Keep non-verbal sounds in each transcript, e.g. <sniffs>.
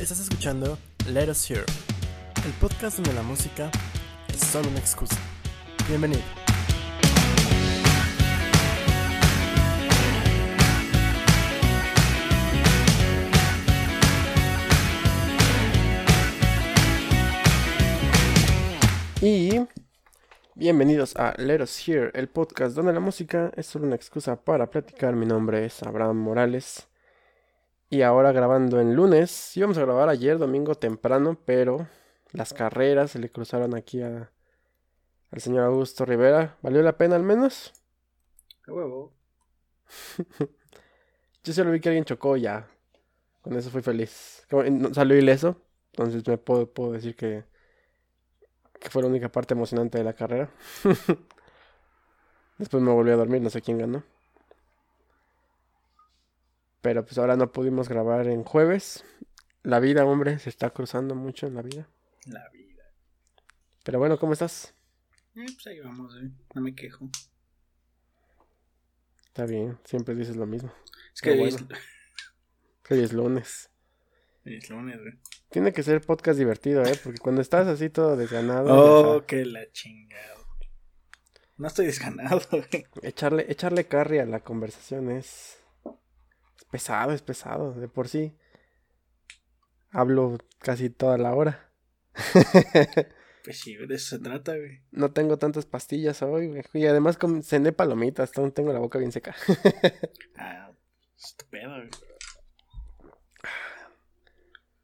Estás escuchando Let Us Hear, el podcast donde la música es solo una excusa. Bienvenido. Y bienvenidos a Let Us Hear, el podcast donde la música es solo una excusa para platicar. Mi nombre es Abraham Morales. Y ahora grabando en lunes. Íbamos a grabar ayer, domingo temprano, pero las carreras se le cruzaron aquí a, al señor Augusto Rivera. ¿Valió la pena al menos? ¡Qué huevo! <laughs> Yo solo vi que alguien chocó ya. Con eso fui feliz. Salió ileso. Entonces me puedo, puedo decir que, que fue la única parte emocionante de la carrera. <laughs> Después me volví a dormir, no sé quién ganó. Pero pues ahora no pudimos grabar en jueves. La vida, hombre, se está cruzando mucho en la vida. La vida. Pero bueno, ¿cómo estás? Eh, pues ahí vamos, eh. No me quejo. Está bien, siempre dices lo mismo. Es Qué que hoy bueno. Hoy es lunes. es, es lunes, güey. Tiene que ser podcast divertido, ¿eh? Porque cuando estás así todo desganado, Oh, que la chingada. No estoy desganado, <laughs> güey. echarle, echarle carry a la conversación es, es pesado, es pesado. De por sí hablo casi toda la hora. <laughs> Pues sí, de eso se trata, güey. No tengo tantas pastillas hoy, güey. Y además com- cené palomitas, tengo la boca bien seca. <laughs> Ah, estupendo, güey.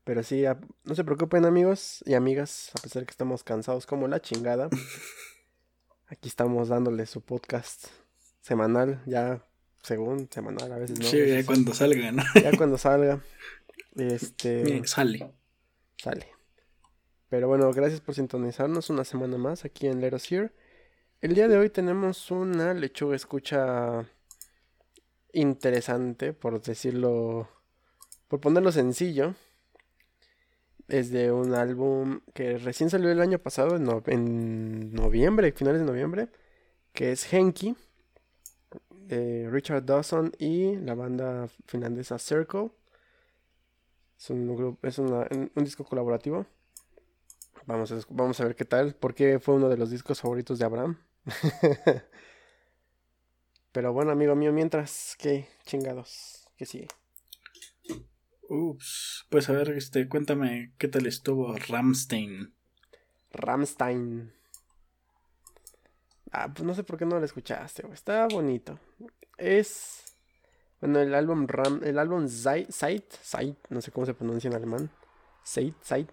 Pero sí, no se preocupen amigos y amigas, a pesar que estamos cansados como la chingada. <laughs> Aquí estamos dándole su podcast semanal, ya según semanal, a veces no. sí, ya cuando salga, ¿no? <laughs> ya cuando salga. Este <laughs> sale. sale. Pero bueno, gracias por sintonizarnos una semana más aquí en Let Us Hear. El día de hoy tenemos una lechuga escucha interesante, por decirlo, por ponerlo sencillo. Es de un álbum que recién salió el año pasado, en, no- en noviembre, finales de noviembre, que es Henki, de Richard Dawson y la banda finlandesa Circle. Es un grupo, es una- un, disco colaborativo. Vamos a, esc- vamos a ver qué tal, porque fue uno de los discos favoritos de Abraham. <laughs> Pero bueno, amigo mío, mientras, ¿qué chingados? ¿Qué sigue? Ups. Pues a ver, este, cuéntame qué tal estuvo Ramstein. Ramstein. Ah, pues no sé por qué no lo escuchaste, güey. Está bonito. Es. Bueno, el álbum Ram. El álbum Zeit. Zeit. No sé cómo se pronuncia en alemán. Zeit. Zeit.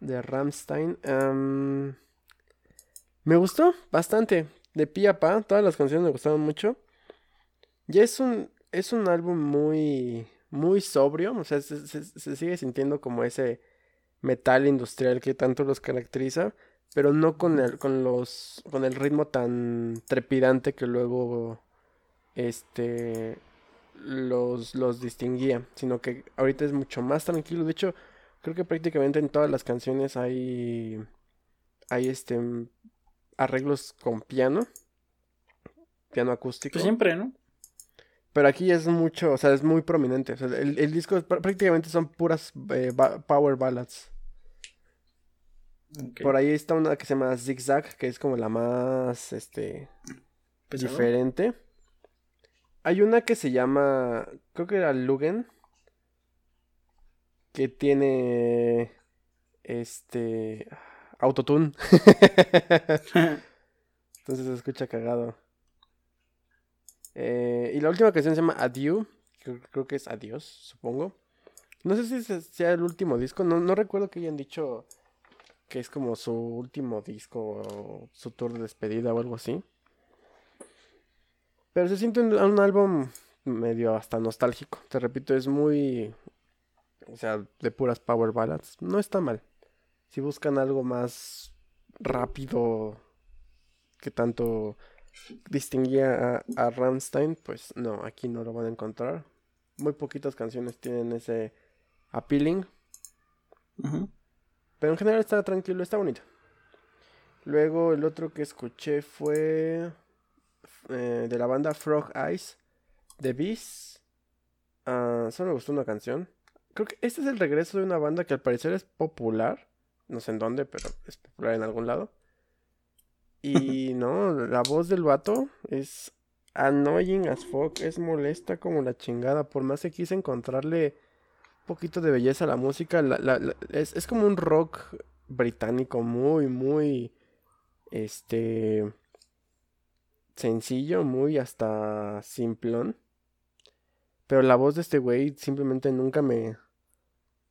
De Ramstein. am, me gustó bastante. De pie a pa. Todas las canciones me gustaron mucho. Y es un. Es un álbum muy. Muy sobrio. O sea, se- se- se sigue sintiendo como ese metal industrial que tanto los caracteriza, pero no con el, con los, con el ritmo tan trepidante que luego este los, los distinguía, sino que ahorita es mucho más tranquilo. De hecho, creo que prácticamente en todas las canciones hay hay este arreglos con piano, piano acústico. Pues siempre, ¿no? Pero aquí es mucho, o sea, es muy prominente. O sea, el, el disco es- pr- prácticamente son puras eh, ba- power ballads. Por ahí está una que se llama Zigzag, que es como la más, este, ¿Pesado? diferente. Hay una que se llama, creo que era Lugen, que tiene, este, autotune. <laughs> Entonces se escucha cagado. Eh, y la última canción se llama Adieu. Creo, creo que es Adiós, supongo. No sé si se- sea el último disco. No, no recuerdo que hayan dicho que es como su último disco o su tour de despedida o algo así. Pero se siente un, álbum medio hasta nostálgico. Te repito, es muy... O sea, de puras power ballads. No está mal. Si buscan algo más rápido que tanto distinguía a, Rammstein, pues no, aquí no lo van a encontrar. Muy poquitas canciones tienen ese appealing. Pero en general está tranquilo, está bonito. Luego el otro que escuché fue eh, de la banda Frog Eyes, The Beast. Ah, solo me gustó una canción. Creo que este es el regreso de una banda que al parecer es popular. No sé en dónde, pero es popular en algún lado. Y <laughs> no, la voz del vato es annoying as fuck. Es molesta como la chingada. Por más que quise encontrarle poquito de belleza a la música, es, es como un rock británico muy, muy. Este. Sencillo, muy hasta simplón. Pero la voz de este güey simplemente nunca me,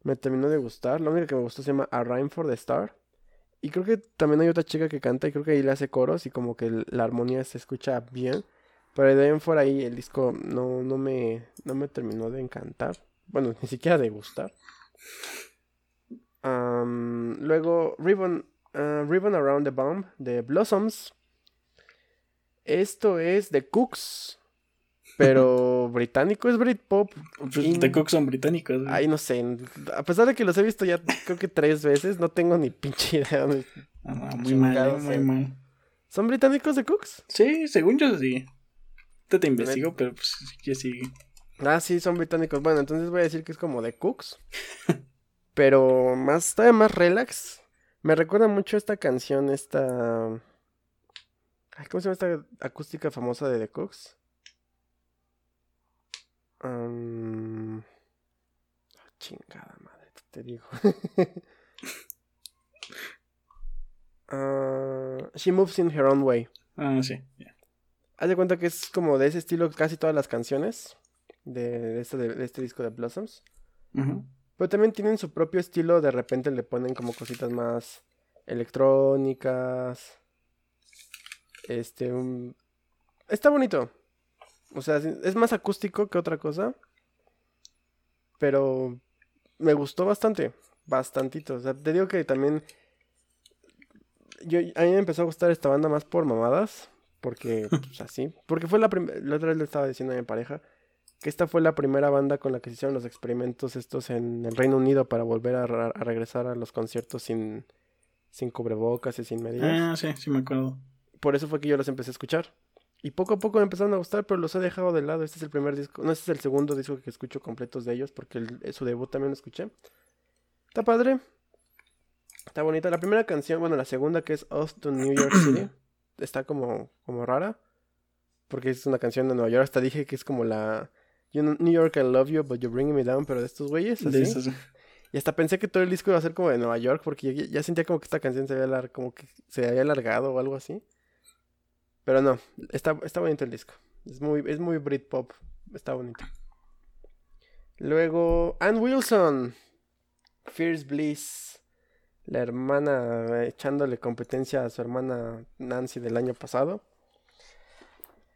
me terminó de gustar. La única que me gustó se llama A Rhyme for the Star. Y creo que también hay otra chica que canta y creo que ahí le hace coros y como que la armonía se escucha bien. Pero de ahí en fuera ahí el disco no, no me, no me terminó de encantar. Bueno, ni siquiera de gustar. Luego Ribbon, ah, Ribbon Around the Bomb de Blossoms. Esto es de Cooks. Pero <laughs> británico es Britpop. Pues, The Cooks son británicos. güey. Ay, no sé. A pesar de que los he visto ya creo que tres veces, no tengo ni pinche idea. Ah, no, muy mal, eh, muy eh. mal. ¿Son británicos de Cooks? Sí, según yo sí. Te te investigo, pero pues sí que sí. Ah, sí, son británicos. Bueno, entonces voy a decir que es como de Cooks. <laughs> Pero más, todavía más relax. Me recuerda mucho esta canción, esta... Ay, ¿Cómo se llama esta acústica famosa de The Cooks? Ah, Chingada madre, te digo. <laughs> Ah, She Moves in Her Own Way. Ah, sí. ya. Haz de cuenta que es como de ese estilo casi todas las canciones de, de este, de este disco de Blossoms. Pero también tienen su propio estilo, de repente le ponen como cositas más electrónicas. Este, un- está bonito. O sea, es más acústico que otra cosa. Pero me gustó bastante, bastantito. O sea, te digo que también yo, a mí me empezó a gustar esta banda más por mamadas. Porque, <laughs> pues así. Porque fue la primera. La otra vez le estaba diciendo a mi pareja que esta fue la primera banda con la que se hicieron los experimentos estos en el Reino Unido para volver a, regresar a los conciertos sin, sin cubrebocas y sin medidas. Ah, sí, sí me acuerdo. Por eso fue que yo los empecé a escuchar. Y poco a poco me empezaron a gustar, pero los he dejado de lado. Este es el primer disco, no, este es el segundo disco que escucho completos de ellos, porque el- su debut también lo escuché. Está padre. Está bonita. La primera canción, bueno, la segunda que es Off to New York City, <clears throat> está como, como rara. Porque es una canción de Nueva York. Hasta dije que es como la... You know, New York, I love you, but you're bringing me down. Pero de estos güeyes, así. De. Y hasta pensé que todo el disco iba a ser como de Nueva York, porque ya, ya sentía como que esta canción se había, como que se había alargado o algo así. Pero no, está, está bonito el disco. Es muy, es muy Britpop. Está bonito. Luego, Ann Wilson. Fierce Bliss. La hermana echándole competencia a su hermana Nancy del año pasado.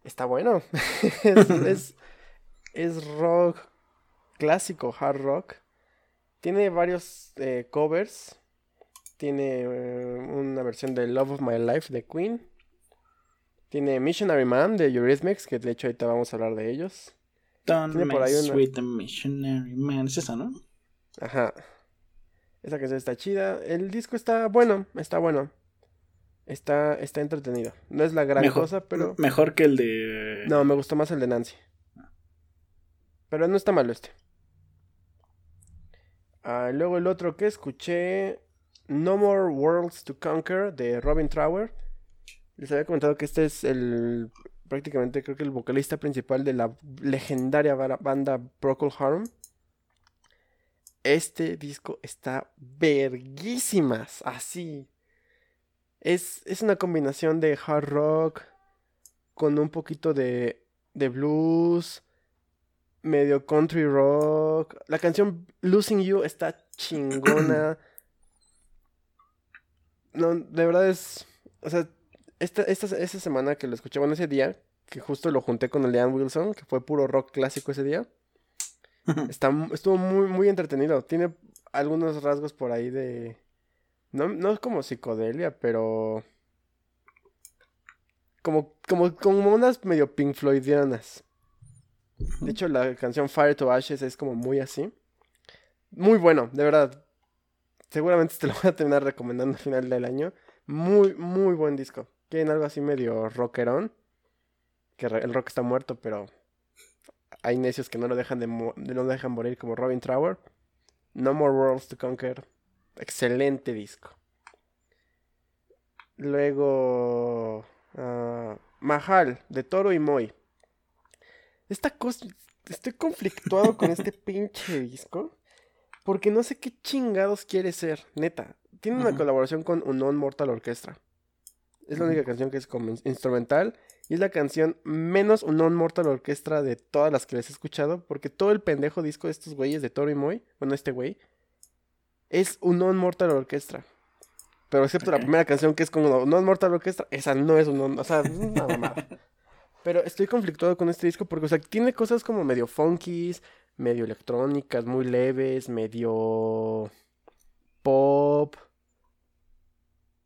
Está bueno. <laughs> es, es, es rock clásico, hard rock. Tiene varios eh, covers. Tiene eh, una versión de Love of My Life de Queen. Tiene Missionary Man de Eurythmics, que de hecho ahorita vamos a hablar de ellos. Don't Tiene por ahí una- with the missionary man. Es esa, ¿no? Ajá. Esa canción está chida. El disco está bueno, está bueno. Está, está entretenido. No es la gran mejor, cosa, pero... Mejor que el de. No, me gustó más el de Nancy. Pero no está malo este. Ah, luego el otro que escuché, No More Worlds to Conquer de Robin Trower. Les había comentado que este es el prácticamente creo que el vocalista principal de la legendaria banda Procol Harum. Este disco está verguísimas, así. Es, es una combinación de hard rock con un poquito de, de blues, medio country rock. La canción Losing You está chingona. <clears throat> No, de verdad es. O sea, esta, esta, esa semana que lo escuché, bueno, ese día, que justo lo junté con el de Ann Wilson, que fue puro rock clásico ese día. <laughs> Está, estuvo muy, muy entretenido. Tiene algunos rasgos por ahí de. No, no es como psicodelia, pero. Como, como, como unas medio Pink Floydianas. De hecho, la canción Fire to Ashes es como muy así. Muy bueno, de verdad. Seguramente <laughs> te lo voy a terminar recomendando al final del año. Muy, muy buen disco. Quieren algo así medio rockerón. Que el rock está muerto, pero hay necios que no lo dejan de no lo dejan morir como Robin Trower. No More Worlds to Conquer. Excelente disco. Luego. ah, Mahal, de Toro y Moy. Esta cosa. Estoy conflictuado con este <laughs> pinche disco. Porque no sé qué chingados quiere ser, neta. Tiene una colaboración con Unknown Mortal Orchestra. Es la única canción que es como in- instrumental. Y es la canción menos Unknown Mortal Orchestra de todas las que les he escuchado. Porque todo el pendejo disco de estos güeyes de Toro y Moy, bueno, este güey, es Unknown Mortal Orchestra. Pero excepto la primera canción que es con Unknown Mortal Orchestra, esa no es Unknown, o sea, es una mamada. Pero estoy conflictuado con este disco porque, o sea, tiene cosas como medio funkies, medio electrónicas, muy leves, medio pop.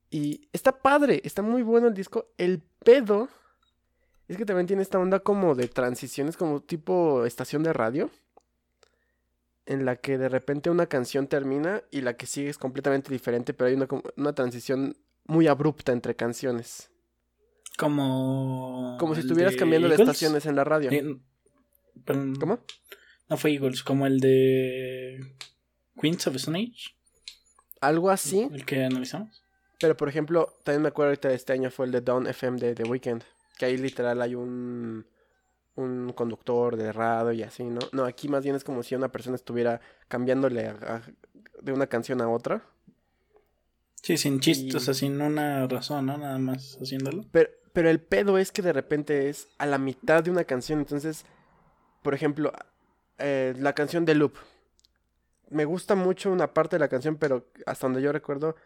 Y está padre, está muy bueno el disco. El pedo es que también tiene esta onda como de transiciones, como tipo estación de radio. En la que de repente una canción termina y la que sigue es completamente diferente, pero hay una, una transición muy abrupta entre canciones. Como. Como si estuvieras cambiando de estaciones en la radio. Eh, pero- ¿Cómo? No fue Eagles, como el de. Queens of Stone Age. Algo así. El que analizamos. Pero por ejemplo, también me acuerdo ahorita de este año fue el de Dawn FM de The Weeknd. Que ahí literal hay un, un conductor de radio y así, ¿no? No, aquí más bien es como si una persona estuviera cambiándole a- a- de una canción a otra. Sí, sin chistes, Y- o sea, sin una razón, ¿no? Nada más haciéndolo. Pero, pero el pedo es que de repente es a la mitad de una canción. Entonces, por ejemplo, eh, la canción de Loop. Me gusta mucho una parte de la canción, pero hasta donde yo recuerdo,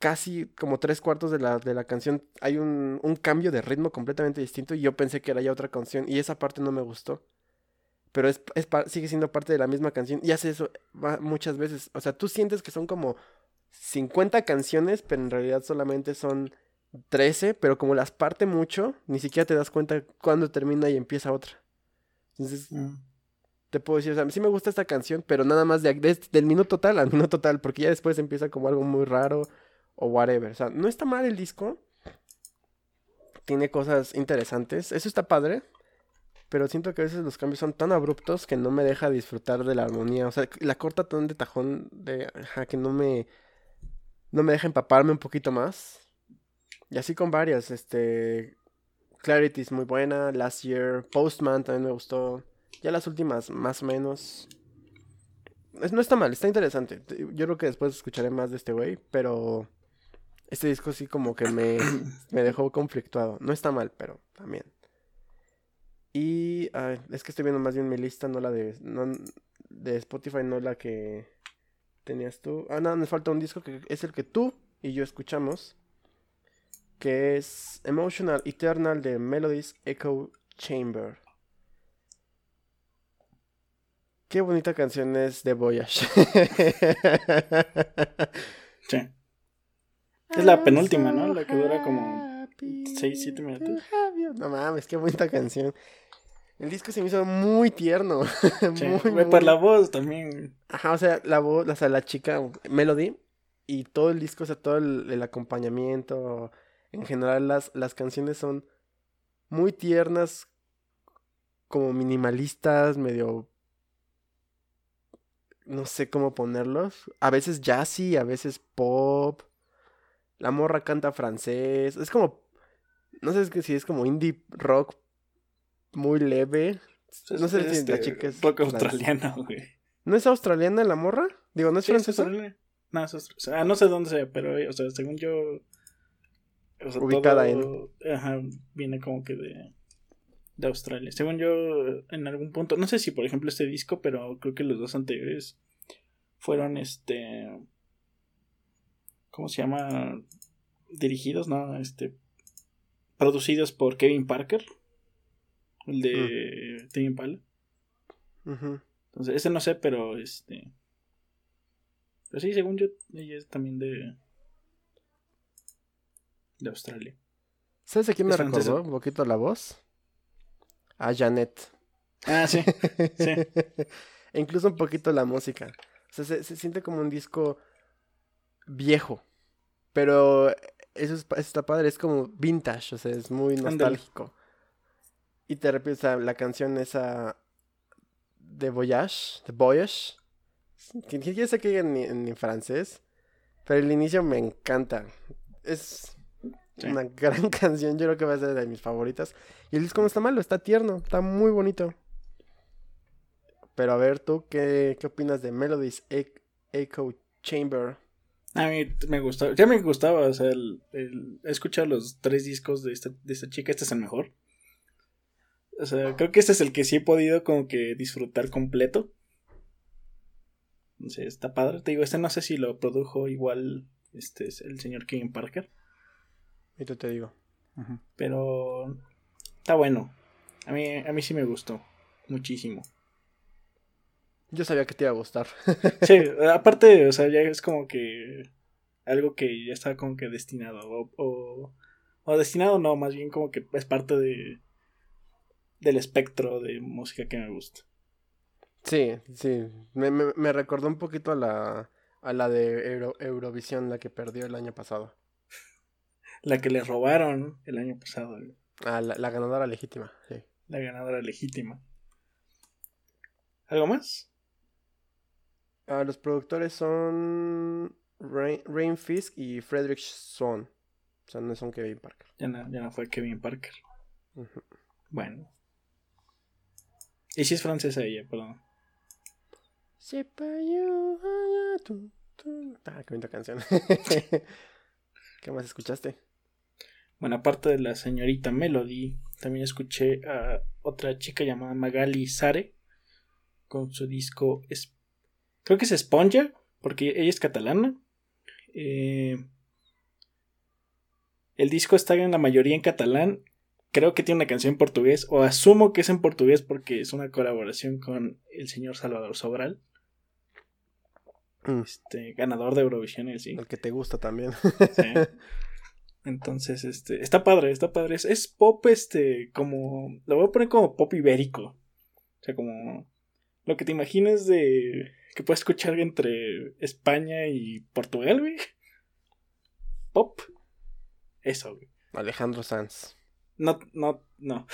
casi como tres cuartos de la, de la canción hay un, un cambio de ritmo completamente distinto. Y yo pensé que era ya otra canción. Y esa parte no me gustó. Pero es, es sigue siendo parte de la misma canción. Y hace eso muchas veces. O sea, tú sientes que son como 50 canciones, pero en realidad solamente son 13, pero como las parte mucho, ni siquiera te das cuenta cuándo termina y empieza otra. Entonces, Mm. te puedo decir, o sea, sí me gusta esta canción, pero nada más de, de- del minuto tal al minuto tal, porque ya después empieza como algo muy raro o whatever. O sea, no está mal el disco. Tiene cosas interesantes. Eso está padre. Pero siento que a veces los cambios son tan abruptos que no me deja disfrutar de la armonía. O sea, la corta tan de tajón de ajá, que no me no me deja empaparme un poquito más. Y así con varias, este Clarity es muy buena, Last Year, Postman también me gustó. Ya las últimas más o menos es- no está mal, está interesante. Yo creo que después escucharé más de este güey, pero este disco sí como que me, <coughs> me dejó conflictuado. No está mal, pero también. Y ay, es que estoy viendo más bien mi lista, no la de, no, de Spotify, no la que tenías tú. Ah, no, me falta un disco que es el que tú y yo escuchamos, que es Emotional Eternal de Melodies Echo Chamber. Qué bonita canción es de Voyage. <laughs> Sí. Es la penúltima, ¿no? La que dura como seis, siete minutos. No mames, qué bonita canción. El disco se me hizo muy tierno. <laughs> Sí. muy, Por la voz también. Ajá, o sea, la voz, o sea, la chica Melody y todo el disco, o sea, todo el, el acompañamiento, en general las, las canciones son muy tiernas, como minimalistas, medio... No sé cómo ponerlos. A veces jazzy, a veces pop. La morra canta francés. Es como... No sé si es como indie rock muy leve. No sé si la chica es australiano, güey. ¿No es australiana la morra? Digo, ¿no es Sí, es francesa? australiana. No, es sea, no sé dónde sea, pero, o sea, según yo. O sea, Ubicada todo- Ajá, viene como que de. De Australia. Según yo, en algún punto. No sé si, por ejemplo, este disco, pero creo que los dos anteriores fueron este. ¿Cómo se llama? Dirigidos, ¿no? Este. Producidos por Kevin Parker. El de Tame Impala. Ujú. Entonces, ese no sé, pero este. Pero sí, según yo, ella es también de. De Australia. ¿Sabes a quién me francesa. recordó un poquito la voz? A Janet. Ah, sí. Sí. e <laughs> incluso un poquito la música. O sea, se, se siente como un disco viejo. Pero eso, es eso está padre, es como vintage, o sea, es muy nostálgico. Y te repito, o sea, la canción esa de Voyage, de Voyage, que ya sé que en, en francés, pero el inicio me encanta. Es Sí. una gran <laughs> canción, yo creo que va a ser de mis favoritas. Y el disco no está malo, está tierno, está muy bonito. Pero a ver, ¿tú qué, qué opinas de Melodies E- Echo Chamber? A mí me gustaba, ya me gustaba, o sea, el, el- he escuchado los tres discos de esta, de esta chica, este es el mejor. O sea, creo que este es el que sí he podido como que disfrutar completo. No sé, está padre. Te digo, este no sé si lo produjo igual este es el señor Kevin Parker, Y tú te digo. pero está bueno. A mí, a mí sí me gustó muchísimo. Yo sabía que te iba a gustar. Sí, <laughs> aparte, o sea, ya es como que algo que ya está como que destinado. O, o, o destinado no, más bien como que es parte de del espectro de música que me gusta. Sí, sí. Me, me, me recordó un poquito a la, a la de Euro- Eurovisión, la que perdió el año pasado. La que le robaron el año pasado, Ah, la, la ganadora legítima, sí. la ganadora legítima. ¿Algo más? Ah, los productores son Rain, Rain Fisk y Frederick Swan. O sea, no son Kevin Parker. Ya no, ya no fue Kevin Parker. Bueno. Y si es francesa ella, perdón. Ah. Ah, qué bonita canción. <laughs> ¿Qué más escuchaste? Bueno, aparte de la señorita Melody, también escuché a otra chica llamada Magali Sare con su disco, es- creo que es Esponja, porque ella es catalana. Eh, el disco está en la mayoría en catalán. Creo que tiene una canción en portugués, o asumo que es en portugués porque es una colaboración con el señor Salvador Sobral, Mm, este, ganador de Eurovisión, sí. El que te gusta también. Sí. <laughs> Entonces, este, está padre, está padre. Es, es pop, este, como, lo voy a poner como pop ibérico. O sea, como lo que te imagines de que puedes escuchar entre España y Portugal, güey. Pop. Eso, güey. Alejandro Sanz. No, no, no.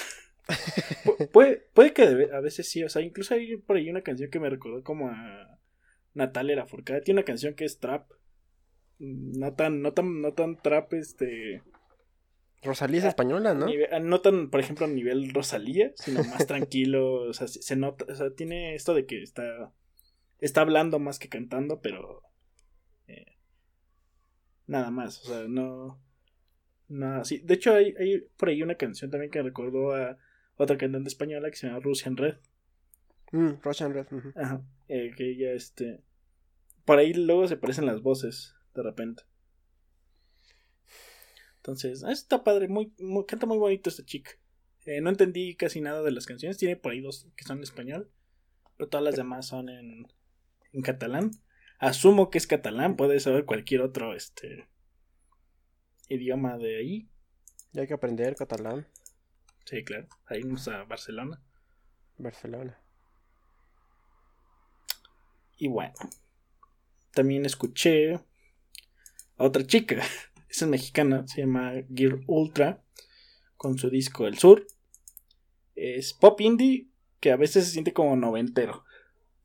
Pu- puede, puede que a veces sí, o sea, incluso hay por ahí una canción que me recordó como a Natalia Lafourcade. Tiene una canción que es trap. No tan, no tan, no tan trap, este. Rosalía es española, ¿no? no tan, por ejemplo, a nivel Rosalía, sino más <laughs> tranquilo. O sea, se, se nota, o sea, tiene esto de que está. Está hablando más que cantando, pero. eh, nada más, o sea, no. Nada, sí. De hecho, hay, hay por ahí una canción también que recordó a otra cantante española que se llama Russian Red. Mm, Russian Red. Ajá. eh, que ella, este. Por ahí luego se parecen las voces, de repente. Entonces, está padre, muy, muy- canta muy bonito esta chica. Eh, no entendí casi nada de las canciones, tiene por ahí dos que son en español, pero todas las demás son en, en catalán. Asumo que es catalán, puede ser cualquier otro este idioma de ahí. Ya hay que aprender catalán. Sí, claro, ahí vamos a Barcelona. Barcelona. Y bueno, también escuché a otra chica, esa <laughs> es mexicana, se llama Gear Ultra, con su disco El Sur. Es pop indie que a veces se siente como noventero,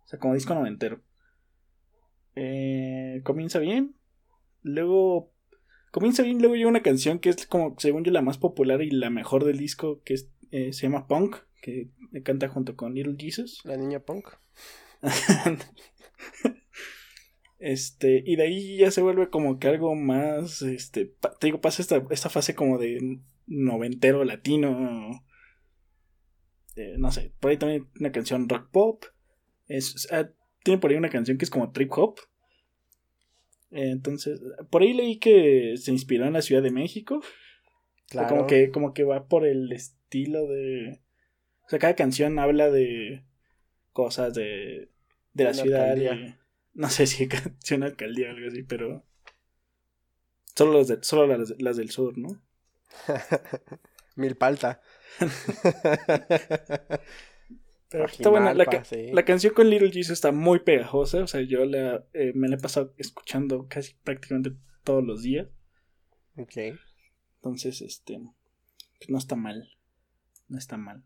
o sea, como disco noventero. Eh, comienza bien, luego comienza bien, luego llega una canción que es como, según yo, la más popular y la mejor del disco, que es, eh, se llama Punk, que canta junto con Little Jesus. La niña punk. <laughs> Este, y de ahí ya se vuelve como que algo más, este, te digo, pasa esta, esta fase como de noventero latino, eh, no sé, por ahí también una canción rock pop, es, ah, tiene por ahí una canción que es como trip hop, Eh, entonces, por ahí leí que se inspiró en la Ciudad de México, Claro. como que, como que va por el estilo de, o sea, cada canción habla de cosas de, de la Una ciudad. y- no sé si <laughs> es una alcaldía o algo así, pero. Solo, las de- solo las, las del sur, ¿no? <laughs> Milpalta. <laughs> Pero está buena. La, Coajimalpa, ca- sí. la canción con Little Jesus está muy pegajosa. O sea, yo la, eh, me la he pasado escuchando casi prácticamente todos los días. Ok. Entonces, este. pues no está mal. No está mal.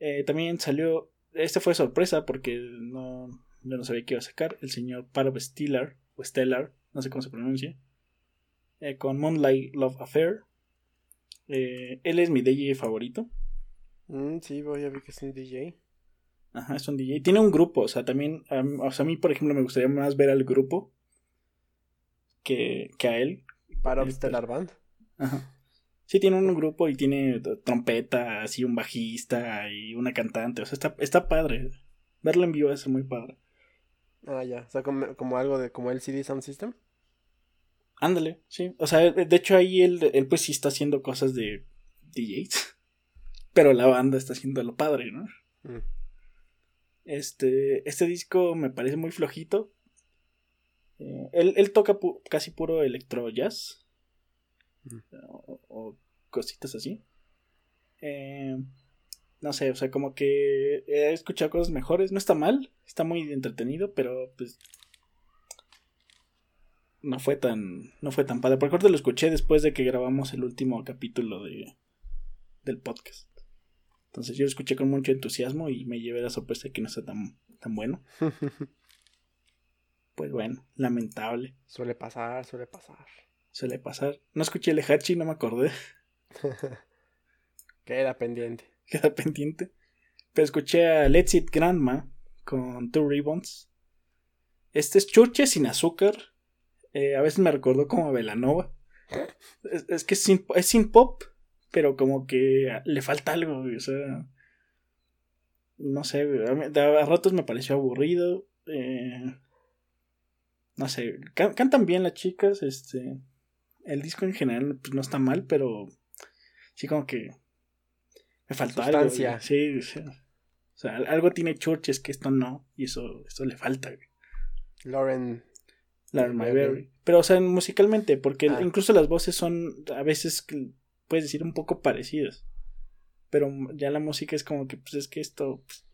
Eh, también salió. Este fue sorpresa porque no. Yo no sabía que iba a sacar, el señor Parv Stellar, o Stellar, no sé cómo se pronuncia, eh, con Moonlight Love Affair. Eh, él es mi DJ favorito. Mm, sí, voy a ver que es un DJ. Ajá, es un DJ. Tiene un grupo, o sea, también, o sea, a mí, por ejemplo, me gustaría más ver al grupo que, que a él. Para este, Stellar Band. Ajá. Sí, tiene un grupo y tiene trompeta, así un bajista y una cantante. O sea, está, está padre. Verlo en vivo es muy padre. Ah, ya. O sea, como, algo de como el CD Sound System. Ándale, sí. O sea, de hecho ahí él, él pues sí está haciendo cosas de DJs. <laughs> Pero la banda está haciendo lo padre, ¿no? Mm. Este, este disco me parece muy flojito. Eh, él, él, toca casi puro electro jazz o, cositas así. Eh, no sé, o sea, como que he escuchado cosas mejores. No está mal, está muy entretenido, pero pues no fue tan no fue tan padre. Por corte lo escuché después de que grabamos el último capítulo de del podcast. Entonces yo lo escuché con mucho entusiasmo y me llevé la sorpresa de que no está tan, tan bueno. <laughs> pues bueno, lamentable. Suele pasar, suele pasar suele pasar. No escuché el Hachi, no me acordé. <laughs> Queda pendiente. Queda <laughs> pendiente. Pero escuché a Let's It Grandma con Two Ribbons. Este es churche sin azúcar. Eh, a veces me recordó como a Velanova. Es, que es sin, pop, pero como que le falta algo. O sea, no sé, a, ratos me pareció aburrido. Eh, no sé, cantan bien las chicas, este, el disco en general pues, no está mal, pero sí como que me faltó algo. Sí, sí, O sea, algo tiene Churches que esto no, y eso, esto le falta. Lauren. Lauren Mayberry. Pero, o sea, musicalmente, porque ah. incluso las voces son a veces, puedes decir, un poco parecidas. Pero ya la música es como que, pues es que esto. Pues,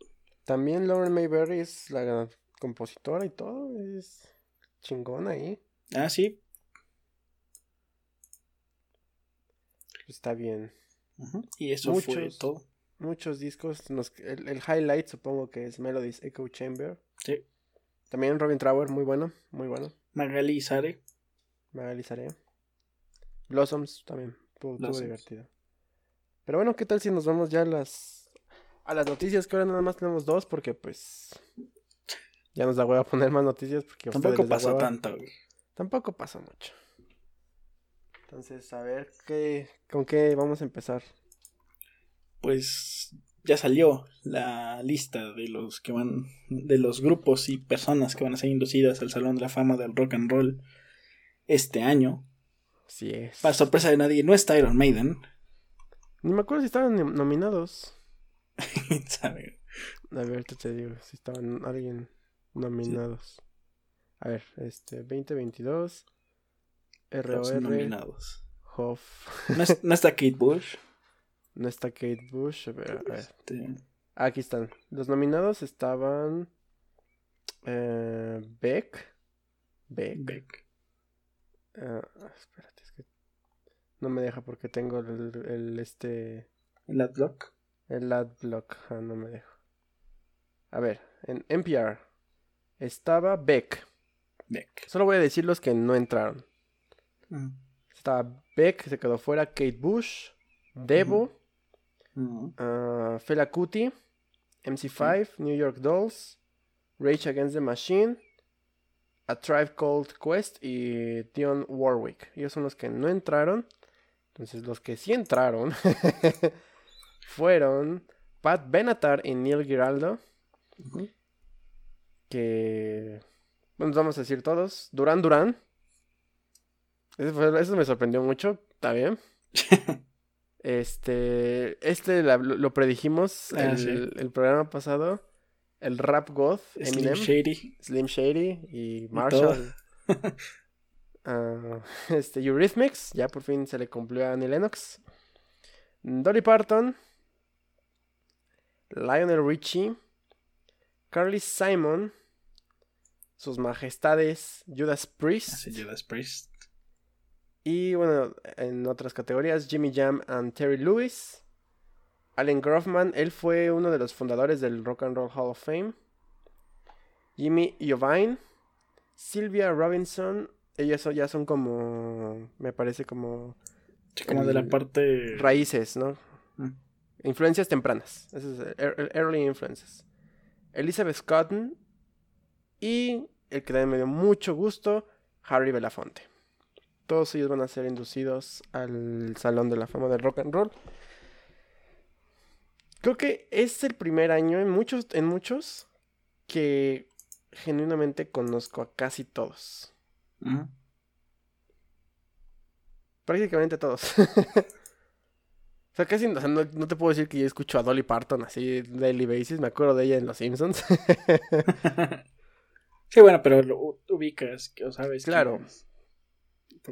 También Lauren Mayberry es la compositora y todo, es chingona ahí. Ah, sí, Está bien. Y eso muchos, fue todo. Muchos discos. el, highlight supongo que es Melody's Echo Chamber. Sí. También Robin Trower, muy bueno, muy bueno. Magali Sare. Magali Sare. Blossoms también, estuvo, divertido. Pero bueno, ¿qué tal si nos vamos ya a las a las noticias? Que ahora nada más tenemos dos porque pues ya nos da hueva poner más noticias porque tampoco pasa tanto. Tampoco pasa mucho. Entonces, a ver qué, con qué vamos a empezar. Pues ya salió la lista de los que van, de los grupos y personas que van a ser inducidas al Salón de la Fama del Rock and Roll este año. Así es. Para sorpresa de nadie, no está Iron Maiden. Ni me acuerdo si estaban nominados. <laughs> ¿Sabe? A ver, te digo, si estaban alguien nominados. A ver, este, 2022. ROR. nominados. Hoff. ¿No, está Kate Bush? <laughs> No está Kate Bush. A ver, este, Aquí están. Los nominados estaban. Eh, Beck. Beck. Beck. Ah, espérate, es que. No me deja porque tengo el, el este. ¿El adblock? El adblock. Ah, no me deja. A ver, en NPR estaba Beck. Beck. Solo voy a decir los que no entraron. Está Beck, se quedó fuera. Kate Bush. Devo. Ah, Fela Kuti. MC5. New York Dolls. Rage Against the Machine. A Tribe Called Quest y Dion Warwick. Ellos son los que no entraron. Entonces los que sí entraron <laughs> fueron Pat Benatar y Neil Giraldo. Que... Bueno, vamos a decir todos. Duran Duran. Eso, me sorprendió mucho, está bien. <laughs> este, este lo, predijimos ah, el, programa pasado. El rap goth, Eminem, Slim Shady, Slim Shady y Marshall. uh, <laughs> este, Eurythmics, ya por fin se le cumplió a Annie Lennox. Dolly Parton, Lionel Richie, Carly Simon, sus majestades Judas Priest, Judas Priest, y bueno, en otras categorías, Jimmy Jam and Terry Lewis. Allen Groffman, él fue uno de los fundadores del Rock and Roll Hall of Fame. Jimmy Jovine, Sylvia Robinson. Ellos son- ya son como, me parece como Sí, como de la parte. raíces, ¿no? Mm. Influencias tempranas. Ese es early influences. Elizabeth Cotton y el que también me dio mucho gusto, Harry Belafonte. Todos ellos van a ser inducidos al Salón de la Fama del Rock and Roll. Creo que es el primer año en muchos, en muchos que genuinamente conozco a casi todos. Prácticamente todos. <laughs> o sea, casi o sea, no, no te puedo decir que yo escucho a Dolly Parton así daily basis. Me acuerdo de ella en Los Simpsons. <laughs> <laughs> sí, bueno, pero lo ubicas, que- o sabes. Claro. es.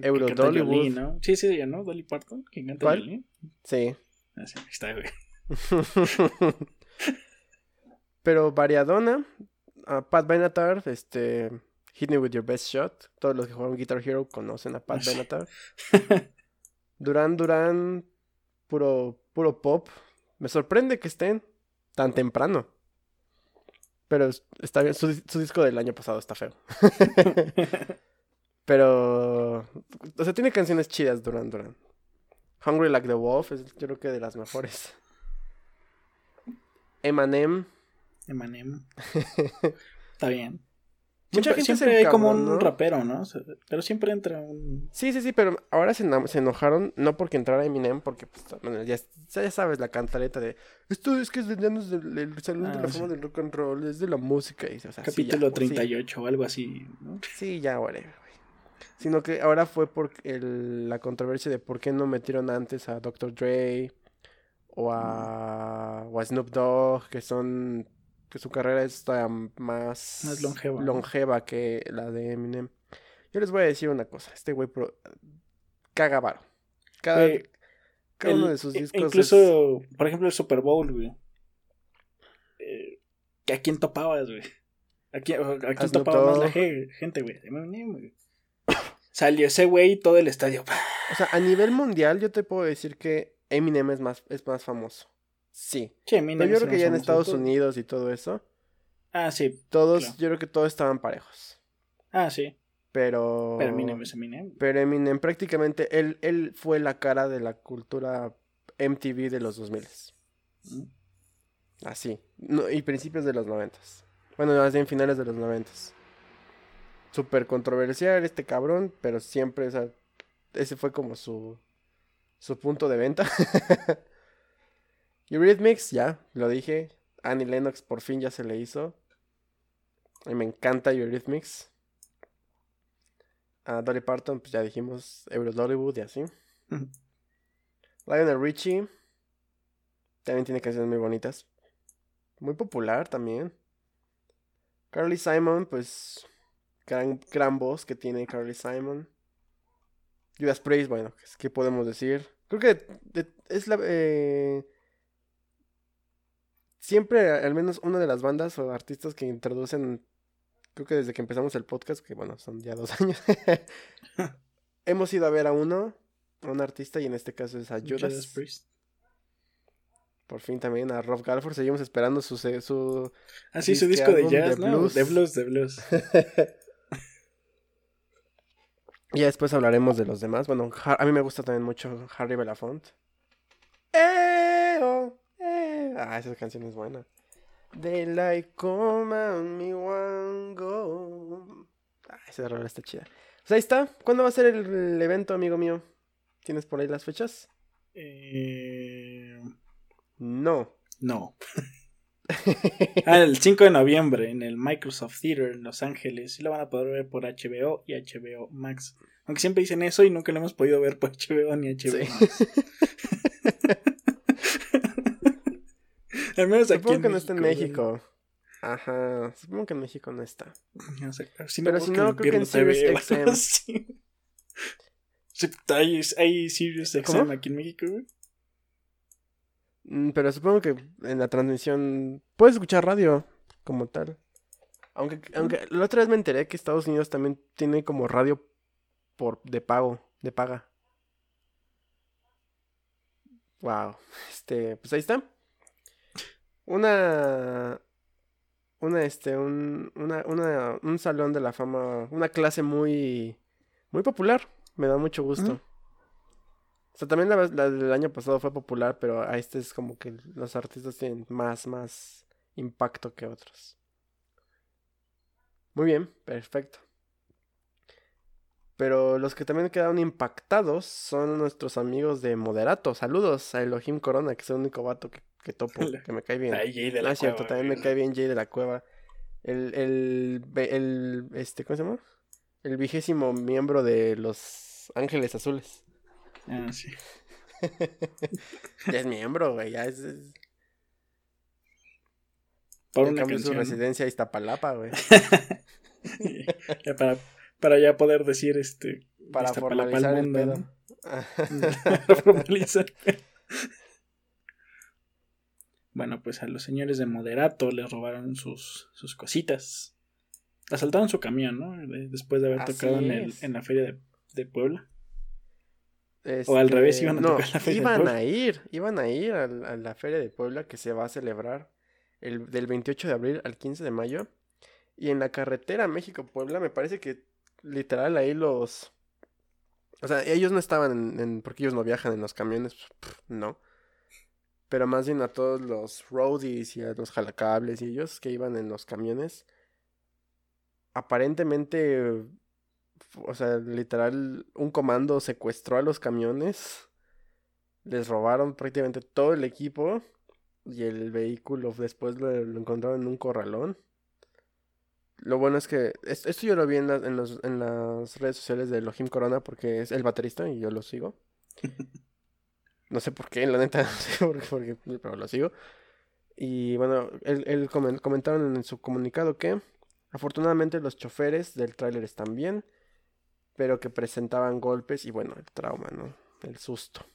Euro Dollywood. ¿no? Sí, sí, ella, ¿no? Dolly Parton, que canta ¿Cuál? Jolie. sí. Ah, sí, está, güey. <laughs> Pero variadona. a Pat Benatar, este. Hit Me With Your Best Shot. Todos los que juegan Guitar Hero conocen a Pat Sí. Benatar. <laughs> Duran Duran, puro, puro pop. Me sorprende que estén tan temprano. Pero es- está bien, su, su disco del año pasado está feo. <laughs> Pero, o sea, tiene canciones chidas Duran Duran. Hungry Like the Wolf es yo creo que de las mejores. Eminem. Eminem. <laughs> Está bien. Mucha Siempre, gente se hay como un rapero, ¿no? O sea, pero siempre entra un. Sí, sí, sí, pero ahora se, enojaron, no porque entrara Eminem, porque pues, bueno, ya, ya sabes la cantaleta de esto es que es de, ya no es del, del Salón de Ah, la sí. Fama del Rock and Roll, es de la música. Y, o sea, sí, capítulo ya, pues, sí. 38 o algo así, ¿no? Sí, ya, whatever. Sino que ahora fue por el- la controversia de por qué no metieron antes a Dr. Dre o a, o a Snoop Dogg, que son que su carrera está más, Más longeva, que la de Eminem. Yo les voy a decir una cosa, este güey pro- caga varo. Cada, Güey, cada El- uno de sus discos es- Incluso, por ejemplo, el Super Bowl, güey. Eh, ¿A quién topabas, güey? ¿A quién, a quién topaba más la gente, güey? Eminem, güey. Salió ese güey y todo el estadio. O sea, a nivel mundial yo te puedo decir que Eminem es más, es más famoso. Sí. Che, Eminem Pero yo es creo que ya en Estados. Unidos y todo eso, Ah, sí. todos, Claro. yo creo que todos estaban parejos. Ah, sí. Pero. Pero Eminem es Eminem. Pero Eminem prácticamente, él, él fue la cara de la cultura MTV de los 2000. Mm. Así. No, y principios de los 90. Bueno, más bien finales de los 90. Súper controversial este cabrón, pero siempre, o sea, ese fue como su, su punto de venta. <laughs> Eurythmics, ya, lo dije. Annie Lennox por fin ya se le hizo. Y me encanta Eurythmics. A Dolly Parton, pues ya dijimos, Euro Dollywood y así. <laughs> Lionel Richie también tiene canciones muy bonitas. Muy popular también. Carly Simon, pues gran, gran voz que tiene Carly Simon. Judas Priest, bueno, ¿qué- ¿qué podemos decir? Creo que de- es la... eh, siempre, al menos una de las bandas o artistas que introducen, creo que desde que empezamos el podcast, que bueno, son ya dos <laughs> años, <laughs> hemos ido a ver a uno, a un artista, y en este caso es a Judas. Judas Priest. Por fin también a Rob Galford. Seguimos esperando su, su Ah, sí, su disco de jazz, ¿no? De blues, de blues. <laughs> Ya después hablaremos de los demás. Bueno, a mí me gusta también mucho Harry Belafonte. Eh, oh, eh. Ah, esa canción es buena. Daylight come on me one go. Ah, esa rola está chida. Pues ahí está. ¿Cuándo va a ser el, el evento, amigo mío? ¿Tienes por ahí las fechas? Eh, No. no. <laughs> <laughs> Ah, el 5 de noviembre en el Microsoft Theater en Los Ángeles. Y lo van a poder ver por HBO y HBO Max. Aunque siempre dicen eso y nunca lo hemos podido ver por HBO ni HBO Sí. Max. <laughs> Al menos aquí Supongo que no está en. México. Ajá. Supongo que en México no está. No sé, si Pero si no, creo que en Sirius <laughs> XM. Sí, ¿Hay, hay Sirius XM aquí en México, güey? Mm, Pero supongo que en la transmisión puedes escuchar radio como tal. Aunque, aunque la otra vez me enteré que Estados Unidos también tiene como radio por de pago, de paga. Wow. Este, pues ahí está. Una una, este, un, una, una, un salón de la fama, una clase muy, muy popular. Me da mucho gusto. O sea, también la, la, del año pasado fue popular, pero a este es como que los artistas tienen más, más impacto que otros. Muy bien, perfecto. Pero los que también quedaron impactados son nuestros amigos de Moderato. Saludos a Elohim Corona, que es el único vato que, que topo, <laughs> que me cae bien. Ay, Jay de la Ah, es cierto, Cueva, también me cae bien Jay de la Cueva. El, el, el, este, ¿cómo se llama? El vigésimo miembro de los Ángeles Azules. Ah, sí. Ya es miembro, güey, ya es... es- Por ya una cambió su residencia a Iztapalapa, güey. <laughs> Ya para, para ya poder decir este. Para Iztapalapa formalizar el mundo, pedo. ¿no? <laughs> Para formalizar. Bueno, pues a los señores de Moderato les robaron sus, sus cositas. Asaltaron su camión, ¿no? De- Después de haber Así tocado en, el- en la feria de, de Puebla. O al revés, iban a Este, no, tocar la Feria de iban a ir, iban a ir a, la Feria de Puebla que se va a celebrar el, del 28 de abril al 15 de mayo. Y en la carretera México-Puebla me parece que literal ahí los... O sea, ellos no estaban en, en- porque ellos no viajan en los camiones, pf, no. Pero más bien a todos los roadies y a los jalacables y ellos que iban en los camiones. Aparentemente o sea, literal, un comando secuestró a los camiones, les robaron prácticamente todo el equipo y el vehículo después lo, lo encontraron en un corralón. Lo bueno es que es- esto yo lo vi en, la- en, los- en las redes sociales de Elohim Corona porque es el baterista y yo lo sigo. <laughs> No sé por qué, la neta, <laughs> no sé por qué, por qué, pero lo sigo. Y bueno, él, él comen- comentaron en su comunicado que afortunadamente los choferes del tráiler están bien, pero que presentaban golpes y bueno, el trauma, ¿no? El susto.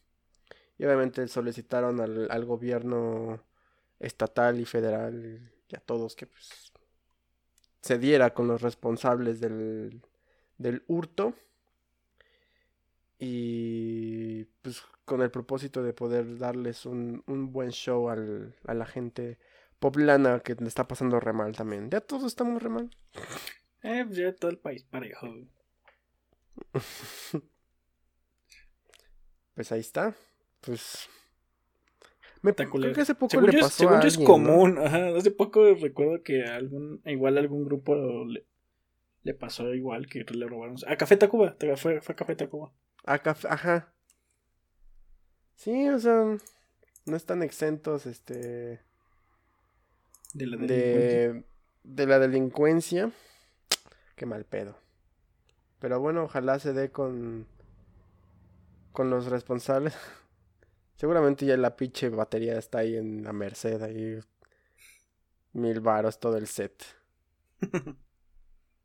Y obviamente solicitaron al, gobierno estatal y federal y a todos que pues se diera con los responsables del, del hurto y pues con el propósito de poder darles un, un buen show al, a la gente poblana que está pasando re mal también. Ya todos estamos re mal. Eh, pues ya todo el país parejo. <laughs> Pues ahí está. Pues. Me, creo que hace poco Según le yo, pasó según a es alguien, ¿no? común. Ajá, hace poco recuerdo que algún, igual algún grupo le, le pasó igual que le robaron. A Café Tacuba, fue, fue a Café Tacuba. A caf- Ajá. Sí, o sea. No están exentos, este. De la delincuencia. De. De la delincuencia. Qué mal pedo. Pero bueno, ojalá se dé con. Con los responsables. <laughs> Seguramente ya la pinche batería está ahí en la Merced, ahí. Mil varos todo el set. <laughs>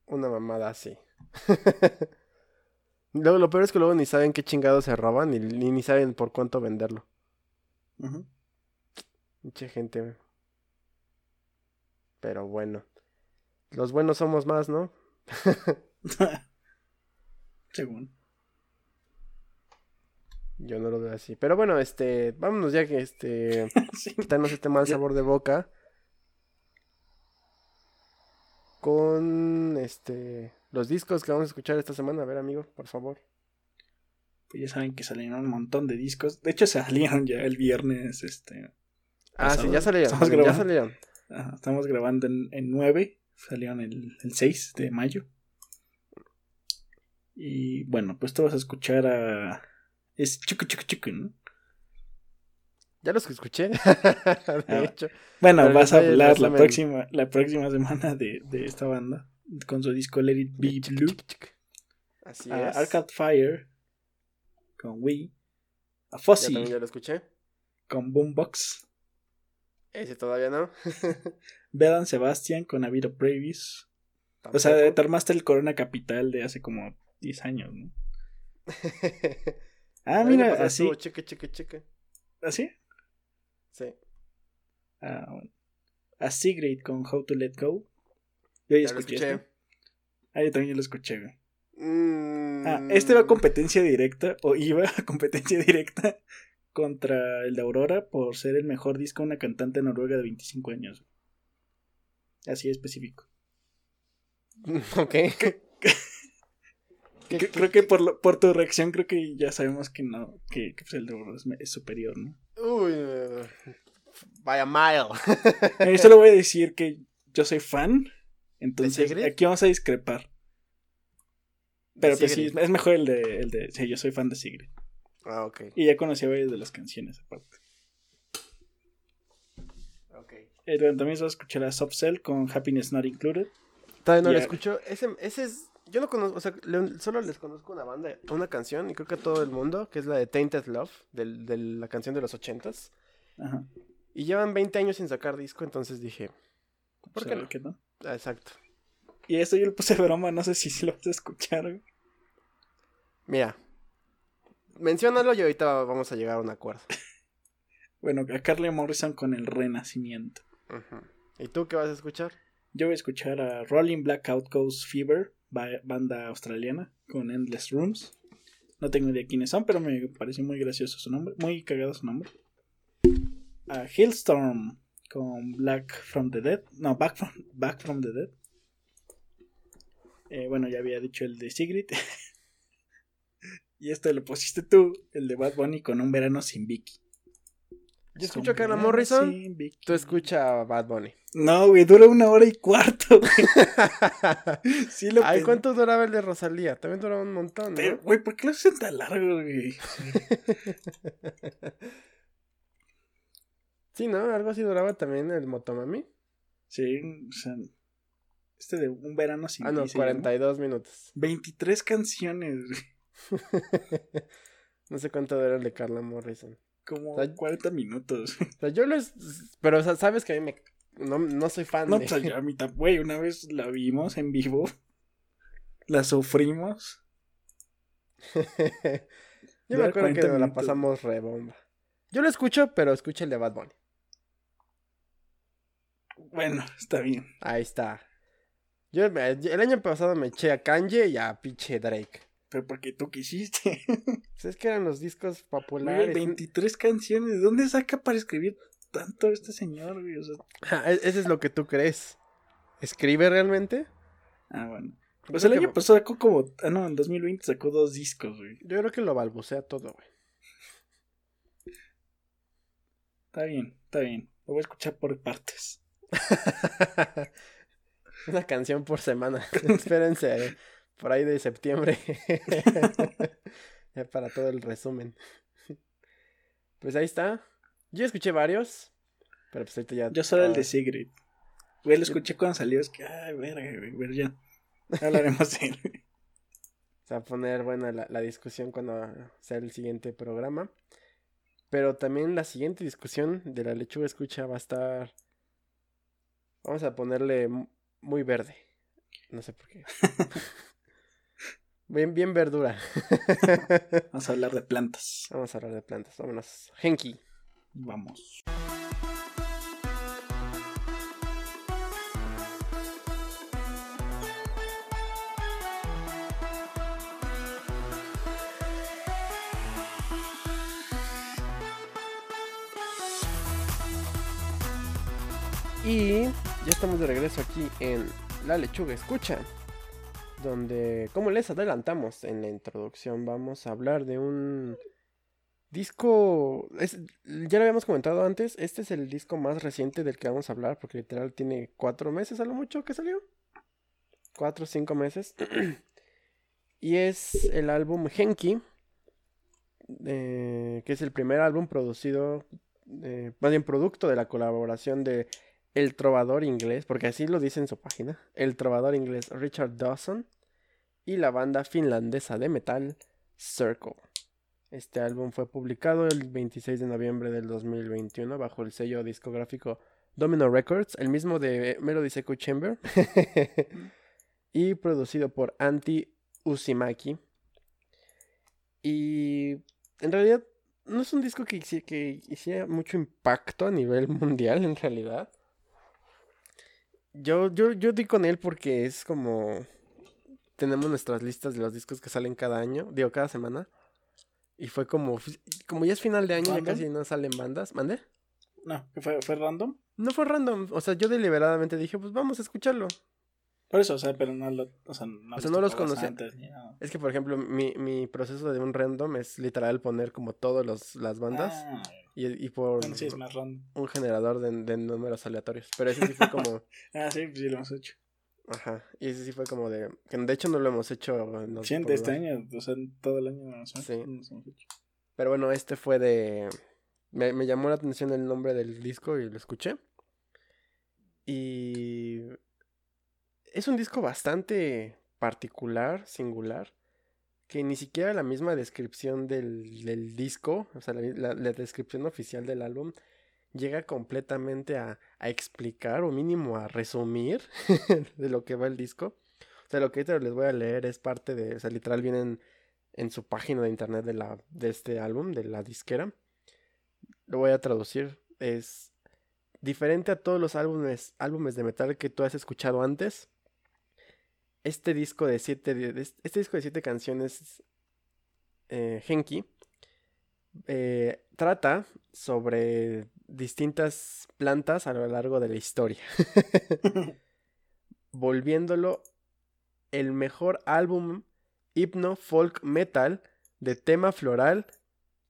Una mamada así. <laughs> Luego, lo peor es que luego ni saben qué chingados se roban ni, ni, ni saben por cuánto venderlo. Mucha gente. Pero bueno. Los buenos somos más, ¿no? Según. Yo no lo veo así. Pero bueno, este. Vámonos ya que este. <laughs> Sí. Quitarnos este mal sabor de boca. Con este. Los discos que vamos a escuchar esta semana. A ver, amigo, por favor. Pues ya saben que salieron un montón de discos. De hecho, salieron ya el viernes. Este. Ah, sí, ya salieron. Estamos Ya grabando. salieron. ajá, estamos grabando en, en 9. Salieron el, el 6 de mayo. Y bueno, pues te vas a escuchar a. Es Chucu Chucu Chucu, ¿no? Ya los que escuché. <laughs> de Ah, hecho. Bueno, Pero vas a hablar la próxima, la próxima semana de, de esta banda. Con su disco Let It Be Blue. Así A es. Arcade Fire. Con Wii. A Ya Fuzzy. también ya lo escuché. Con Boombox. Ese todavía no. <laughs> Bedan Sebastian con Aviro Previs. O sea, te armaste el Corona Capital de hace como 10 años, ¿no? <laughs> Ah, mira, así. estuvo Cheque, cheque, cheque. ¿Así? Sí. Ah, bueno. A Sigrid con How to Let Go. Yo ya Ya lo escuché. escuché. este. Ah, yo también lo escuché, güey. Mm, Ah, este va a competencia directa, o iba a <laughs> competencia directa contra el de Aurora por ser el mejor disco de una cantante noruega de 25 años. Así específico. <laughs> Ok. Que- creo que por, lo- por tu reacción, creo que ya sabemos que no, que, que, pues, el de Burroughs es, superior, ¿no? Uy, by a mile. Solo voy a decir que yo soy fan, entonces aquí vamos a discrepar. Pero pues sí, es mejor el de, el de. Sí, yo soy fan de Sigrid. Ah, ok. Y ya conocía varias de las canciones aparte. Ok. Eh, también se va a escuchar a Soft Cell con Happiness Not Included. Todavía no lo escucho. Ese, ese es. Yo no conozco, o sea, le- solo les conozco una banda, una canción, y creo que a todo el mundo, que es la de Tainted Love, del- de la canción de los ochentas. Ajá. Y llevan 20 años sin sacar disco, entonces dije, ¿por qué no? que no? Ah, exacto. Y esto yo le puse broma, no sé si sí lo vas a escuchar. güey. Mira, menciónalo y ahorita vamos a llegar a un acuerdo. <laughs> Bueno, a Carly Morrison con el Renacimiento. Ujú. ¿Y tú qué vas a escuchar? Yo voy a escuchar a Rolling Blackout Ghost Fever, banda australiana, con Endless Rooms. No tengo idea quiénes son, pero me pareció muy gracioso su nombre, muy cagado su nombre. A Hillstorm con Black from the Dead. No, Back from, Back from the Dead. Eh, bueno, ya había dicho el de Sigrid. <laughs> y este lo pusiste tú, el de Bad Bunny con Un Verano sin Vicky. Yo escucho a Carla Morrison, tú escucha a Bad Bunny. No, güey, dura una hora y cuarto, güey. <laughs> Sí lo Ay, ¿cuánto duraba el de Rosalía? También duraba un montón, ¿no? Pero, güey, ¿por qué lo hacen tan largo, güey? <laughs> Sí, ¿no? Algo así duraba también el Motomami. Sí, o sea, este de un verano sin Ah, no, ti se llama. 42 minutos. 23 canciones, güey, <laughs> no sé cuánto dura el de Carla Morrison. Como O sea, 40 minutos. <laughs> O sea, yo les... Pero, o sea, sabes que a mí me... No, no soy fan No, de... pues yo a mí <laughs> tam- güey, una vez la vimos en vivo, la sufrimos. yo me acuerdo que 40 nos la pasamos rebomba. Yo lo escucho, pero escucho el de Bad Bunny. Bueno, está bien. Ahí está. Yo el año pasado me eché a Kanye y a pinche Drake. Pero porque tú quisiste. <laughs> Pues es que eran los discos Güey, populares. 23 canciones. ¿De dónde saca para escribir tanto este señor, güey? O sea, Ah, e- Ese es lo que tú crees. ¿Escribe realmente? ah, bueno. Yo Pues el año que- pasado sacó como. Ah, no, en 2020 sacó dos discos, güey. Yo creo que lo balbucea todo, güey. Está bien, está bien. Lo voy a escuchar por partes. <laughs> Una canción por semana. <laughs> Espérense eh, por ahí de septiembre. <laughs> ya para todo el resumen. Pues ahí está. Yo escuché varios. Pero pues ahorita ya. Yo solo el de Sigrid. Güey, lo escuché cuando salió. Es que, ay, verga, güey. Pero ya. Hablaremos de él. <laughs> Se va a poner buena la, la discusión cuando sea el siguiente programa. Pero también la siguiente discusión de la lechuga escucha va a estar. Vamos a ponerle mu- muy verde. No sé por qué. <laughs> bien, bien verdura. <laughs> Vamos a hablar de plantas. Vamos a hablar de plantas. Vámonos. Genki. Vamos. Y ya estamos de regreso aquí en La Lechuga Escucha, donde, como les adelantamos en la introducción, vamos a hablar de un disco, ya lo habíamos comentado antes, este es el disco más reciente del que vamos a hablar, porque literal tiene cuatro meses a lo mucho que salió. Cuatro o cinco meses. <clears throat> y es el álbum Genki, eh, que es el primer álbum producido, más bien producto de la colaboración de el trovador inglés, porque así lo dice en su página, el trovador inglés Richard Dawson y la banda finlandesa de metal Circle. Este álbum fue publicado el 26 de noviembre del 2021 bajo el sello discográfico Domino Records, el mismo de Melody Echo Chamber, <laughs> y producido por Anti Usimaki. Y en realidad no es un disco que, que hiciera mucho impacto a nivel <laughs> mundial, en realidad. Yo, yo, yo di con él porque es como. Tenemos nuestras listas de los discos que salen cada año, digo, cada semana. Y fue como. Como ya es final de año, ya ¿Random? casi no salen bandas. ¿Mande? No, ¿fue, ¿fue random? No fue random. O sea, yo deliberadamente dije, pues vamos a escucharlo. Por eso, o sea, pero no, lo, o sea, no, O sea, no los conocía. Es que, por ejemplo, mi, mi proceso de un random es literal poner como todas las bandas Ah, y, y por bueno, sí, es más random. un generador de, de números aleatorios. Pero ese sí fue como... <laughs> Ah, sí, pues sí lo hemos hecho. Ajá. Y ese sí fue como de... Que de hecho no lo hemos hecho. Sí, de este año, o sea, todo el año no Sí. no nos hemos hecho. Pero bueno, este fue de... Me, me llamó la atención el nombre del disco y lo escuché. Y... Es un disco bastante particular, singular, que ni siquiera la misma descripción del, disco, o sea, la, descripción oficial del álbum, llega completamente a, explicar o mínimo a resumir <laughs> de lo que va el disco. O sea, lo que les voy a leer es parte de, o sea, literal vienen en su página de internet de, la, de este álbum, de la disquera. Lo voy a traducir. Es diferente a todos los álbumes, álbumes de metal que tú has escuchado antes. Este disco de siete, este disco de siete canciones, eh, Henki, eh, trata sobre distintas plantas a lo largo de la historia, <laughs> volviéndolo el mejor álbum hipno folk metal de tema floral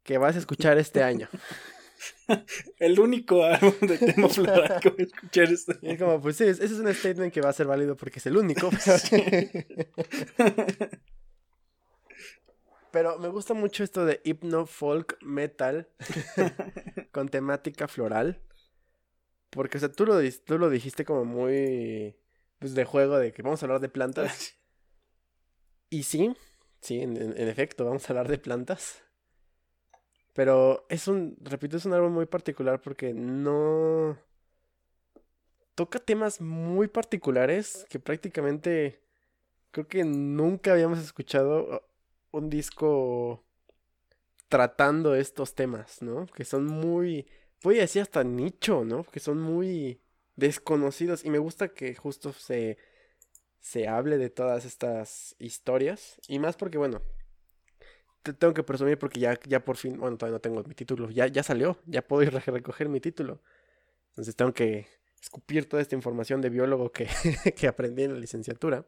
que vas a escuchar este año. <laughs> <laughs> El único álbum de tema floral que voy a escuchar este Y es como, pues sí, es- ese es un statement que va a ser válido porque es el único. <laughs> Pero me gusta mucho esto de hipno folk metal <laughs> con temática floral. Porque, o sea, tú lo, tú lo dijiste como muy pues, de juego de que vamos a hablar de plantas. Y sí, sí, en efecto, vamos a hablar de plantas. Pero es un, repito, es un álbum muy particular porque no toca temas muy particulares que prácticamente creo que nunca habíamos escuchado un disco tratando estos temas, ¿no? Que son muy, voy a decir hasta nicho, ¿no? Que son muy desconocidos y me gusta que justo se se hable de todas estas historias y más porque bueno, te tengo que presumir porque ya ya por fin, bueno, todavía no tengo mi título, ya ya salió, ya puedo ir a recoger mi título. Entonces tengo que escupir toda esta información de biólogo que, <laughs> que aprendí en la licenciatura.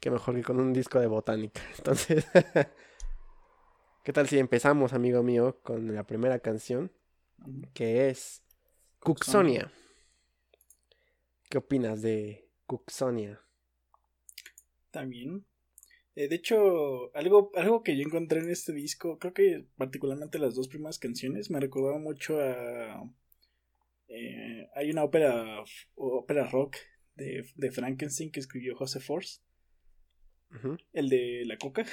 Que mejor que con un disco de botánica. <laughs> Entonces, <laughs> ¿qué tal si empezamos, amigo mío, con la primera canción? Que es Cuxonia. ¿Qué opinas de Cuxonia? También. Eh, de hecho, algo, algo que yo encontré en este disco, creo que particularmente las dos primeras canciones, me recordaba mucho a... eh, hay una ópera, ópera rock de, de Frankenstein que escribió José Force, el de La Coca,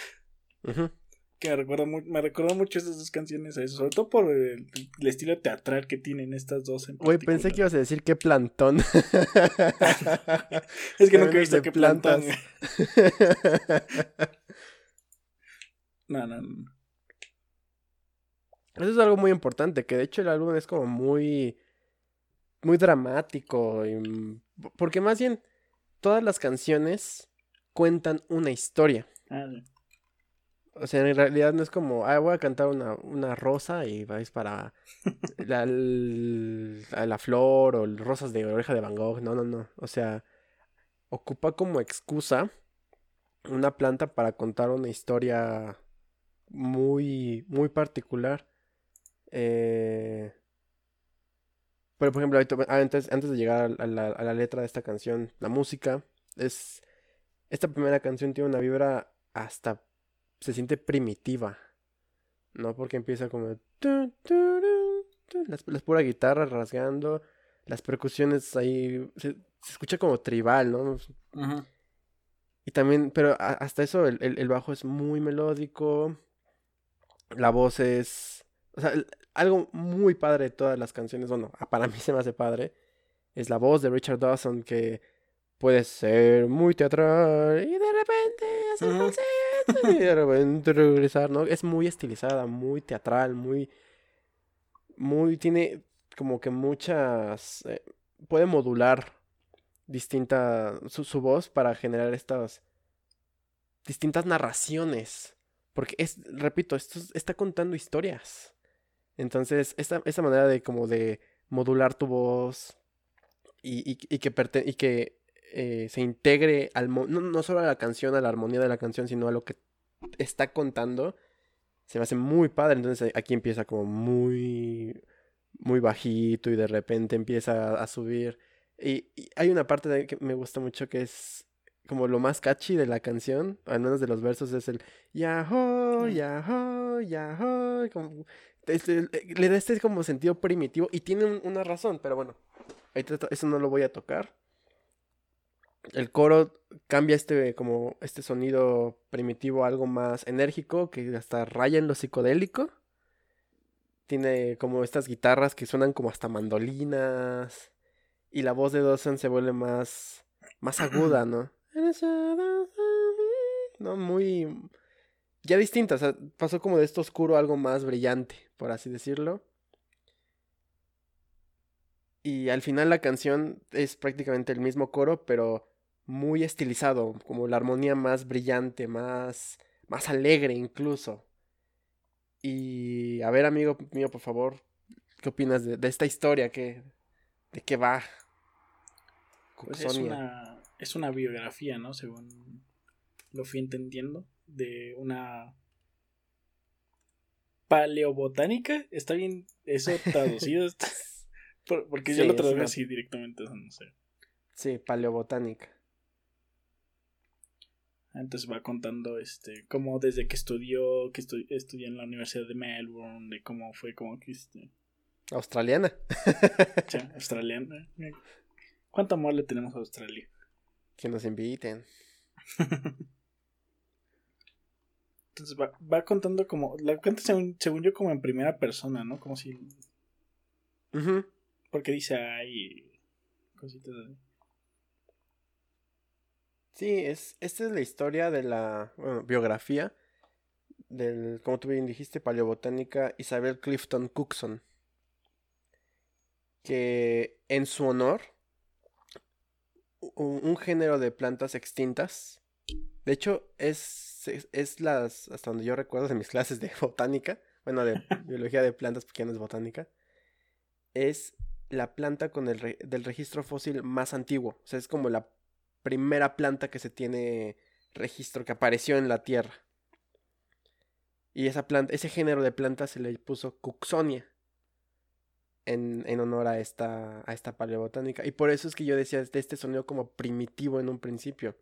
ujú. Que me recordó mucho esas dos canciones a eso, sobre todo por el, el estilo teatral que tienen estas dos Güey, pensé que ibas a decir qué plantón. <laughs> Es que nunca he visto plantan. plantas. <laughs> No, no, no. Eso es algo muy importante, que de hecho el álbum es como muy, muy dramático, y, porque más bien todas las canciones cuentan una historia. Ah, sí. O sea, en realidad no es como, ah, voy a cantar una, una rosa y vais para <laughs> la, la flor o rosas de oreja de Van Gogh. No, no, no. O sea, ocupa como excusa una planta para contar una historia muy, muy particular. Eh, Pero, por ejemplo, ahorita- antes, antes de llegar a la, a la letra de esta canción, la música es... Esta primera canción tiene una vibra hasta... Se siente primitiva, ¿no? Porque empieza como... Las, las pura guitarra rasgando, las percusiones ahí... Se, se escucha como tribal, ¿no? Y también, pero a- hasta eso, el, el- el bajo es muy melódico. La voz es. O sea, el- algo muy padre de todas las canciones. Bueno, <laughs> para mí se me hace padre. Es la voz de Richard Dawson que puede ser muy teatral y de repente hacer Ujú. falsete <laughs> y de regresar, ¿no? Es muy estilizada, muy teatral, muy. Muy. Tiene como que muchas. eh, puede modular distinta su, su voz para generar estas distintas narraciones. Porque es, repito, esto es- está contando historias. Entonces, esta, esta manera de como de modular tu voz y, y, y que, y que eh, se integre al no, no solo a la canción, a la armonía de la canción, sino a lo que está contando, se me hace muy padre. Entonces aquí empieza como muy, muy bajito y de repente empieza a, subir. Y, y, hay una parte de que me gusta mucho que es como lo más catchy de la canción, al menos de los versos, es el Yahoo, Yahoo, Yahoo. Como, este, le da este como sentido primitivo y tiene un, una razón, pero bueno, eso no lo voy a tocar. El coro cambia este como este sonido primitivo a algo más enérgico que hasta raya en lo psicodélico. Tiene como estas guitarras que suenan como hasta mandolinas y la voz de Dawson se vuelve más más <clears throat> aguda, ¿no? No muy ya distinta, o sea, pasó como de esto oscuro a algo más brillante, por así decirlo. Y al final la canción es prácticamente el mismo coro, pero muy estilizado, como la armonía más brillante, más, más alegre incluso. Y a ver, amigo mío, por favor, ¿qué opinas de, de esta historia? ¿Qué, ¿De qué va? Pues es, una, es una biografía, ¿no? Según lo fui entendiendo, de una paleobotánica. ¿Está bien eso <laughs> traducido? <laughs> Porque yo lo traduzco así directamente, no sé. Sí, paleobotánica. Entonces va contando este cómo desde que estudió, que estudió en la Universidad de Melbourne, de cómo fue como que este australiana. sí, australiana. ¿Cuánto amor le tenemos a Australia? Que nos inviten. Entonces va, va contando como la cuenta según, según, yo como en primera persona, ¿no? Como si porque dice ahí cositas así. Sí, es, esta es la historia de la biografía del, como tú bien dijiste, paleobotánica Isabel Clifton Cookson. Que en su honor, un, un género de plantas extintas, de hecho, es, es, es, las, hasta donde yo recuerdo de mis clases de <laughs> botánica, bueno, de <laughs> biología de plantas, porque ya no es botánica, es la planta con el del registro fósil más antiguo. O sea, es como la primera planta que se tiene registro que apareció en la Tierra. Y esa planta, ese género de planta se le puso Cooksonia en, en, honor a esta, a esta paleobotánica. Y por eso es que yo decía de este sonido como primitivo en un principio.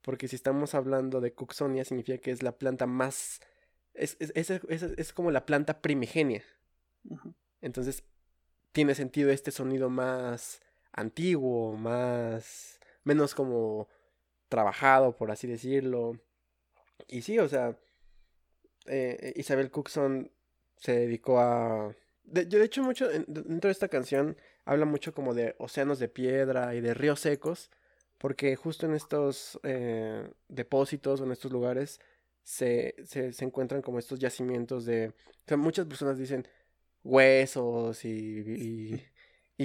Porque si estamos hablando de Cooksonia, significa que es la planta más. Es, es, es, es como la planta primigenia. Entonces, tiene sentido este sonido más antiguo, más menos como trabajado, por así decirlo. Y sí, o sea, eh, Isabel Cookson se dedicó a... De, de hecho, mucho dentro de esta canción habla mucho como de océanos de piedra y de ríos secos, porque justo en estos eh, depósitos o en estos lugares se, se, se, encuentran como estos yacimientos de... O sea, muchas personas dicen huesos y, y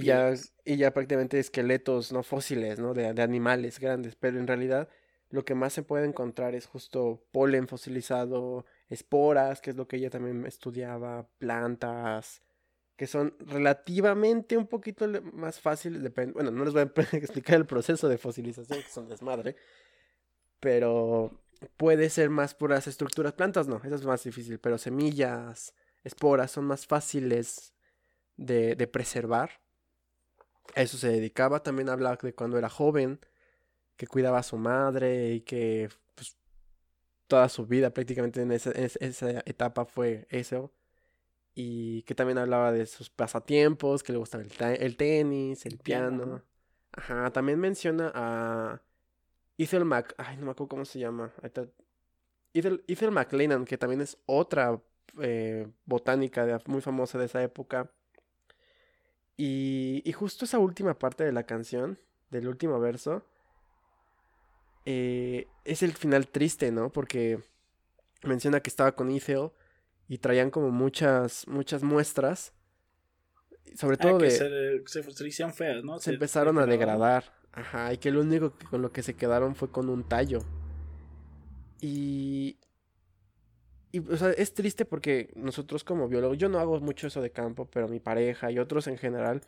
ya, y ya prácticamente esqueletos, ¿no? Fósiles, ¿no? De, de, animales grandes, pero en realidad lo que más se puede encontrar es justo polen fosilizado, esporas, que es lo que ella también estudiaba, plantas, que son relativamente un poquito más fáciles, bueno, no les voy a <laughs> explicar el proceso de fosilización, que son desmadre, pero puede ser más puras estructuras, plantas no, eso es más difícil, pero semillas, esporas son más fáciles de, de preservar a eso se dedicaba. También hablaba de cuando era joven, que cuidaba a su madre y que pues, toda su vida prácticamente en esa, etapa fue eso. Y que también hablaba de sus pasatiempos, que le gustaba el, tenis, el, piano. Ajá, también menciona a Ethel Mac... Ay, no me acuerdo cómo se llama. Ethel, Ethel McLennan, que también es otra eh, botánica muy famosa de esa época y, y, justo esa última parte de la canción, del último verso, eh, es el final triste, ¿no? Porque menciona que estaba con Ethel y traían como muchas, muchas muestras. Sobre ah, todo de... Se, se, feas, ¿no? Se, empezaron a degradar. Ajá, y que lo único con lo que se quedaron fue con un tallo. Y... y, o sea, es triste porque nosotros como biólogos, yo no hago mucho eso de campo, pero mi pareja y otros en general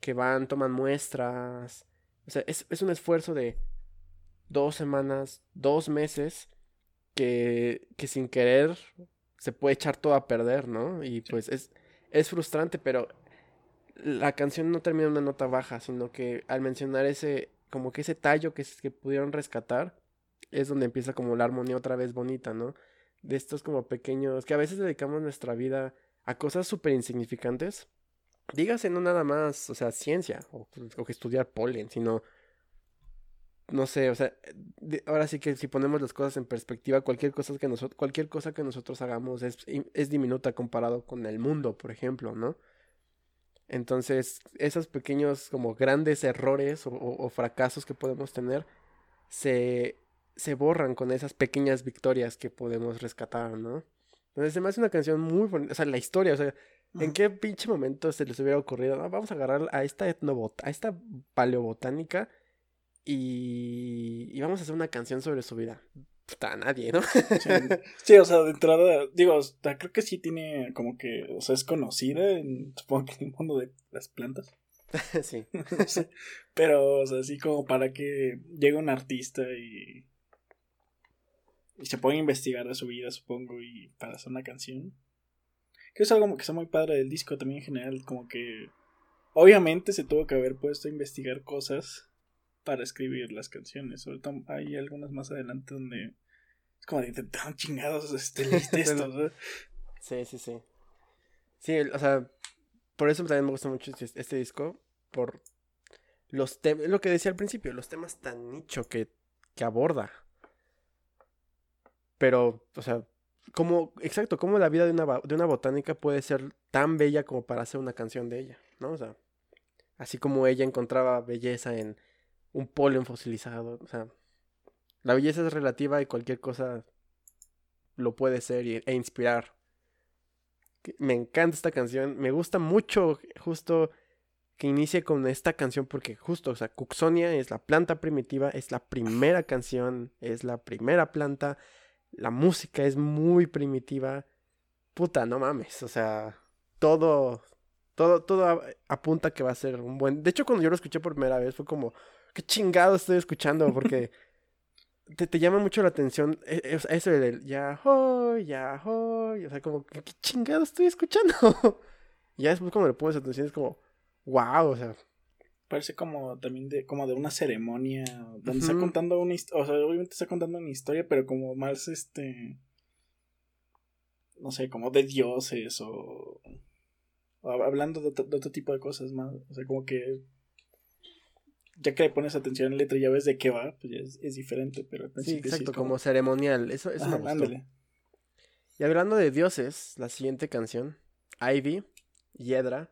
que van, toman muestras. O sea, es, es un esfuerzo de dos semanas, dos meses, que, que sin querer se puede echar todo a perder, ¿no? Y pues es, es frustrante, pero la canción no termina en una nota baja, sino que al mencionar ese, como que ese tallo que, que pudieron rescatar, es donde empieza como la armonía otra vez bonita, ¿no? De estos como pequeños, que a veces dedicamos nuestra vida a cosas súper insignificantes. Dígase no nada más, o sea, ciencia, o, que estudiar polen, sino no sé, o sea, ahora sí que si ponemos las cosas en perspectiva, cualquier cosa que, nosotros cualquier cosa que nosotros hagamos es, es, diminuta comparado con el mundo, por ejemplo, ¿no? Entonces, esos pequeños como grandes errores o, fracasos que podemos tener se, se borran con esas pequeñas victorias que podemos rescatar, ¿no? Entonces, se me hace una canción muy bonita, o sea, la historia, o sea, ¿en qué pinche momento se les hubiera ocurrido? vamos a agarrar a esta etnobot, a esta paleobotánica y, vamos a hacer una canción sobre su vida. Puta, nadie, ¿no? <laughs> sí, o sea, de entrada, digo, creo que sí tiene como que, o sea, es conocida, en, supongo que en el mundo de las plantas. <laughs> sí. <laughs> Pero, o sea, así como para que llegue un artista y, y se pueda investigar de su vida, supongo, y para hacer una canción. Que es algo que está muy padre del disco también en general, como que obviamente se tuvo que haber puesto a investigar cosas para escribir las canciones. Ahorita hay algunas más adelante donde es como de tan chingados este, <laughs> estos, Sí, sí, sí. Sí, o sea, por eso también me gusta mucho este, este disco, por los temas, lo que decía al principio, los temas tan nicho que, que aborda. Pero, o sea, como, exacto, como la vida de una, de una botánica puede ser tan bella como para hacer una canción de ella, ¿no? O sea, así como ella encontraba belleza en un polen fosilizado. O sea, la belleza es relativa y cualquier cosa lo puede ser e inspirar. Me encanta esta canción. Me gusta mucho justo que inicie con esta canción porque justo, o sea, Cuxonia es la planta primitiva, es la primera canción, es la primera planta. La música es muy primitiva. Puta, no mames, o sea, todo todo todo apunta que va a ser un buen. De hecho, cuando yo lo escuché por primera vez fue como qué chingado estoy escuchando, porque <laughs> te, llama mucho la atención e, e, eso del Yahoo, Yahoo, o sea, como, ¿qué, chingado estoy escuchando? <laughs> y ya después cuando le pones atención es como, wow, o sea. Parece como también de, como de una ceremonia donde está contando una historia, o sea, obviamente está contando una historia, pero como más este, no sé, como de dioses o, hablando de, de otro tipo de cosas más, o sea, como que ya que le pones atención a la letra y ya ves de qué va, pues ya es, diferente, pero sí, exacto, como... ceremonial, eso, eso me gustó. Y hablando de dioses, la siguiente canción, Ivy, Hiedra,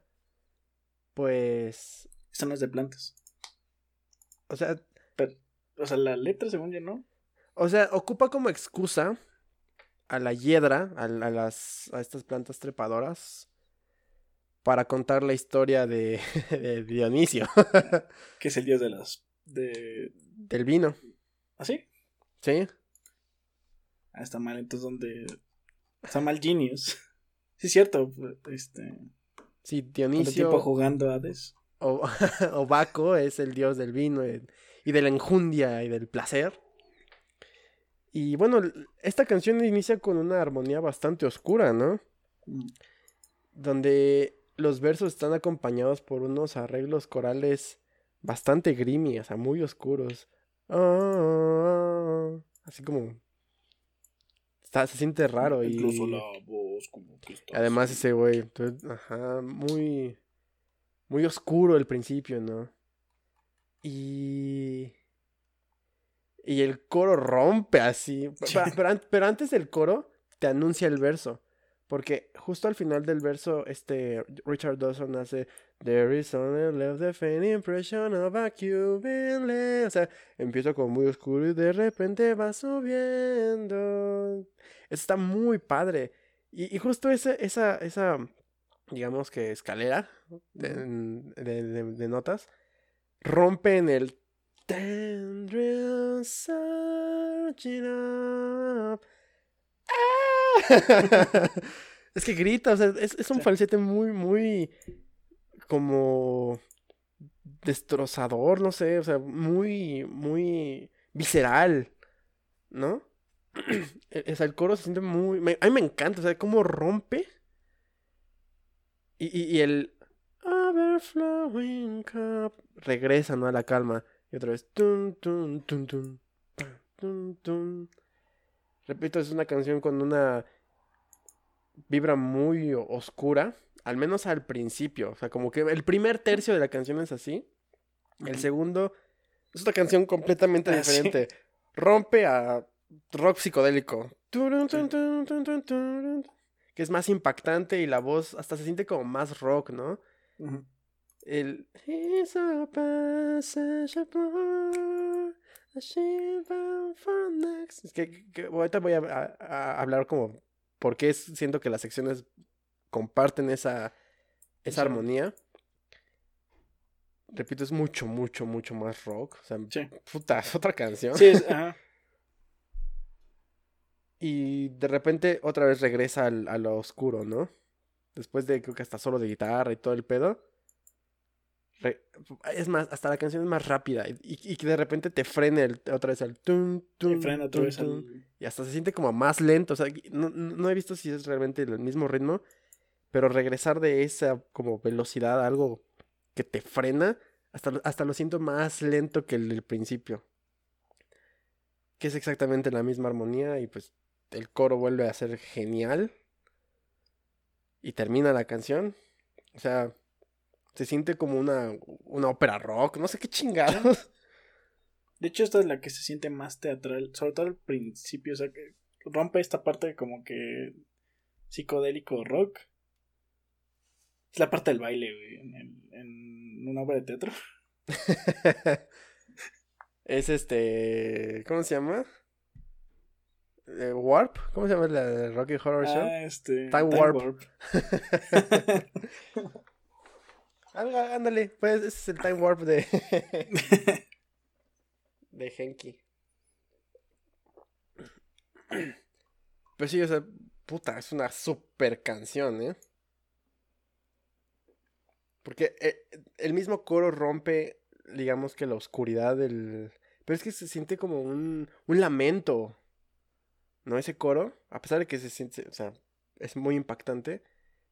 pues... Esta no es de plantas. O sea... o sea, la letra según yo no. O sea, ocupa como excusa a la hiedra, a, a las, a estas plantas trepadoras, para contar la historia de, <laughs> Dionisio. <laughs> que es el dios de las... De... Del vino. ¿Ah, sí? Sí. Ah, está mal, entonces donde... Está mal Genius. <laughs> sí, es cierto. Este... Sí, Dionisio... tiempo jugando Hades? O, <laughs> o Baco es el dios del vino y de la enjundia y del placer. Y bueno, esta canción inicia con una armonía bastante oscura, ¿no? Mm. Donde los versos están acompañados por unos arreglos corales bastante grimy, o sea, muy oscuros. Ah, así como. Está, se siente raro y. Incluso la voz, como que está. Además, ese güey. Ajá, muy. Muy oscuro el principio, ¿no? Y. Y el coro rompe así. pero antes del coro, te anuncia el verso. Porque justo al final del verso, este Richard Dawson hace There is only left the faint impression of a Cuban O sea, empieza como muy oscuro y de repente va subiendo. Está muy padre. Y, justo ese, esa, esa, digamos que escalera de, de, notas rompe en el <laughs> es que grita, o sea, es, es un Sí. falsete muy, muy como destrozador, no sé, o sea, muy, muy visceral, ¿no? <clears throat> E- O sea, el coro se siente muy... a mí me encanta, o sea, cómo rompe. Y, y, y el... Overflowing cup. Regresa, ¿no? A la calma. Y otra vez... Tun, tun, tun, tun, tun, tun. Repito, es una canción con una vibra muy oscura. Al menos al principio. O sea, como que el primer tercio de la canción es así. El segundo es otra canción completamente Ah, sí. diferente. Rompe a rock psicodélico. Que es más impactante y la voz hasta se siente como más rock, ¿no? El. Es que, que ahorita voy a, a- a hablar como por qué siento que las secciones comparten esa, esa Sí. armonía. Repito, es mucho, mucho, mucho más rock. O sea, Sí. puta, es otra canción. Sí, es, <laughs> ajá. Y de repente otra vez regresa al- a lo oscuro, ¿no? Después de creo que hasta solo de guitarra y todo el pedo. Re- es más, hasta la canción es más rápida. Y, que de repente te frene el- otra vez al tun, Y tun, frena otra tun, vez al- Y hasta se siente como más lento. O sea, no, no he visto si es realmente el mismo ritmo. Pero regresar de esa como velocidad a algo que te frena. Hasta, hasta lo siento más lento que el del principio. Que es exactamente la misma armonía. Y pues el coro vuelve a ser genial. Y termina la canción. O sea, se siente como una, una ópera rock. No sé qué chingados. <laughs> De hecho, esta es la que se siente más teatral, sobre todo al principio, o sea, que rompe esta parte como que psicodélico rock. Es la parte del baile, güey, en, en una obra de teatro. <laughs> es este. ¿Cómo se llama? Eh, Warp. ¿Cómo se llama la de Rocky Horror Show? Ah, este. Time Warp. <laughs> Algo, ándale. Pues ese es el Time Warp de. <laughs> de Henki. Pues sí, o sea, puta, es una super canción, ¿eh? Porque eh, el mismo coro rompe, digamos que la oscuridad del... Pero es que se siente como un, un lamento, ¿no? Ese coro, a pesar de que se siente, o sea, es muy impactante.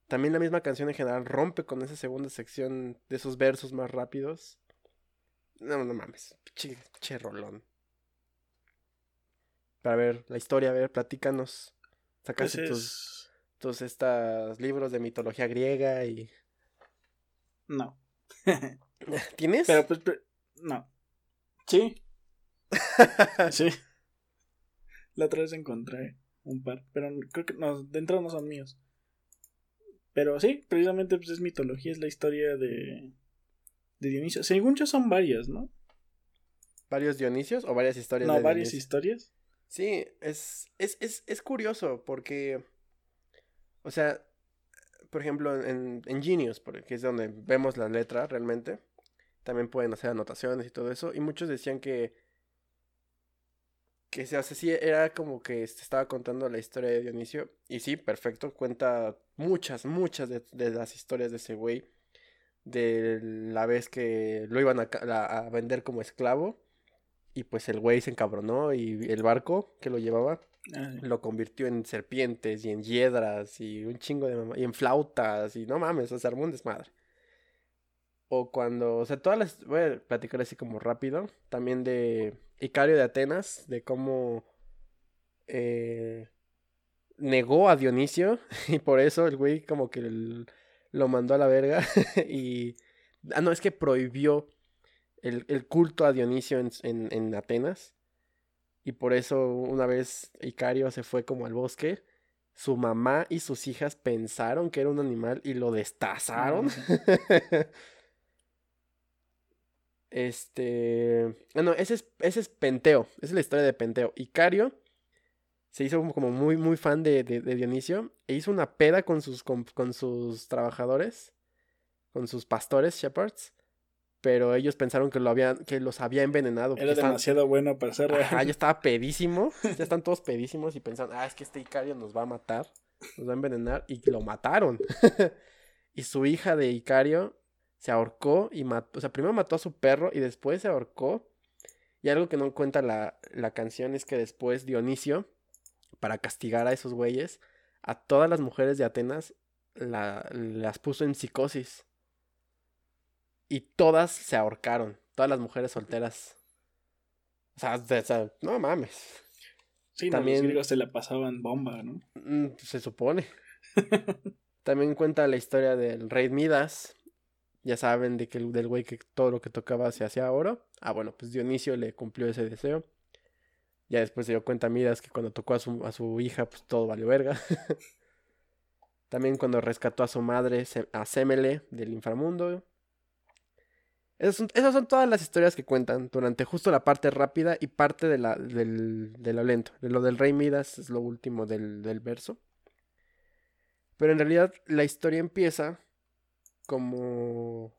También la misma canción en general rompe con esa segunda sección de esos versos más rápidos. No, no mames, che, che rolón. Para ver la historia, a ver, platícanos. Pues Sacaste tus, es... tus estos libros de mitología griega y... No. <laughs> ¿Tienes? Pero pues, pero- no. Sí. <laughs> sí. La otra vez encontré un par, pero creo que no, dentro no son míos. Pero sí, precisamente pues es mitología, es la historia de, de Dionisio. Según yo son varias, ¿no? ¿Varios Dionisios o varias historias No, de varias Dionisio? historias. Sí, es, es, es, es curioso porque, o sea, por ejemplo, en, en Genius, que es donde vemos la letra realmente, también pueden hacer anotaciones y todo eso, y muchos decían que, que se hace sí, era como que se estaba contando la historia de Dionisio, y sí, perfecto, cuenta muchas, muchas de, de las historias de ese güey, de la vez que lo iban a, vender como esclavo, y pues el güey se encabronó y el barco que lo llevaba lo convirtió en serpientes y en hiedras y un chingo de mamá, y en flautas y no mames, o sea, armó un desmadre. O cuando, o sea, todas las, voy a platicar así como rápido, también de Icario de Atenas, de cómo eh, negó a Dionisio <laughs> y por eso el güey como que el- lo mandó a la verga <laughs> y, ah, no, es que prohibió el, el culto a Dionisio en, en, en Atenas. Y por eso una vez Icario se fue como al bosque. Su mamá y sus hijas pensaron que era un animal y lo destazaron. <laughs> este. Ah, no, ese es, ese es Penteo. Esa es la historia de Penteo. Icario se hizo como- muy, muy fan de, de- de Dionisio. E hizo una peda con sus, con, con sus trabajadores. Con sus pastores, shepherds. pero ellos pensaron que, lo habían, que los había envenenado. Era demasiado bueno para ser real. Ah, ya estaba pedísimo, <laughs> ya están todos pedísimos y pensaron, ah, es que este Icario nos va a matar, nos va a envenenar, y lo mataron. <laughs> y su hija de Icario se ahorcó y mató, o sea, primero mató a su perro y después se ahorcó. Y algo que no cuenta la, la canción es que después Dionisio, para castigar a esos güeyes, a todas las mujeres de Atenas la, las puso en psicosis. Y todas se ahorcaron. Todas las mujeres solteras. O sea, no mames. Sí, también los griegos se la pasaban bomba, ¿no? Mm, se supone. <laughs> también cuenta la historia del rey Midas. Ya saben de que del güey que todo lo que tocaba se hacía oro. Ah, bueno, pues Dionisio le cumplió ese deseo. Ya después se dio cuenta Midas que cuando tocó a su, a su hija, pues todo valió verga. <laughs> También cuando rescató a su madre, a Semele, del inframundo. Esas son, todas las historias que cuentan durante justo la parte rápida y parte de, la, del, de lo lento. De lo del rey Midas es lo último del, del verso. Pero en realidad la historia empieza como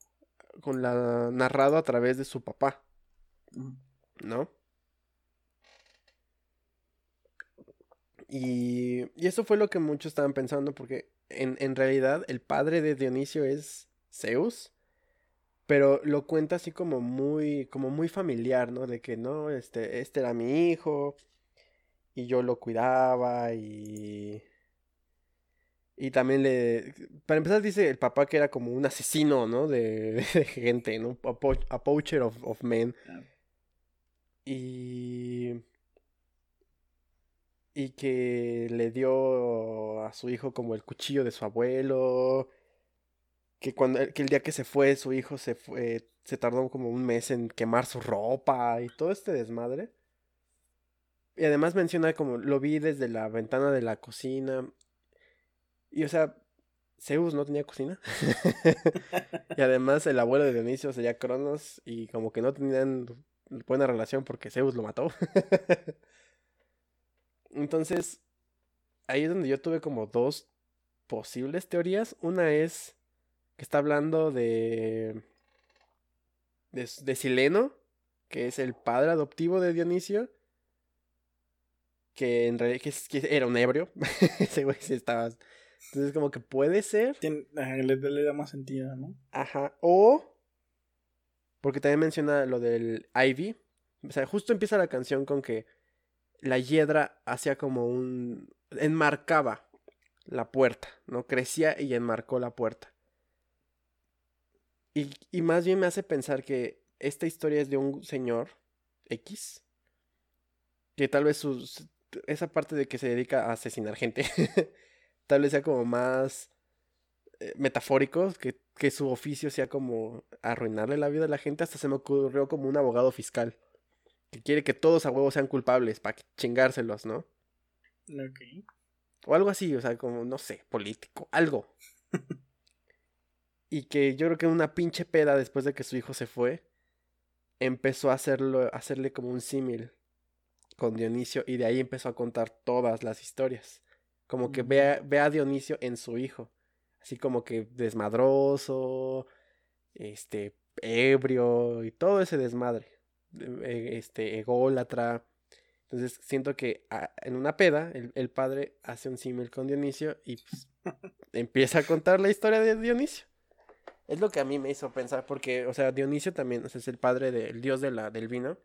con la narrado a través de su papá. ¿No? Y, y eso fue lo que muchos estaban pensando porque en, en realidad el padre de Dionisio es Zeus pero lo cuenta así como muy, como muy familiar, ¿no? De que no, este, este era mi hijo y yo lo cuidaba y... Y también le... Para empezar dice el papá que era como un asesino, ¿no? De, <laughs> gente, ¿no? A, poacher of, of men. Y... Y que le dio a su hijo como el cuchillo de su abuelo que cuando que el día que se fue su hijo se fue se tardó como un mes en quemar su ropa y todo este desmadre. Y además menciona como lo vi desde la ventana de la cocina. Y o sea, Zeus no tenía cocina. <laughs> y además el abuelo de Dionisio sería Cronos y como que no tenían buena relación porque Zeus lo mató. <laughs> Entonces, ahí es donde yo tuve como dos posibles teorías. Una es que está hablando de, de, Sileno, que es el padre adoptivo de Dionisio, que en realidad era un ebrio, <laughs> ese güey sí estaba... Entonces como que puede ser... le, da más sentido, ¿no? Ajá, o... Porque también menciona lo del Ivy. O sea, justo empieza la canción con que la hiedra hacía como un... enmarcaba la puerta, ¿no? Crecía y enmarcó la puerta. Y, más bien me hace pensar que esta historia es de un señor X. Que tal vez sus, esa parte de que se dedica a asesinar gente. <laughs> tal vez sea como más eh, metafórico. Que, que su oficio sea como arruinarle la vida a la gente. Hasta se me ocurrió como un abogado fiscal. Que quiere que todos a huevos sean culpables para chingárselos, ¿no? Ok. O algo así, o sea, como, no sé, político, algo. <laughs> Y que yo creo que una pinche peda después de que su hijo se fue, empezó a hacerlo, hacerle como un símil con Dionisio y de ahí empezó a contar todas las historias. Como que ve, a, ve a Dionisio en su hijo. Así como que desmadroso, este, ebrio y todo ese desmadre. E, este, ególatra. Entonces siento que ah, en una peda el, el padre hace un símil con Dionisio y pues, <laughs> empieza a contar la historia de Dionisio. Es lo que a mí me hizo pensar, porque, o sea, Dionisio también es el padre del dios de la, del vino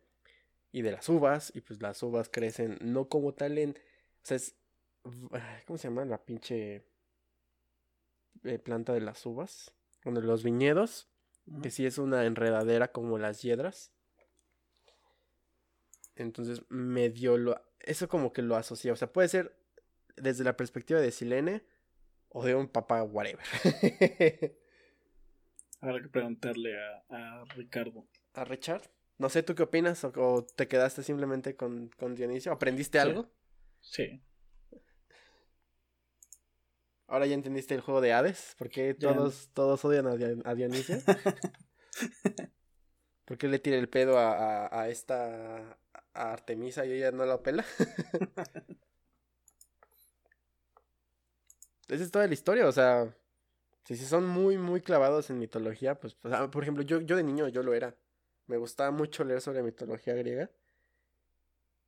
y de las uvas, y pues las uvas crecen no como tal en, o sea, es, ¿cómo se llama? La pinche eh, planta de las uvas, de los viñedos, que sí es una enredadera como las hiedras. Entonces, medio lo, eso como que lo asocia, o sea, puede ser desde la perspectiva de Silene o de un papá whatever. <laughs> Habrá que preguntarle a, Ricardo. ¿A Richard? No sé, ¿tú qué opinas? ¿O, te quedaste simplemente con, con Dionisio? ¿Aprendiste algo? Sí. Ahora ya entendiste el juego de Hades. ¿Por qué todos, todos odian a, Dionisio? <laughs> ¿Por qué le tira el pedo a, a, esta a Artemisa y ella no la pela? <laughs> Esa es toda la historia, o sea, Si, son muy, muy clavados en mitología, pues, por ejemplo, yo, yo de niño yo lo era. Me gustaba mucho leer sobre mitología griega.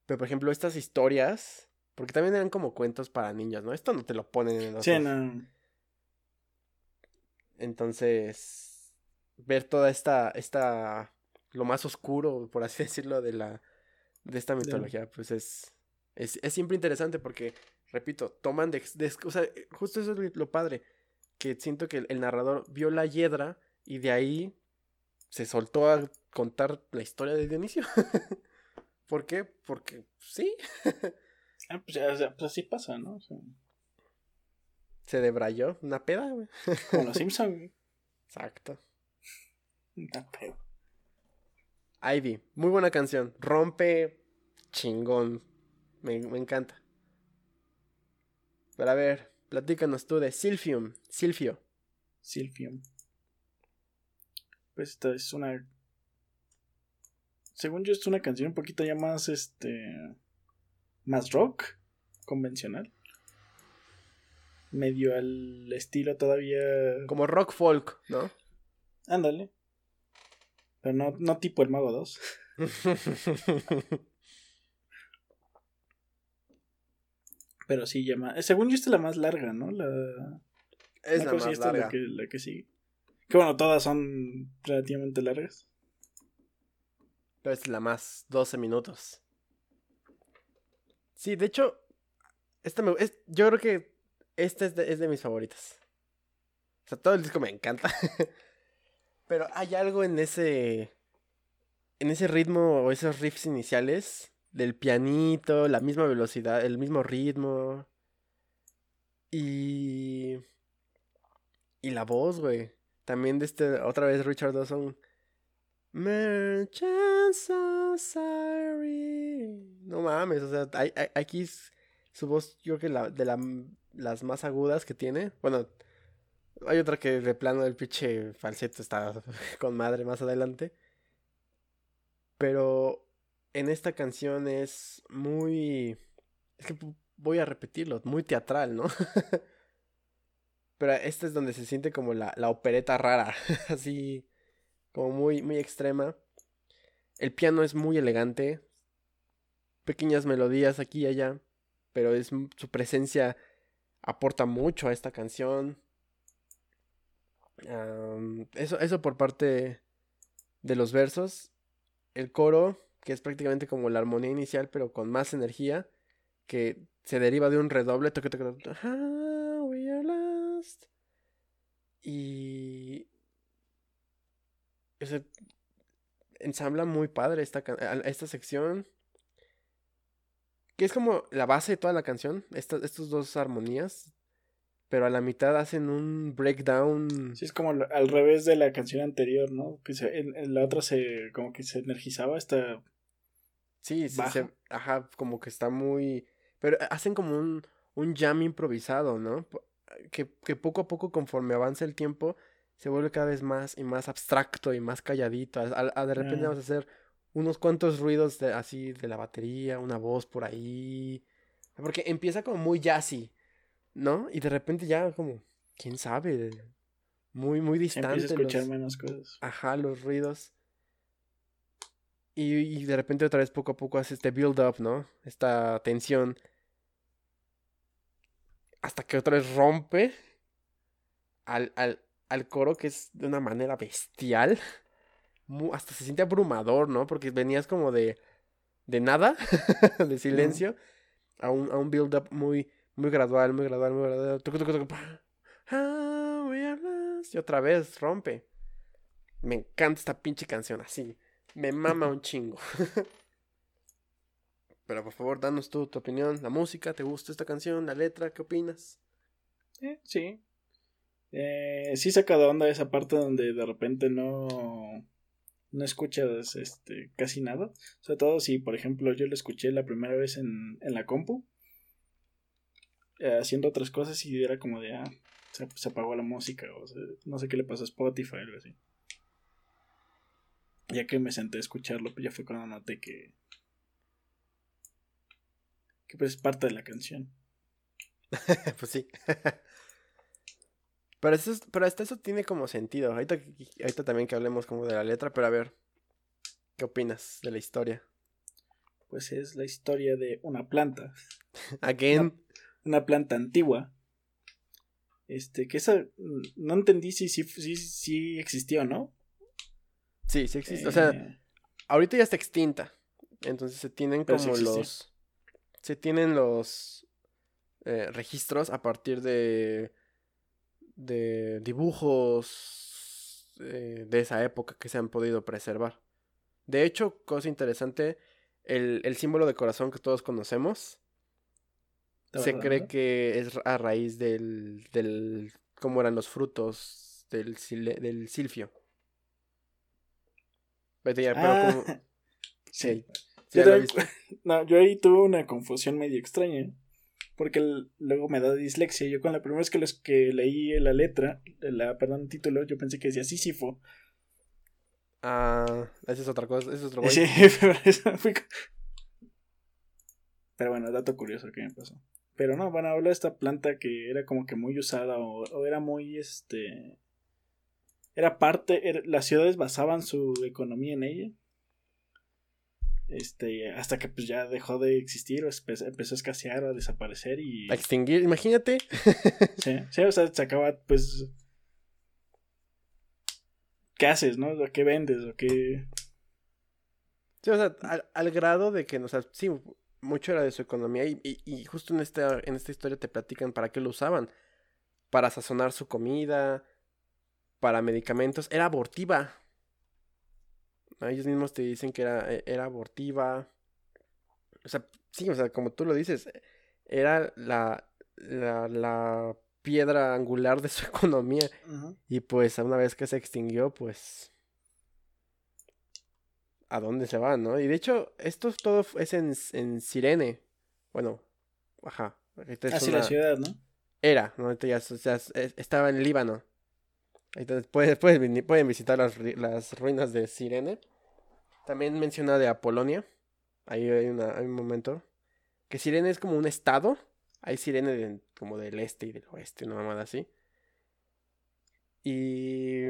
Pero, por ejemplo, estas historias, porque también eran como cuentos para niños, ¿no? Esto no te lo ponen en los... Sí, no. Entonces, ver toda esta, esta, lo más oscuro, por así <laughs> decirlo, de la, de esta mitología, pues es, es, es, siempre interesante porque, repito, toman de, o sea, justo eso es lo padre, que siento que el, narrador vio la hiedra y de ahí se soltó a contar la historia del inicio. <laughs> ¿Por qué? Porque sí. <laughs> ah, pues, ya, pues, así pasa, ¿no? Se debrayó una peda, güey. Como los <laughs> Simpson, güey. Exacto. Una peda. Ivy, muy buena canción. Rompe chingón. Me, me encanta. Pero a ver, platícanos tú de Silphium. Silfio. Silphium. Pues esta es una. Según yo, es una canción un poquito ya más este. Más rock. Convencional. Medio al estilo todavía. Como rock folk, ¿no? Ándale. Pero no, no tipo el Mago 2. <laughs> Pero sí llama. Según yo, esta es la más larga, ¿no? La. Es la, más larga. La que, la que sigue. Que bueno, todas son relativamente largas. Pero es la más 12 minutos. Sí, de hecho, esta me, es, yo creo que esta es de, es de mis favoritas. O sea, todo el disco me encanta. <laughs> Pero hay algo en ese. En ese ritmo o esos riffs iniciales. Del pianito, la misma velocidad, el mismo ritmo. Y. Y la voz, güey. También de este. Otra vez Richard Dawson. Merchants of No mames, o sea, aquí su voz, yo creo que la, de las más agudas que tiene. Bueno, hay otra que de plano el pinche falseto está <laughs> con madre más adelante. Pero en esta canción es muy... Es que voy a repetirlo, muy teatral, ¿no? <laughs> Pero esta es donde se siente como la, la opereta rara, <laughs> así como muy, muy extrema. El piano es muy elegante, pequeñas melodías aquí y allá, pero es su presencia aporta mucho a esta canción eso, eso por parte de los versos. El coro, que es prácticamente como la armonía inicial, pero con más energía, que se deriva de un redoble. Toque, toque, toque, we are lost. Y. Ese, ensambla muy padre esta, esta sección. Que es como la base de toda la canción. Estas, estas dos armonías pero a la mitad hacen un breakdown. Sí, es como al revés de la canción anterior, ¿no? Que en, la otra se como que se energizaba esta. Sí, sí, ajá, como que está muy. Pero hacen como un, un jam improvisado, ¿no? Que, que poco a poco, conforme avanza el tiempo, se vuelve cada vez más y más abstracto y más calladito. A, de repente vamos a hacer unos cuantos ruidos de, así de la batería, una voz por ahí. Porque empieza como muy jazzy. ¿no? Y de repente ya como, quién sabe, muy, muy distante. Empieza a escuchar menos cosas. Ajá, los ruidos. Y, y, de repente otra vez poco a poco hace este build up, ¿no? Esta tensión. Hasta que otra vez rompe al, al, al coro, que es de una manera bestial. hasta se siente abrumador, ¿no? Porque venías como de, de nada, <laughs> de silencio, a un, a un build up muy, muy gradual, muy gradual, muy gradual. Ah, y otra vez rompe. Me encanta esta pinche canción así. Me mama un chingo. <laughs> Pero por favor, danos tú tu opinión. La música, ¿te gusta esta canción? ¿La letra? ¿Qué opinas? Eh, sí. Eh, sí saca de onda esa parte donde de repente no no escuchas este casi nada. Sobre todo si, por ejemplo, yo lo escuché la primera vez en, en la compu eh, haciendo otras cosas y era como de, ah, se, apagó la música, o no sé qué le pasó a Spotify o algo así. Ya que me senté a escucharlo, pues ya fue cuando noté que. que pues es parte de la canción. <laughs> pues sí. <laughs> Pero, eso, pero hasta eso tiene como sentido. Ahorita, ahorita también que hablemos como de la letra, pero a ver, ¿qué opinas de la historia? Pues es la historia de una planta. <laughs> Again. Una, planta antigua. Este, que esa. No entendí si si, si, existió, ¿no? Sí, sí existe. O sea, eh. ahorita ya está extinta. Entonces se tienen como los. Se tienen los eh, registros a partir de. De dibujos eh, de esa época que se han podido preservar. De hecho, cosa interesante, el, el símbolo de corazón que todos conocemos se cree que es a raíz del, del cómo eran los frutos del, del silfio. Pero ah, <laughs> sí. Yo, <laughs> no, yo ahí tuve una confusión medio extraña. Porque luego me da dislexia. Yo con la primera vez que, los, que leí la letra, la, perdón, el título, yo pensé que decía Sísifo. Ah, esa es otra cosa, ese es otro <laughs> Sí, <laughs> pero eso fue... Pero bueno, dato curioso que me pasó. Pero no, bueno, habla de esta planta que era como que muy usada o, era muy, este... Era parte, las ciudades basaban su economía en ella. Este, hasta que pues ya dejó de existir o empezó a escasear o a desaparecer y... A extinguir, imagínate. <laughs> sí, sí, o sea, se acaba pues qué haces, ¿no? ¿O qué vendes? ¿O qué...? Sí, o sea, al, grado de que, o sea, sí, mucho era de su economía y, y, justo en esta, en esta historia te platican para qué lo usaban. Para sazonar su comida, para medicamentos. Era abortiva. Ellos mismos te dicen que era, e, era abortiva. O sea, sí, o sea, como tú lo dices, era la, la, la piedra angular de su <laughs> economía. Y pues una vez que se extinguió, pues... ¿A dónde se va, no? Y de hecho, esto todo es en, en Sirene. Bueno, ajá. Así la ciudad, ¿no? Era, ¿no? ya, estaba en Líbano. Entonces pueden, pueden, visitar las, las, ruinas de Sirene. También menciona de Apolonia. Ahí hay, una, hay un momento. Que Sirene es como un estado hay sirene como del este y del oeste, una mamada así. Y.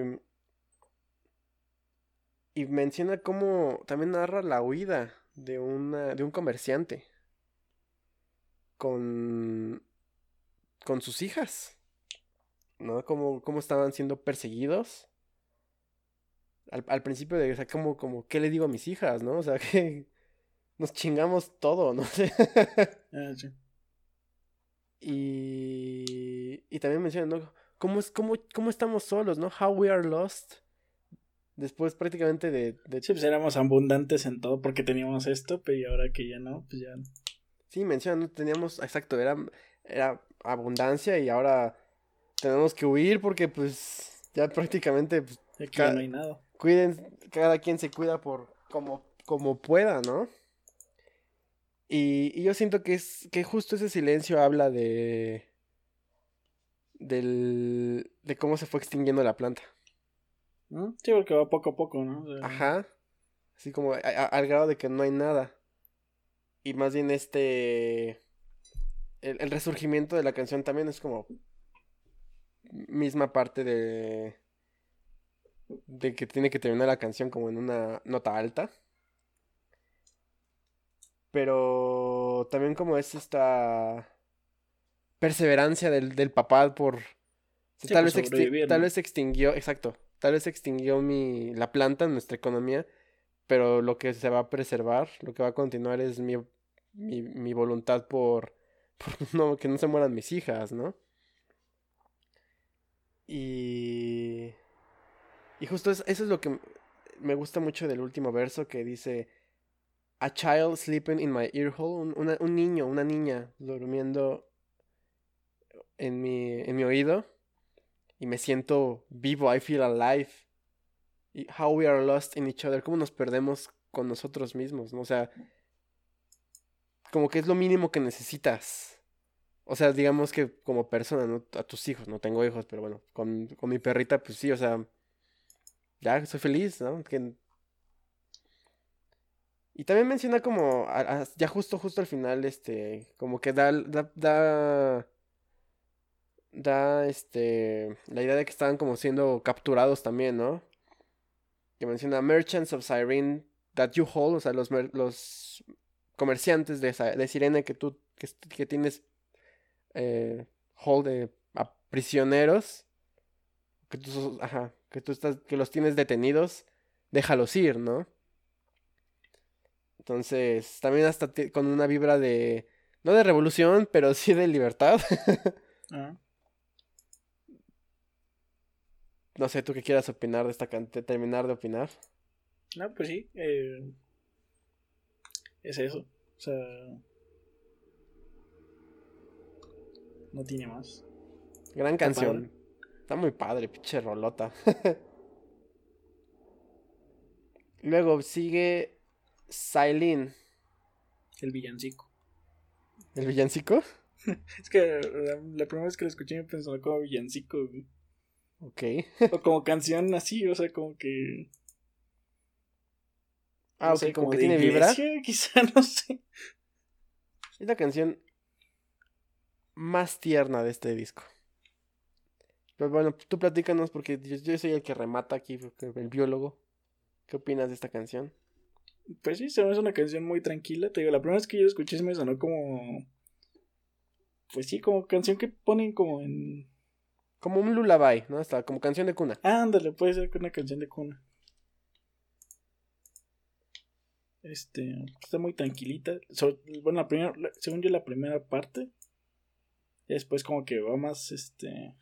Y menciona cómo también narra la huida de, una, de un comerciante con, con sus hijas. ¿No? Cómo, cómo estaban siendo perseguidos. Al, al principio de, o sea, como, como, ¿qué le digo a mis hijas, no? O sea, <laughs> que nos chingamos todo, no sé. <laughs> Ah, y, y también mencionan, ¿no? ¿Cómo, es, cómo, ¿Cómo estamos solos, no? How we are lost. Después prácticamente de, de... Sí, pues éramos abundantes en todo porque teníamos esto, pero ahora que ya no, pues ya... Sí, mencionan, teníamos, exacto, era, era abundancia y ahora tenemos que huir porque pues ya prácticamente... Pues, no hay nada. Cuiden, cada quien se cuida por como, como pueda, ¿no? Y, yo siento que es que justo ese silencio habla de del de cómo se fue extinguiendo la planta. Sí, porque va poco a poco, ¿no? Ajá. Así como al grado de que no hay nada. Y más bien este el, el, resurgimiento de la canción también es como misma parte de de que tiene que terminar la canción como en una nota alta. Pero también como es esta perseverancia del, del papá por... tal, vez tal vez extinguió, exacto, tal vez extinguió mi, la planta en nuestra economía, pero lo que se va a preservar, lo que va a continuar es mi, mi, mi voluntad por, <laughs> por no, que no se mueran mis hijas, ¿no? Y... Y justo eso es lo que me gusta mucho del último verso que dice a child sleeping in my ear hole, un, un niño, una niña durmiendo en mi, en mi oído y me siento vivo, I feel alive. Y how we are lost in each other, cómo nos perdemos con nosotros mismos, ¿no? O sea, como que es lo mínimo que necesitas. O sea, digamos que como persona, ¿no? A tus hijos, no tengo hijos, pero bueno, con, con mi perrita, pues sí, o sea, ya soy feliz, ¿no? Que y también menciona como, ya justo, justo al final, este, como que da, da, da este la idea de que estaban como siendo capturados también, ¿no? Que menciona Merchants of Cyrene that you hold, o sea, los, los comerciantes de, de Sirene que tú que, tienes eh, hold de prisioneros que tú, ajá, que tú estás que los tienes detenidos, déjalos ir, ¿no? Entonces, también hasta con una vibra de no de revolución, <laughs> pero sí de libertad. ah. No sé, tú qué quieras opinar de esta canción, terminar de opinar. No, pues sí. Eh, es eso. O sea. No tiene más. Gran canción. Está muy padre, pinche rolota. <laughs> Luego sigue Silene. El villancico. ¿El villancico? <laughs> es que la, primera vez que lo escuché me pensaba como villancico, Ok. o como canción así, o sea, como que. Ah, ok, como, que tiene vibra. <laughs> Quizá, no sé. Es la canción más tierna de este disco. Pero bueno, tú platícanos porque yo, soy el que remata aquí, el biólogo. ¿Qué opinas de esta canción? Pues sí, se me hace una canción muy tranquila. Te digo, la primera vez que yo escuché se me sonó como. Pues sí, como canción que ponen como en como un lullaby, ¿no? Hasta como canción de cuna. Ándale, puede ser una canción de cuna. Este, está muy tranquilita. bueno, la primera, según yo, la primera parte. Y después, como que va más, este.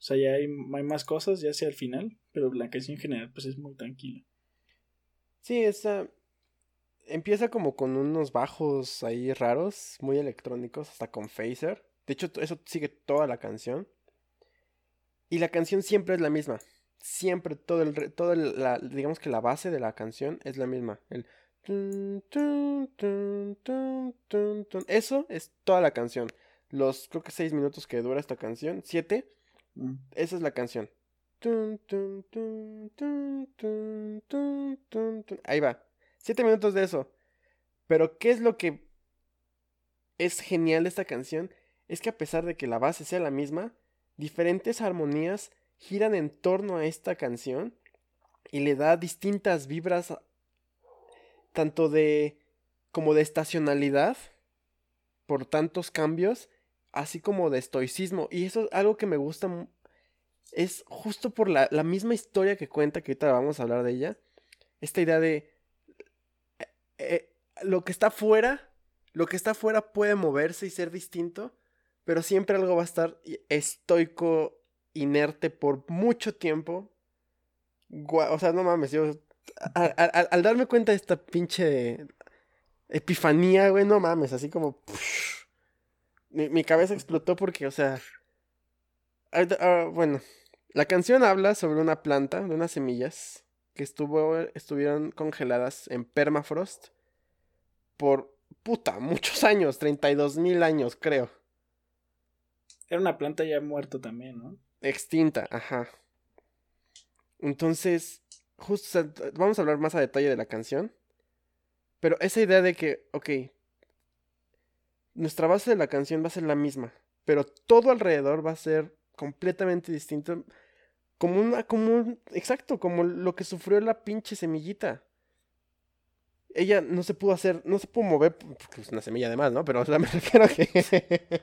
O sea, ya hay, más cosas, ya sea al final. Pero la canción en general, pues es muy tranquila. Sí, esa. Empieza como con unos bajos ahí raros, muy electrónicos, hasta con phaser. De hecho, eso sigue toda la canción. Y la canción siempre es la misma. Siempre, todo el, todo la, digamos que la base de la canción es la misma. El eso es toda la canción. Los, creo que seis minutos que dura esta canción, siete, mm. esa es la canción. Ahí va. Siete minutos de eso. Pero, ¿qué es lo que es genial de esta canción? es que a pesar de que la base sea la misma, diferentes armonías giran en torno a esta canción y le da distintas vibras tanto de como de estacionalidad por tantos cambios, así como de estoicismo. Y eso es algo que me gusta, es justo por la, misma historia que cuenta, que ahorita vamos a hablar de ella, esta idea de eh, eh, lo que está fuera, lo que está fuera puede moverse y ser distinto, pero siempre algo va a estar estoico, inerte por mucho tiempo. o sea, no mames, yo. Al, darme cuenta de esta pinche epifanía, güey, no mames, así como. Mi, cabeza explotó porque, o sea. Ah, bueno, la canción habla sobre una planta de unas semillas que estuvo, estuvieron congeladas en permafrost por puta, muchos años, 32 mil años, creo. Era una planta ya muerta también, ¿no? Extinta, ajá. Entonces, justo, vamos a hablar más a detalle de la canción. Pero esa idea de que, ok, nuestra base de la canción va a ser la misma, pero todo alrededor va a ser completamente distinto. Como una, como un, exacto, como lo que sufrió la pinche semillita. Ella no se pudo hacer, no se pudo mover, porque es una semilla además, ¿no? Pero me <laughs> refiero a que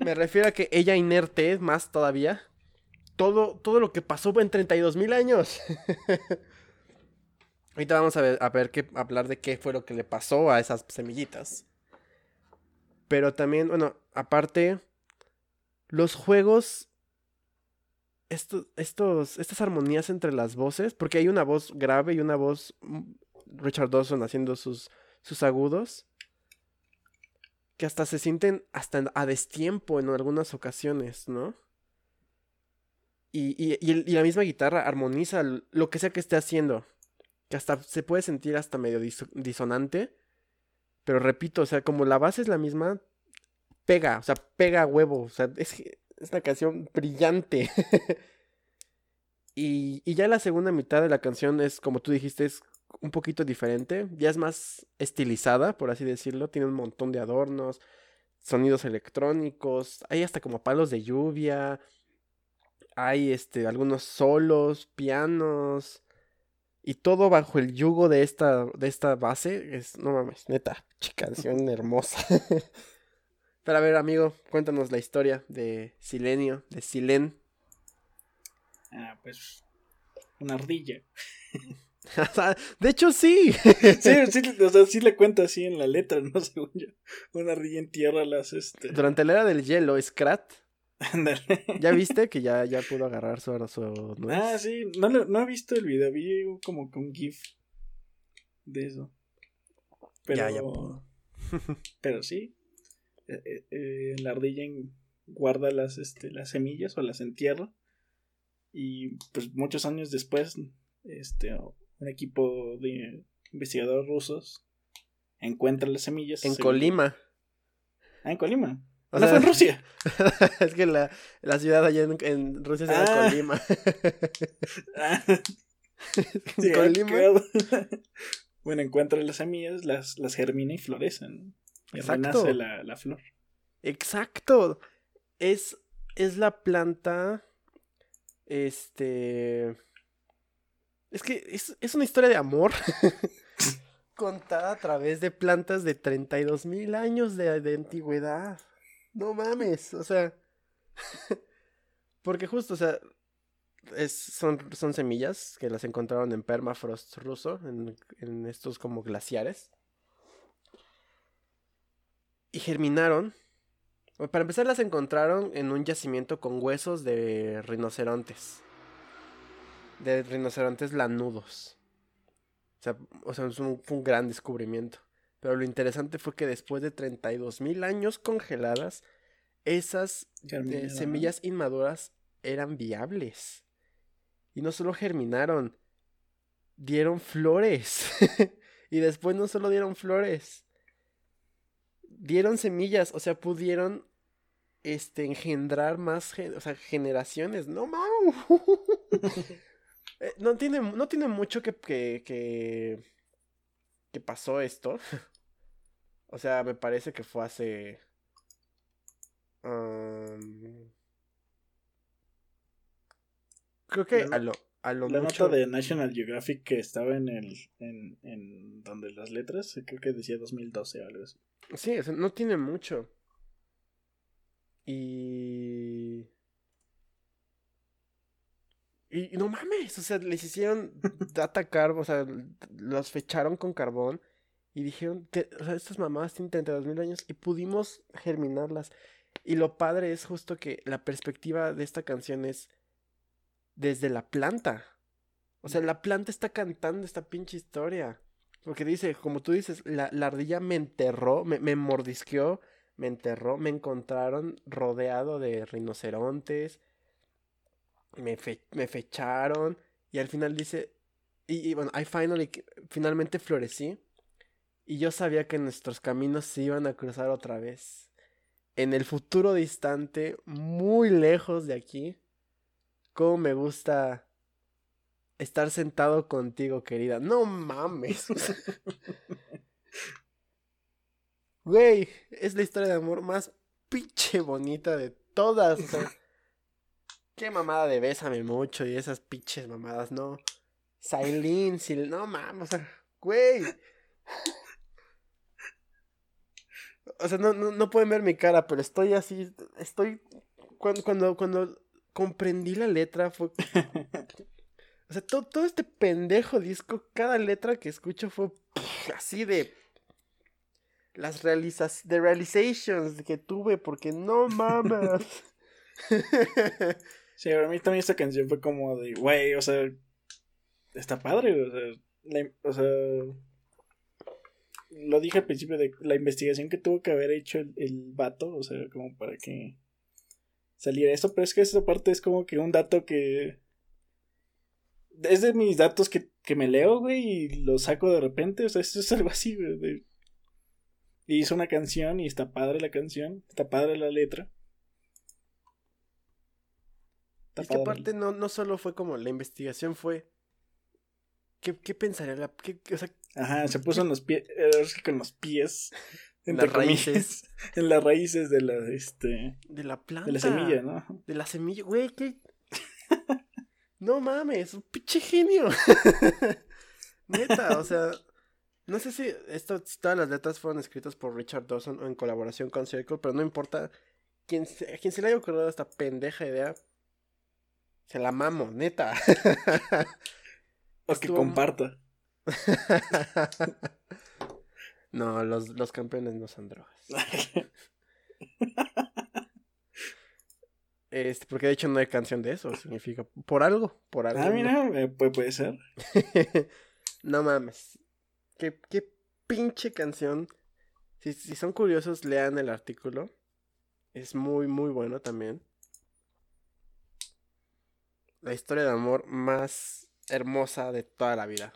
Me refiero a que ella inerte es más todavía. Todo, todo lo que pasó en 32 mil años. <laughs> Ahorita vamos a ver, a ver qué, hablar de qué fue lo que le pasó a esas semillitas. Pero también, bueno, aparte, los juegos. Estos, estas armonías entre las voces, porque hay una voz grave y una voz mm, Richard Dawson haciendo sus, sus agudos que hasta se sienten hasta a destiempo en algunas ocasiones, ¿no? Y, y, la misma guitarra armoniza lo que sea que esté haciendo. Que hasta se puede sentir hasta medio disonante. Pero repito, o sea, como la base es la misma, pega, o sea, pega a huevo. O sea, es, una canción brillante. <laughs> y, y ya la segunda mitad de la canción es, como tú dijiste, es un poquito diferente, ya es más estilizada, por así decirlo, tiene un montón de adornos, sonidos electrónicos, hay hasta como palos de lluvia, hay este algunos solos, pianos y todo bajo el yugo de esta de esta base es no mames, neta, canción hermosa. <laughs> Pero a ver, amigo, cuéntanos la historia de Silenio, de Silen. Ah, pues una ardilla. <laughs> de hecho, sí. <laughs> sí, sí, o sea, sí le cuenta así en la letra, ¿no? Según yo. Una ardilla en tierra las este. Durante la era del hielo, Scrat. <laughs> ¿Ya viste que ya, ya pudo agarrar su, su Ah, sí, no, no he visto el video, vi como con GIF de eso. Pero, ya, ya pudo. <laughs> pero sí, eh, eh, eh, la ardilla guarda las, este, las semillas o las entierra. Y pues muchos años después, este, un equipo de investigadores rusos encuentra las semillas. En Colima. Ah, en Colima. O no fue en Rusia. <laughs> es que la, la, ciudad allá en, Rusia se llama ah. Colima. <laughs> ah. <laughs> Colima. bueno, encuentra las semillas, las, las germina y florecen. Y renace la, la flor. Exacto. Es, es la planta. Este. Es que es, una historia de amor. contada a través de plantas de 32 mil años de, de antigüedad. No mames. O sea. <laughs> porque justo, o sea. Son, semillas que las encontraron en permafrost ruso, en, estos como glaciares. Y germinaron para empezar, las encontraron en un yacimiento con huesos de rinocerontes. De rinocerontes lanudos. O sea, o sea un gran descubrimiento. Pero lo interesante fue que después de 32 mil años congeladas, esas eh, semillas inmaduras eran viables. Y no solo germinaron, dieron flores. <laughs> y después no solo dieron flores, dieron semillas, o sea, pudieron este, engendrar más o sea, generaciones. No, mau. <laughs> Eh, no, tiene, no tiene mucho que, que, que, pasó esto. <laughs> o sea, me parece que fue hace... creo que a lo, a lo la nota de National Geographic que estaba en el en, en donde las letras creo que decía 2012 o algo así Sí, no tiene mucho. Y... Y no mames, o sea, les hicieron data carbon, o sea, los fecharon con carbón y dijeron, que, o sea, estas mamadas tienen 32 mil años y pudimos germinarlas. Y lo padre es justo que la perspectiva de esta canción es desde la planta. O sea, la planta está cantando esta pinche historia. Porque dice, como tú dices, la, ardilla me enterró, me, me, mordisqueó, me enterró, me encontraron rodeado de rinocerontes, me, me fecharon, y al final dice, y, bueno, I finally, finalmente florecí, y yo sabía que nuestros caminos se iban a cruzar otra vez. En el futuro distante, muy lejos de aquí, como me gusta estar sentado contigo, querida. No mames. <laughs> Güey, es la historia de amor más pinche bonita de todas. qué mamada de bésame mucho y esas pinches mamadas, no. Sailin, Sil, no mames, o sea, güey. O sea, no, no, no, pueden ver mi cara, pero estoy así, estoy... Cuando, cuando, cuando comprendí la letra fue... <laughs> O sea, todo, todo este pendejo disco, cada letra que escucho fue así de las realizas de realizations que tuve porque no mamas. <laughs> sí, para mí también esta canción fue como de, güey, o sea, está padre, o sea, o sea, lo dije al principio de la investigación que tuvo que haber hecho el, el vato, o sea, como para que saliera eso, pero es que esa parte es como que un dato que es de mis datos que, me leo, güey, y lo saco de repente. O sea, eso es algo así, güey. Y hizo una canción y está padre la canción, está padre la letra. es que aparte no, no solo fue como la investigación, fue. ¿Qué, qué pensaría la.? Qué, o sea, Ajá, se puso en los pies. con los pies En <laughs> las raíces. <laughs> En las raíces de la, este... De la planta. De la semilla, ¿no? De la semilla. Güey, ¿qué? <laughs> no mames, un pinche genio. Neta, o sea... No sé si, esto, todas las letras fueron escritas por Richard Dawson o en colaboración con Circle, pero no importa. Quien se, a quien se le haya ocurrido esta pendeja idea, se la mamo, neta. O que comparta. <laughs> no, los, los campeones no son drogas. <laughs> Este, porque de hecho no hay canción de eso, significa por algo, por algo. Ah, mira, puede, puede ser. <laughs> no mames. Qué, qué pinche canción. Si, si son curiosos, lean el artículo. Es muy, muy bueno también. La historia de amor más hermosa de toda la vida.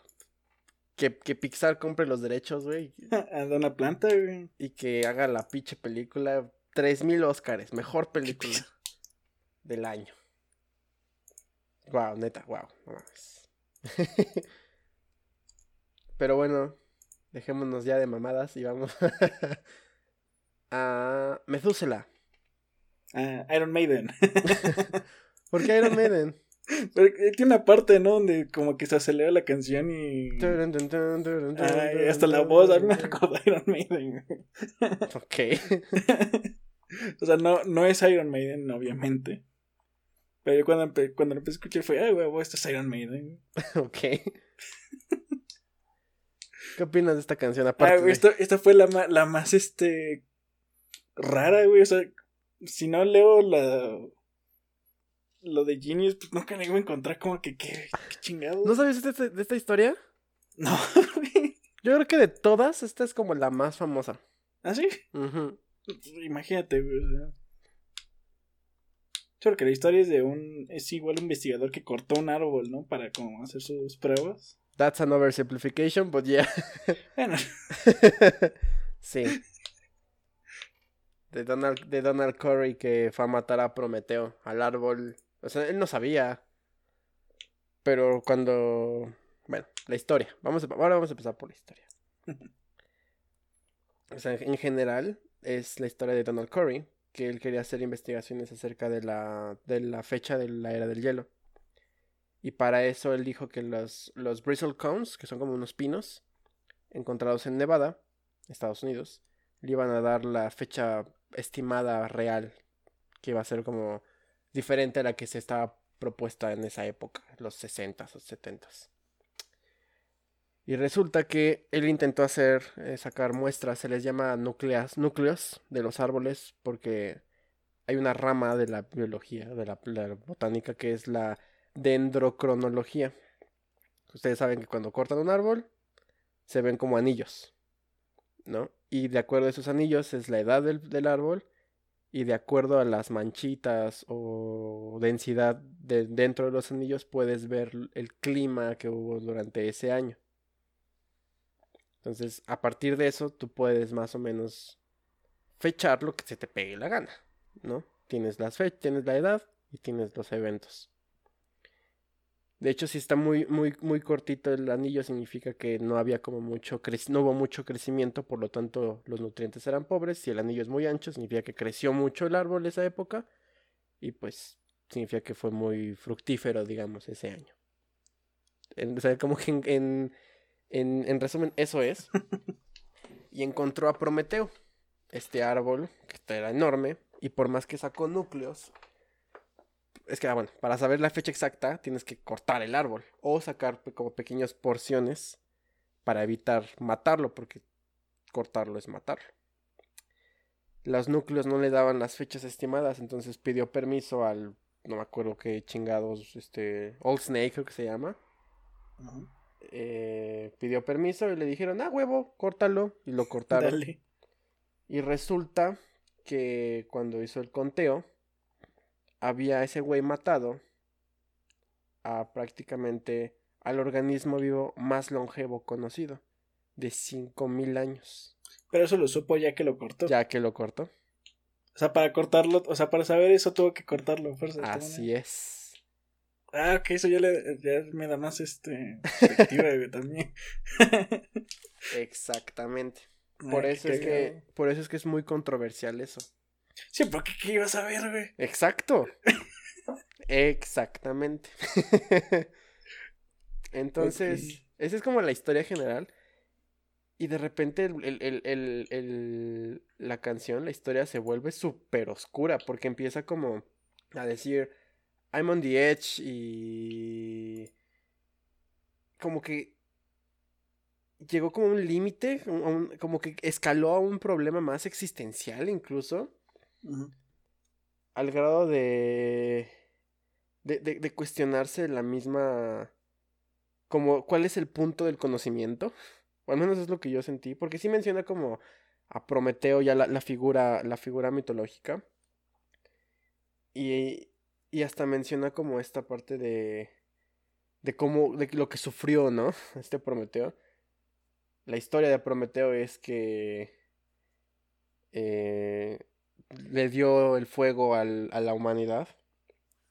Que, que Pixar compre los derechos, güey. <laughs> A una planta, güey. Y que haga la pinche película. 3000 Oscars. Mejor película del año. Wow, neta, wow. No mames. <laughs> Pero bueno, dejémonos ya de mamadas y vamos <laughs> a Methuselah. Ah, Iron Maiden. ¿Por qué Iron Maiden? Porque tiene una parte, ¿no? Donde como que se acelera la canción y. Ay, hasta la voz, a mí me recuerda Iron Maiden. <laughs> ok. <laughs> o sea, no, no es Iron Maiden, obviamente. Pero yo cuando, cuando lo empecé a escuchar fue, ay, huevo, esto es Iron Maiden. <laughs> ok. ¿Qué opinas de esta canción? Aparte ah, esta fue la, la más, este, rara, güey. O sea, si no leo la lo de Genius, pues nunca le iba a encontrar como que qué, chingado. ¿No sabes de, esta historia? No, <laughs> Yo creo que de todas, esta es como la más famosa. ¿Ah, sí? Imagínate, güey. Yo creo que la historia es de un. Es igual un investigador que cortó un árbol, ¿no? Para como hacer sus pruebas. That's an oversimplification, but yeah. <laughs> Bueno. <laughs> sí. De Donald, de Donald Curry que fue a matar a Prometeo, al árbol o sea, él no sabía. Pero cuando... Bueno, la historia. Vamos a... Ahora vamos a empezar por la historia. <laughs> o sea, en general es la historia de Donald Curry, que él quería hacer investigaciones acerca de la, de la fecha de la era del hielo. Y para eso él dijo que los, los bristle cones, que son como unos pinos, encontrados en Nevada, Estados Unidos, le iban a dar la fecha estimada real, que iba a ser como diferente a la que se estaba propuesta en esa época, los 60s o 70s. Y resulta que él intentó hacer, eh, sacar muestras, se les llama núcleos, núcleos de los árboles, porque hay una rama de la biología, de la, botánica, que es la dendrocronología. Ustedes saben que cuando cortan un árbol, se ven como anillos, ¿no? Y de acuerdo a esos anillos es la edad del árbol y de acuerdo a las manchitas o densidad de dentro de los anillos puedes ver el clima que hubo durante ese año. Entonces, a partir de eso, tú puedes más o menos fechar lo que se te pegue la gana, ¿no? Tienes las fechas, tienes la edad y tienes los eventos. De hecho, si está muy, muy, muy cortito el anillo, significa que no había como mucho no hubo mucho crecimiento, por lo tanto los nutrientes eran pobres. Si el anillo es muy ancho, significa que creció mucho el árbol esa época. Y pues significa que fue muy fructífero, digamos, ese año. o sea, como que en, en, en resumen, eso es. <laughs> y encontró a Prometeo, este árbol, que era enorme, y por más que sacó núcleos, es que, ah, bueno, para saber la fecha exacta tienes que cortar el árbol o sacar como pequeñas porciones para evitar matarlo, porque cortarlo es matarlo. Los núcleos no le daban las fechas estimadas, entonces pidió permiso al, no me acuerdo qué chingados, este, Old Snake creo que se llama. Eh, pidió permiso y le dijeron, ah, huevo, córtalo. Y lo <laughs> cortaron. Y resulta que cuando hizo el conteo, había ese güey matado a prácticamente al organismo vivo más longevo conocido, de 5000 años. Pero eso lo supo ya que lo cortó. Ya que lo cortó. O sea, para cortarlo, o sea, para saber eso tuvo que cortarlo. Fuerza, Así es. Ah, que eso ya, le, ya me da más este <laughs> perspectiva, también. Exactamente. Por eso es que, por eso es que es muy controversial eso. Sí, pero ¿qué, ibas a ver, güey? Exacto. Exactamente. <laughs> Entonces, esa es como la historia general. Y de repente el, la canción, la historia se vuelve súper oscura porque empieza como a decir, I'm on the edge y como que llegó como un límite, como que escaló a un problema más existencial incluso, al grado de, de, de, cuestionarse la misma, como cuál es el punto del conocimiento, <laughs> o al menos es lo que yo sentí, porque sí menciona como a Prometeo ya la, figura, la figura mitológica, y, y hasta menciona como esta parte de, de cómo, de lo que sufrió, ¿no? <laughs> Este Prometeo. La historia de Prometeo es que eh, le dio el fuego al, a la humanidad,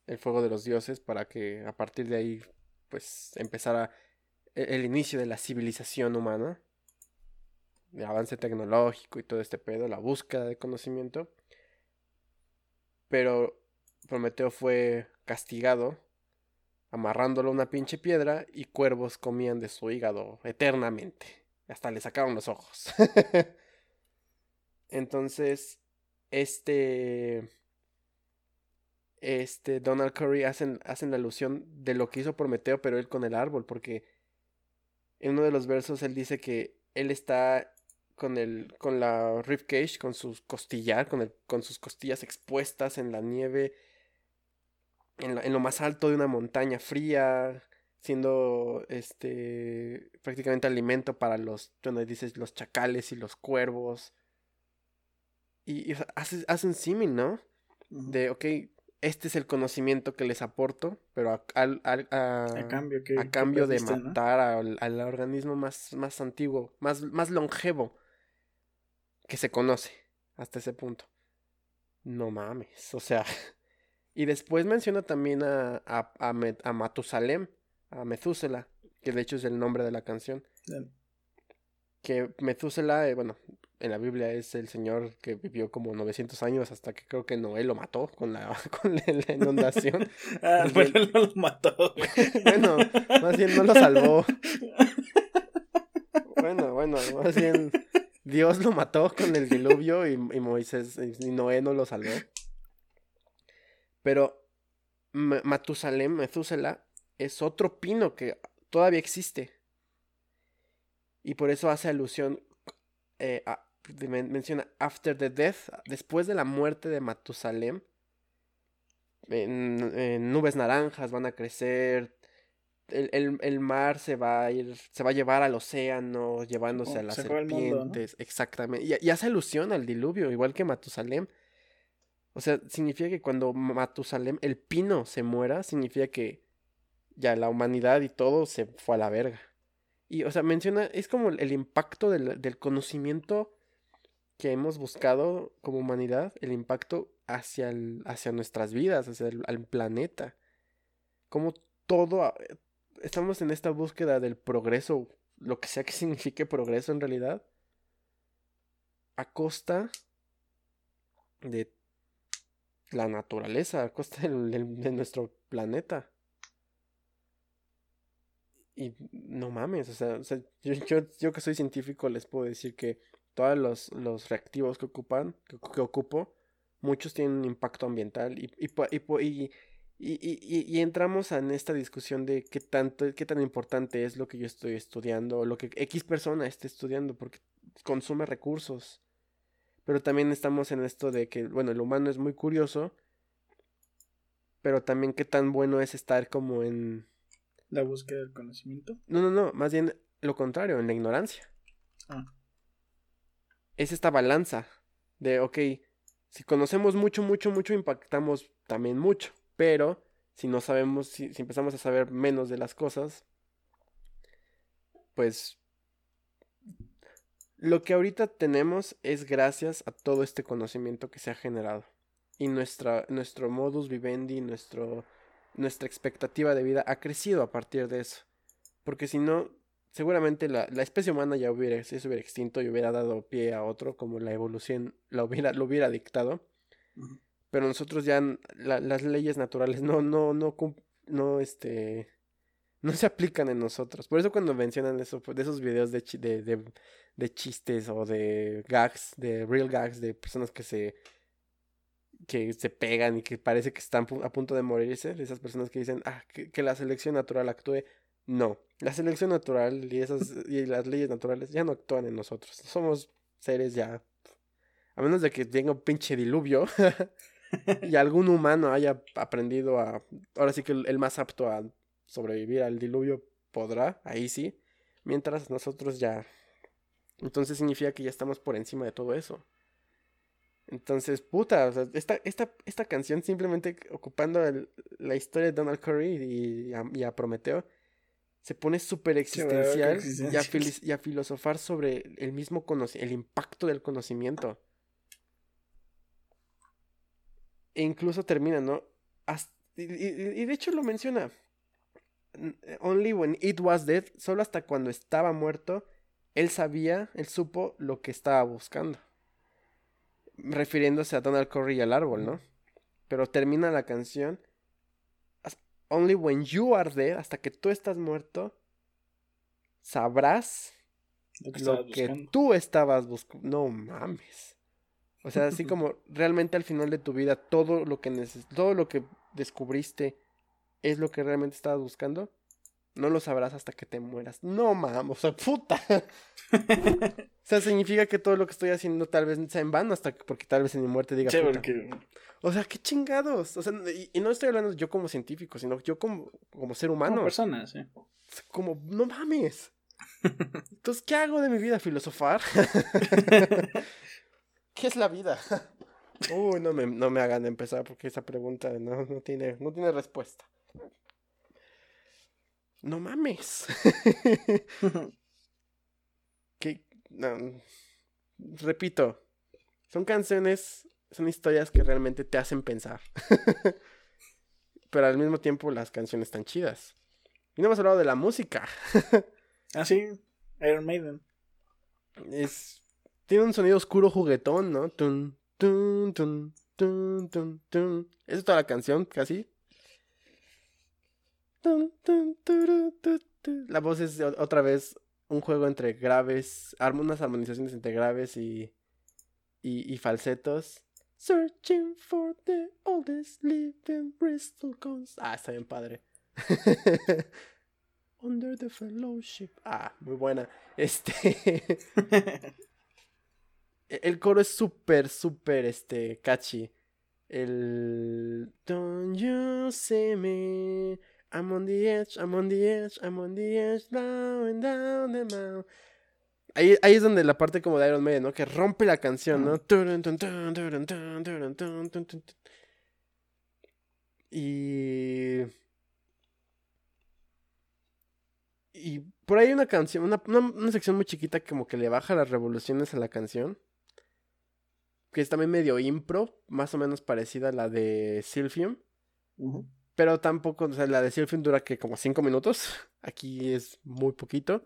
el fuego de los dioses, para que a partir de ahí pues empezara el, el inicio de la civilización humana, de avance tecnológico y todo este pedo, la búsqueda de conocimiento. Pero Prometeo fue castigado amarrándolo a una pinche piedra y cuervos comían de su hígado eternamente. Hasta le sacaron los ojos. <laughs> Entonces, este. Este Donald Curry hacen, hacen la alusión de lo que hizo Prometeo, pero él con el árbol, porque en uno de los versos él dice que él está con el con la rib cage, con sus costillar, con, el, con sus costillas expuestas en la nieve, en, en, lo más alto de una montaña fría, siendo este prácticamente alimento para los, donde dices, los chacales y los cuervos. Y, hacen hace, símil, ¿no? De, ok, este es el conocimiento que les aporto, pero a, a, cambio, a cambio de matar al, organismo más, más antiguo, más, más longevo que se conoce hasta ese punto. No mames, o sea. <laughs> Y después menciona también a, a, a Matusalem, a Methuselah, que de hecho es el nombre de la canción. Que Methuselah, eh, bueno, en la Biblia es el señor que vivió como 900 años hasta que creo que Noé lo mató con la, <laughs> con la inundación. <laughs> ah, bueno, él no lo mató. <laughs> bueno, más bien no lo salvó. bueno, bueno, más bien Dios lo mató con el diluvio y, y Moisés y Noé no lo salvó. Pero Matusalem, Methuselah, es otro pino que todavía existe. Y por eso hace alusión, eh, menciona after the death, después de la muerte de Matusalem. En, nubes naranjas van a crecer. El, mar se va a ir, se va a llevar al océano, llevándose a las serpientes. Exactamente. Y, y, hace alusión al diluvio, igual que Matusalem. O sea, significa que cuando Matusalem, el pino se muera, significa que ya la humanidad y todo se fue a la verga. Y, o sea, menciona, es como el impacto del, conocimiento que hemos buscado como humanidad, el impacto hacia, el, hacia nuestras vidas, hacia el planeta. Como todo, estamos en esta búsqueda del progreso, lo que sea que <laughs> signifique progreso en realidad, a costa de la naturaleza, a costa de nuestro planeta. Y no mames, o sea, yo, yo, que soy científico les puedo decir que todos los, los reactivos que ocupan, que, ocupo, muchos tienen un impacto ambiental y, y, y, y, y, entramos en esta discusión de qué tanto, qué tan importante es lo que yo estoy estudiando, o lo que X persona esté estudiando, porque consume recursos. Pero también estamos en esto de que, bueno, el humano es muy curioso, pero también qué tan bueno es estar como en la búsqueda del conocimiento. No, no, no, más bien lo contrario, en la ignorancia. Ah. Es esta balanza de, ok, si conocemos mucho, mucho, mucho, impactamos también mucho, pero si no sabemos, si, si empezamos a saber menos de las cosas, pues lo que ahorita tenemos es gracias a todo este conocimiento que se ha generado. Y nuestra, nuestro modus vivendi, nuestro nuestra expectativa de vida ha crecido a partir de eso. Porque si no, seguramente la, la especie humana ya hubiera, se hubiera extinto y hubiera dado pie a otro, como la evolución la hubiera, lo hubiera dictado. Pero nosotros ya, la- las leyes naturales no, no, no, no, este, no se aplican en nosotros. Por eso cuando mencionan eso, de esos videos de, de, de chistes o de gags, de real gags, de personas que se, que se pegan y que parece que están a punto de morirse, esas personas que dicen, ah, que, que la selección natural actúe. No, la selección natural y, esas, <laughs> y las leyes naturales ya no actúan en nosotros. Somos seres ya, a menos de que venga un pinche diluvio. <laughs> y algún humano haya aprendido a, ahora sí que el, el más apto a sobrevivir al diluvio podrá, ahí sí, mientras nosotros ya, entonces significa que ya estamos por encima de todo eso. Entonces, puta, o sea, esta, esta, esta canción simplemente ocupando el- la historia de Donald Curry y, a, y a Prometeo, se pone súper existencial y a, y filosofar sobre el mismo conoci- el impacto del conocimiento. E incluso termina, ¿no? Hasta- y, de hecho lo menciona. Only when it was dead, solo hasta cuando estaba muerto, él sabía, él supo lo que estaba buscando. Refiriéndose a Donald Curry y al árbol, ¿no? Pero termina la canción. Only when you are dead, hasta que tú estás muerto, sabrás Lo que lo tú estabas buscando. No mames. O sea, así como <laughs> realmente al final de tu vida todo lo que neces todo lo que descubriste es lo que realmente estabas buscando, no lo sabrás hasta que te mueras. No mames, o sea, puta. <laughs> o sea, significa que todo lo que estoy haciendo tal vez sea en vano hasta que, porque tal vez en mi muerte diga puta. porque O sea, qué chingados. O sea, y, y no estoy hablando yo como científico, sino yo como, como ser humano. como personas, sí. Como, no mames. <laughs> Entonces, ¿qué hago de mi vida? ¿Filosofar? <laughs> ¿Qué es la vida? Uy, no me, no me hagan empezar porque esa pregunta no, no, tiene, no tiene respuesta. No mames. <laughs> que, no, repito, son canciones, son historias que realmente te hacen pensar. <laughs> Pero al mismo tiempo las canciones están chidas. Y no hemos hablado de la música. <laughs> ah, sí, Iron Maiden. Es, tiene un sonido oscuro juguetón, ¿no? Tun, tun, tun, tun, tun, tun. Esa es toda la canción, casi. Tun, tun, turu, tu, tu. La voz es otra vez un juego entre graves, unas armonizaciones entre graves y, y, y falsetos. Searching for the oldest living Bristol cons. Ah, está bien padre. <laughs> Under the fellowship. Ah, muy buena. Este. <laughs> E- El coro es súper, súper, este, catchy. El... Don't you see me? I'm on the edge, I'm on the edge, I'm on the edge, down and down the mountain. Ahí, ahí es donde la parte como de Iron Maiden, ¿no? Que rompe la canción, ¿no? Y... Y por ahí hay una canción, una, una, una sección muy chiquita como que le baja las revoluciones a la canción. Que es también medio impro, más o menos parecida a la de Sylphium. Ujú. Pero tampoco, o sea, la de Sylphium dura que como 5 minutos. Aquí es muy poquito.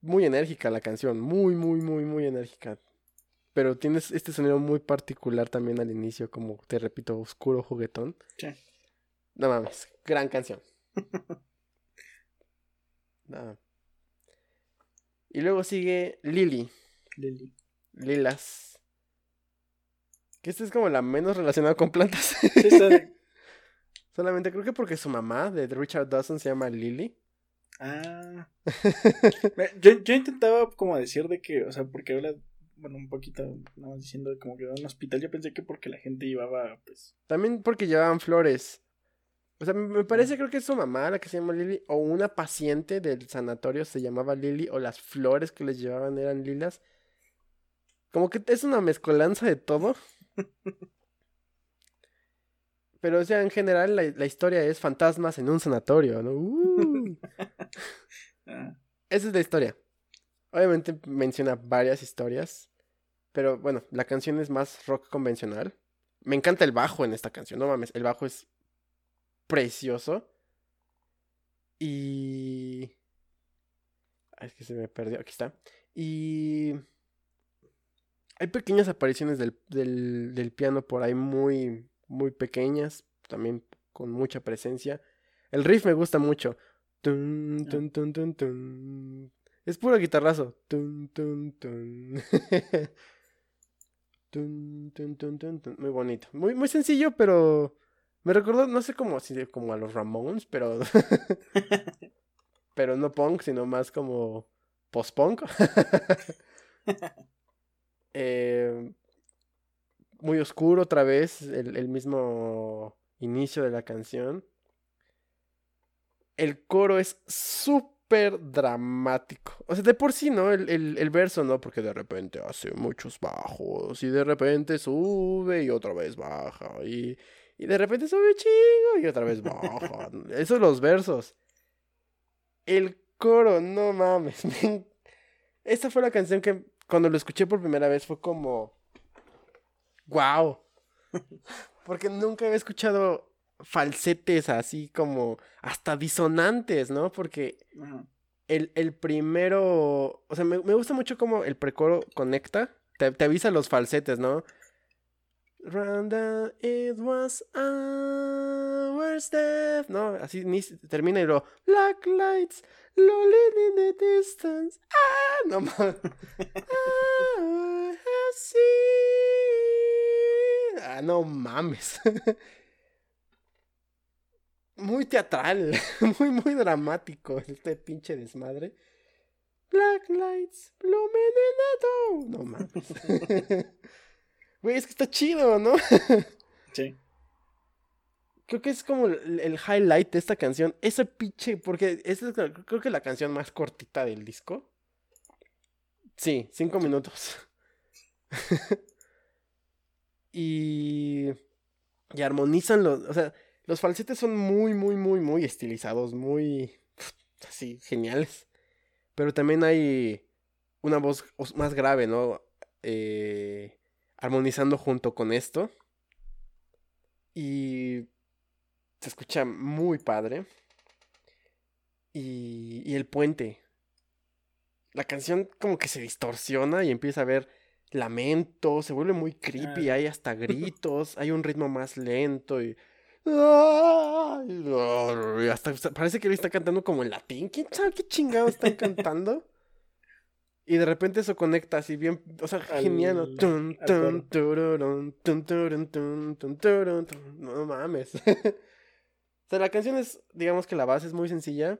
Muy enérgica la canción, muy, muy, muy, muy enérgica. Pero tienes este sonido muy particular también al inicio, como te repito, oscuro, juguetón. Sí. No mames, gran canción. <laughs> Nada. Y luego sigue Lily, Lily. Lilas. Que esta es como la menos relacionada con plantas. Sí, está Solamente creo que porque su mamá de Richard Dawson se llama Lily. Ah. <laughs> Yo, yo intentaba como decir de que, o sea, porque habla, bueno, un poquito, nada más diciendo como que era un hospital, yo pensé que porque la gente llevaba, pues, También porque llevaban flores. O sea, me parece creo que es su mamá la que se llama Lily. O una paciente del sanatorio se llamaba Lily. O las flores que les llevaban eran lilas. Como que es una mezcolanza de todo. <laughs> Pero, o sea, en general la, la historia es fantasmas en un sanatorio, ¿no? Uh. <laughs> ah, Esa es la historia. Obviamente menciona varias historias. Pero bueno, la canción es más rock convencional. Me encanta el bajo en esta canción, no mames. El bajo es precioso. Y. Es que se me perdió. Aquí está. Y. Hay pequeñas apariciones del, del, del piano por ahí muy, muy pequeñas. También con mucha presencia. El riff me gusta mucho. Tun, Ah. tun, tun. Es puro guitarrazo. <laughs> Muy bonito. Muy, muy sencillo, pero. Me recordó, no sé cómo como a los Ramones, pero. <laughs> pero no punk, sino más como post-punk. <laughs> Eh, muy oscuro otra vez, el, el mismo inicio de la canción. El coro es súper dramático. O sea, de por sí, ¿no? El, el- el verso, ¿no? Porque de repente hace muchos bajos y de repente sube y otra vez baja y, y de repente sube chingo y otra vez baja. <laughs> Esos los versos. El coro, no mames. <laughs> Esta fue la canción que cuando lo escuché por primera vez fue como... ¡Wow! <laughs> Porque nunca había escuchado falsetes así como hasta disonantes, ¿no? Porque el, el primero, o sea, me, me gusta mucho cómo el precoro conecta, te, te avisa los falsetes, ¿no? Randa, it was our step, ¿no? Así ni, termina y lo, black lights, lonely in the distance, ah, no mames. <laughs> I have seen- Ah, no mames. <laughs> muy teatral, <laughs> muy, muy dramático este pinche desmadre. Black lights door. No mames. <laughs> Güey, es que está chido, ¿no? Sí. Creo que es como el, el highlight de esta canción. Ese pinche, porque es creo que la canción más cortita del disco. Sí, cinco minutos. Y, y armonizan los, o sea, los falsetes son muy, muy, muy, muy estilizados, muy, <sniffs> así, geniales. Pero también hay una voz más grave, ¿no? Eh, armonizando junto con esto. Y se escucha muy padre. Y, y el puente. La canción como que se distorsiona y empieza a haber lamentos, se vuelve muy creepy, hay hasta <laughs> gritos, hay un ritmo más lento y... y hasta parece que él está cantando como en latín. ¿Quién sabe qué chingados están cantando? Y de repente eso conecta así bien, o sea, Al- genial. ¿no? Mames. O sea, la canción es, digamos que la base es muy sencilla,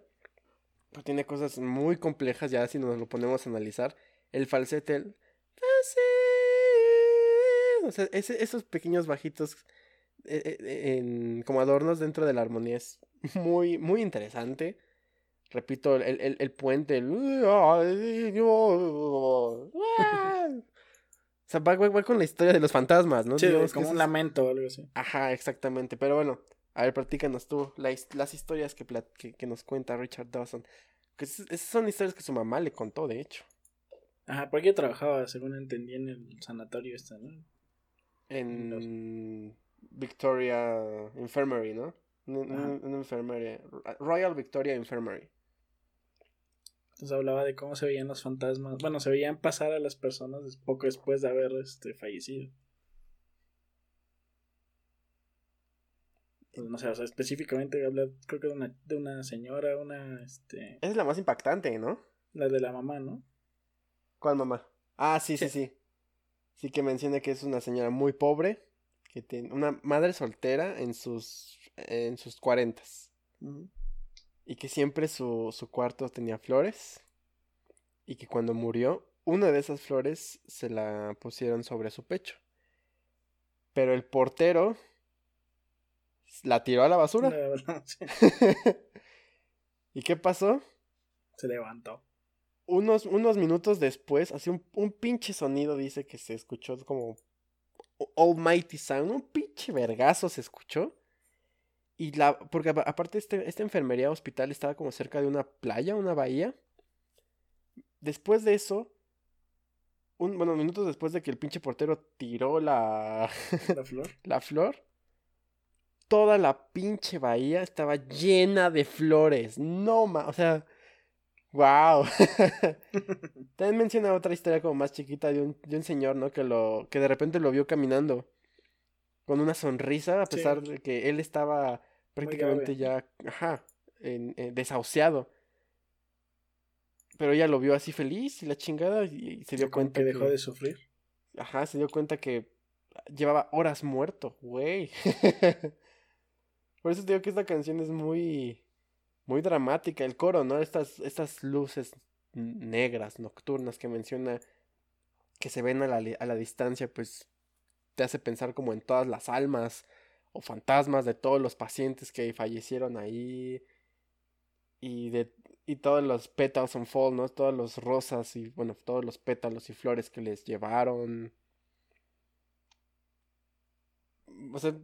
pero tiene cosas muy complejas ya si nos lo ponemos a analizar. El falsete, el... O sea, ese- esos pequeños bajitos eh, eh, en- como adornos dentro de la armonía es muy, muy interesante. Repito, el, el, el puente, el... <laughs> O sea, va, va- va con la historia de los fantasmas, ¿no? Sí, Digamos como un es- lamento o algo así. Ajá, exactamente. Pero bueno, a ver, platícanos tú la las historias que, que, que nos cuenta Richard Dawson. Que es- esas son historias que su mamá le contó, de hecho. Ajá, porque trabajaba, según entendí, en el sanatorio este, ¿no? En Victoria Infirmary, ¿no? Una, enfermería. Royal Victoria Infirmary. Entonces hablaba de cómo se veían los fantasmas. Bueno, se veían pasar a las personas poco después de haber este, fallecido. Pues, no sé, o sea, específicamente habla, creo que de una, de una señora, una, este, Esa es la más impactante, ¿no? la de la mamá, ¿no? ¿Cuál mamá? Ah, sí, sí, Sí. sí. Sí que menciona que es una señora muy pobre, que tiene una madre soltera en sus en sus cuarentas. y que siempre su, su cuarto tenía flores y que cuando murió una de esas flores se la pusieron sobre su pecho. Pero el portero la tiró a la basura. No, sí, <laughs> ¿Y qué pasó? se levantó. Unos, unos minutos después, así un, un pinche sonido dice que se escuchó como Almighty Sound, un pinche vergazo se escuchó. Y la, porque apa- aparte este, esta enfermería hospital estaba como cerca de una playa, una bahía. Después de eso, un, bueno, minutos después de que el pinche portero tiró la, <laughs> La flor. la flor, toda la pinche bahía estaba llena de flores. No, ma, o sea, Wow. <laughs> <laughs> También menciona otra historia como más chiquita de un, de un señor, ¿no? Que lo, que de repente lo vio caminando con una sonrisa, a pesar de que él estaba prácticamente ya, ajá, en, desahuciado. Pero ella lo vio así feliz y la chingada y, se dio cuenta que dejó de sufrir. Ajá, se dio cuenta que llevaba horas muerto, güey. <laughs> Por eso te digo que esta canción es muy muy dramática el coro, ¿no? Estas estas luces negras nocturnas que menciona que se ven a la, a la distancia, pues te hace pensar como en todas las almas o fantasmas de todos los pacientes que fallecieron ahí y de y todos los petals on fall, ¿no? Todos los rosas y bueno, todos los pétalos y flores que les llevaron. O sea,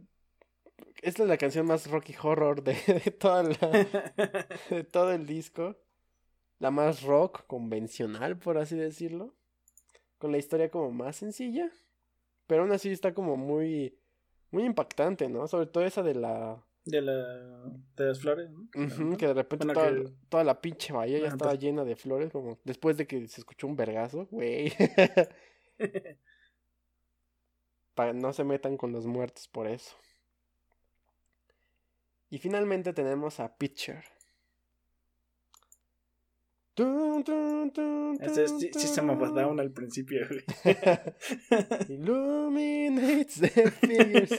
esta es la canción más rocky horror de, <laughs> toda <laughs> de todo el disco. La más rock convencional, por así decirlo. Con la historia como más sencilla. Pero aún así está como muy. Muy impactante, ¿no? Sobre todo esa de la. De la. De las flores, ¿no? que de repente toda, la pinche bahía ya estaba llena de flores, como después de que se escuchó un vergazo, güey. <laughs> Para no se metan con los muertos por eso. Y finalmente tenemos a Pitcher. Ese es System of a Down al principio, <laughs> Illuminates the figures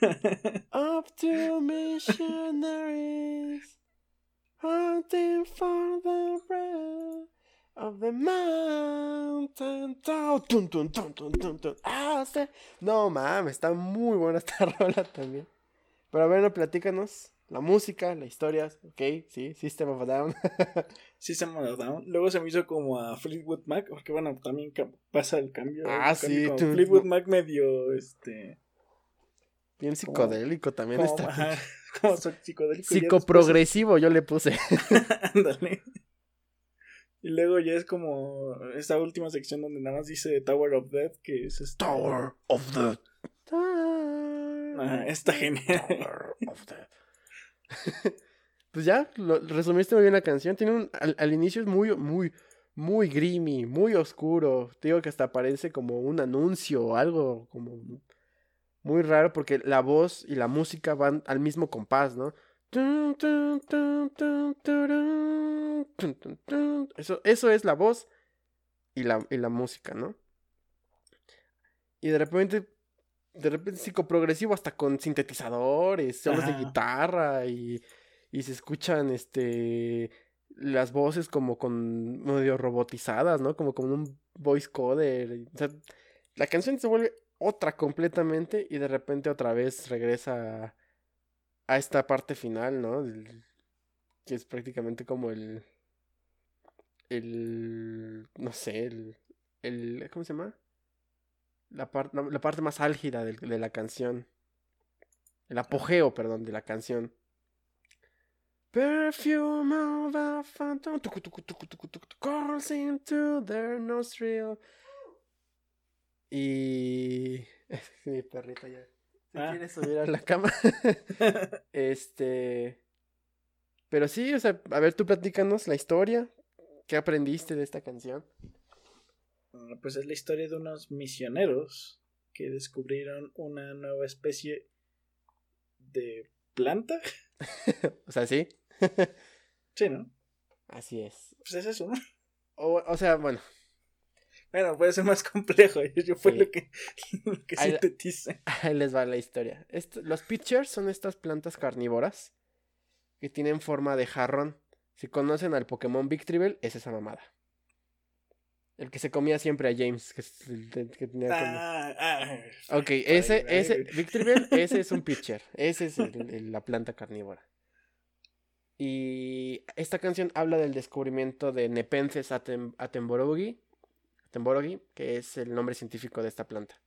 <laughs> Up to missionaries Hunting for the breath of the mountain. No mames, está muy buena esta <laughs> rola también. Pero bueno, platícanos la música, la historia, ok, sí, System of a Down. <laughs> System of a Down. Luego se me hizo como a Fleetwood Mac, porque bueno, también pasa el cambio. Ah, sí. Fleetwood Mac medio, este... Bien psicodélico también está. como <laughs> psicodélico. Psicoprogresivo yo le puse. <laughs> Ándale. y luego ya es como esta última sección donde nada más dice Tower of Death, que es este... Tower of Death. <laughs> Está genial. <laughs> Pues ya, lo, resumiste muy bien la canción. Tiene un, al, inicio es muy, muy, muy grimy, muy oscuro. Te digo que hasta parece como un anuncio o algo como muy raro porque la voz y la música van al mismo compás, ¿no? Eso, eso es la voz y la, y la música, ¿no? Y de repente de repente psicoprogresivo hasta con sintetizadores, solos de guitarra y, y se escuchan este las voces como con medio robotizadas, ¿no? Como con un voice coder. O sea, la canción se vuelve otra completamente y de repente otra vez regresa a, esta parte final, ¿no? que es prácticamente como el el no sé, el el ¿cómo se llama? La, la parte más álgida de, de, la canción. El apogeo, perdón, de la canción. Perfume of a phantom calls into their nostril. Y. <laughs> Mi perrita ya. Se ah. quiere subir a la cama. <laughs> este. Pero sí, o sea, a ver, tú platícanos la historia. ¿Qué aprendiste de esta canción? Pues es la historia de unos misioneros que descubrieron una nueva especie de planta. <laughs> o sea, sí. sí, ¿no? Así es. Pues es eso, ¿no? O, sea, bueno. Bueno, puede ser más complejo. <laughs> Yo fue lo que, lo que ahí, <laughs> Ahí les va la historia. los pitchers son estas plantas carnívoras que tienen forma de jarrón. Si conocen al Pokémon Victreebel, es esa mamada. El que se comía siempre a James, que, tenía ah, ah, ok, ese, ese, Victory <laughs> ese es un pitcher. Ese es la planta carnívora. Y esta canción habla del descubrimiento de Nepenthes atem, atemborogi, que es el nombre científico de esta planta.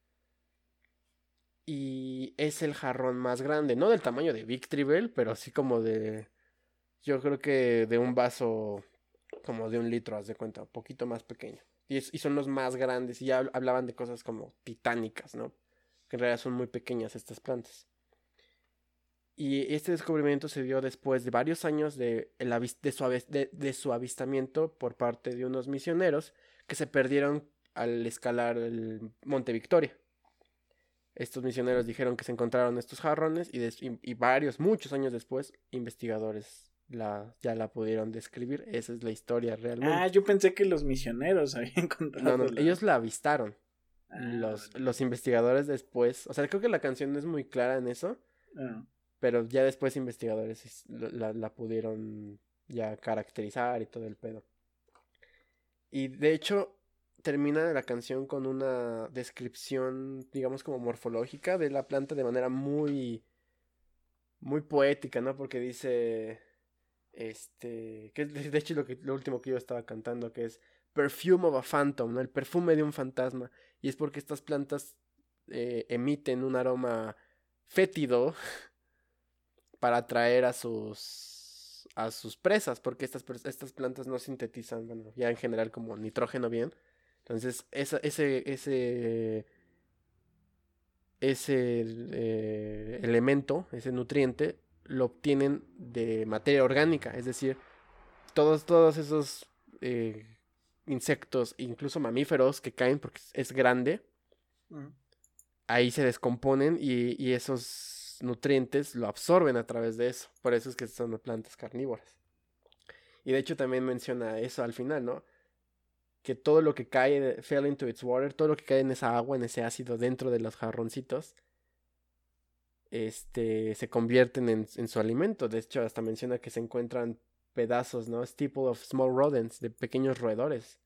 Y es el jarrón más grande, no del tamaño de Victory pero sí como de. Yo creo que de un vaso como de un litro, haz de cuenta, un poquito más pequeño. Y, son los más grandes. Y ya hablaban de cosas como titánicas, ¿no? Que en realidad son muy pequeñas estas plantas. Y este descubrimiento se dio después de varios años de, de, su, avistamiento por parte de unos misioneros que se perdieron al escalar el Monte Victoria. Estos misioneros dijeron que se encontraron estos jarrones y, varios, muchos años después, investigadores la, ya la pudieron describir. Esa es la historia realmente. Ah, yo pensé que los misioneros <laughs> habían encontrado. No, no, ellos la avistaron. Ah, los, los investigadores después, o sea, creo que la canción no es muy clara en eso. Ah. Pero ya después investigadores la, la, pudieron ya caracterizar y todo el pedo. Y de hecho, termina la canción con una descripción, digamos, como morfológica de la planta de manera muy. muy poética, ¿no? Porque dice. Este. Que de hecho lo, que, lo último que yo estaba cantando, que es Perfume of a Phantom. El perfume de un fantasma. Y es porque estas plantas eh, emiten un aroma fétido <laughs> para atraer a sus a sus presas, porque estas, estas plantas no sintetizan, bueno, ya en general como nitrógeno bien. Entonces, ese, ese, ese eh, elemento, ese nutriente, lo obtienen de materia orgánica, es decir, todos, todos esos eh, insectos, incluso mamíferos que caen porque es grande, ahí se descomponen y, y esos nutrientes lo absorben a través de eso. Por eso es que son plantas carnívoras. Y de hecho también menciona eso al final, ¿no? Que todo lo que cae, fell into its water, todo lo que cae en esa agua, en ese ácido dentro de los jarroncitos, este, se convierten en, en su alimento. De hecho, hasta menciona que se encuentran pedazos, ¿no? Steeple of small rodents, de pequeños roedores.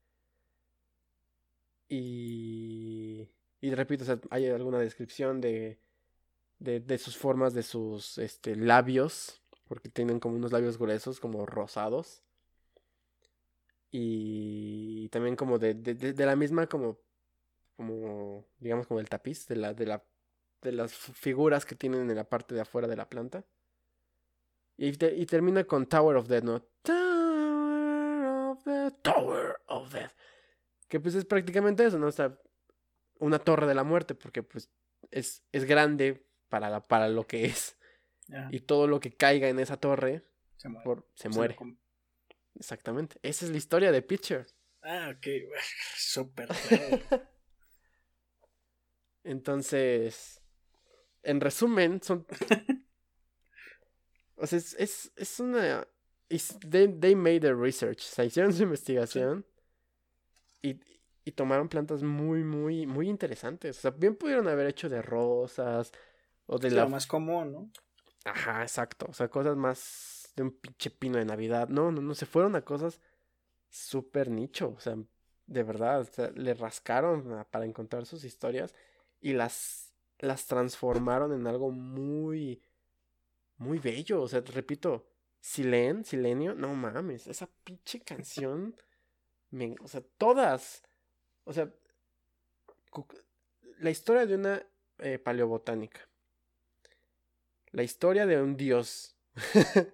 Y, y repito, hay alguna descripción de de, sus formas, de sus este, labios, porque tienen como unos labios gruesos, como rosados. Y también como de, de, la misma, como, como, digamos, como el tapiz, de la, de la, de las figuras que tienen en la parte de afuera de la planta. Y, y termina con Tower of Death, ¿no? Tower of Death, Tower of Death. Que pues es prácticamente eso, ¿no? O una torre de la muerte, porque pues es, es grande, para, para lo que es. Y todo lo que caiga en esa torre se muere. Por, se muere. Exactamente. Esa es la historia de Pitcher. Ah, ok. <laughs> Súper. <laughs> Entonces, en resumen, son... <laughs> o sea, es, es, es una... they, they, made the research. O sea, hicieron su investigación. Y, y tomaron plantas muy, muy, muy interesantes. O sea, bien pudieron haber hecho de rosas, o de la... más común, ¿no? Ajá, exacto. O sea, cosas más de un pinche pino de Navidad. No, no, no, se fueron a cosas súper nicho. O sea, de verdad, o sea, le rascaron para encontrar sus historias y las, las transformaron en algo muy, muy bello. O sea, repito, Silen, Silenio, no mames, esa pinche canción, me, o sea, todas, o sea, la historia de una eh, paleobotánica la historia de un dios. <laughs>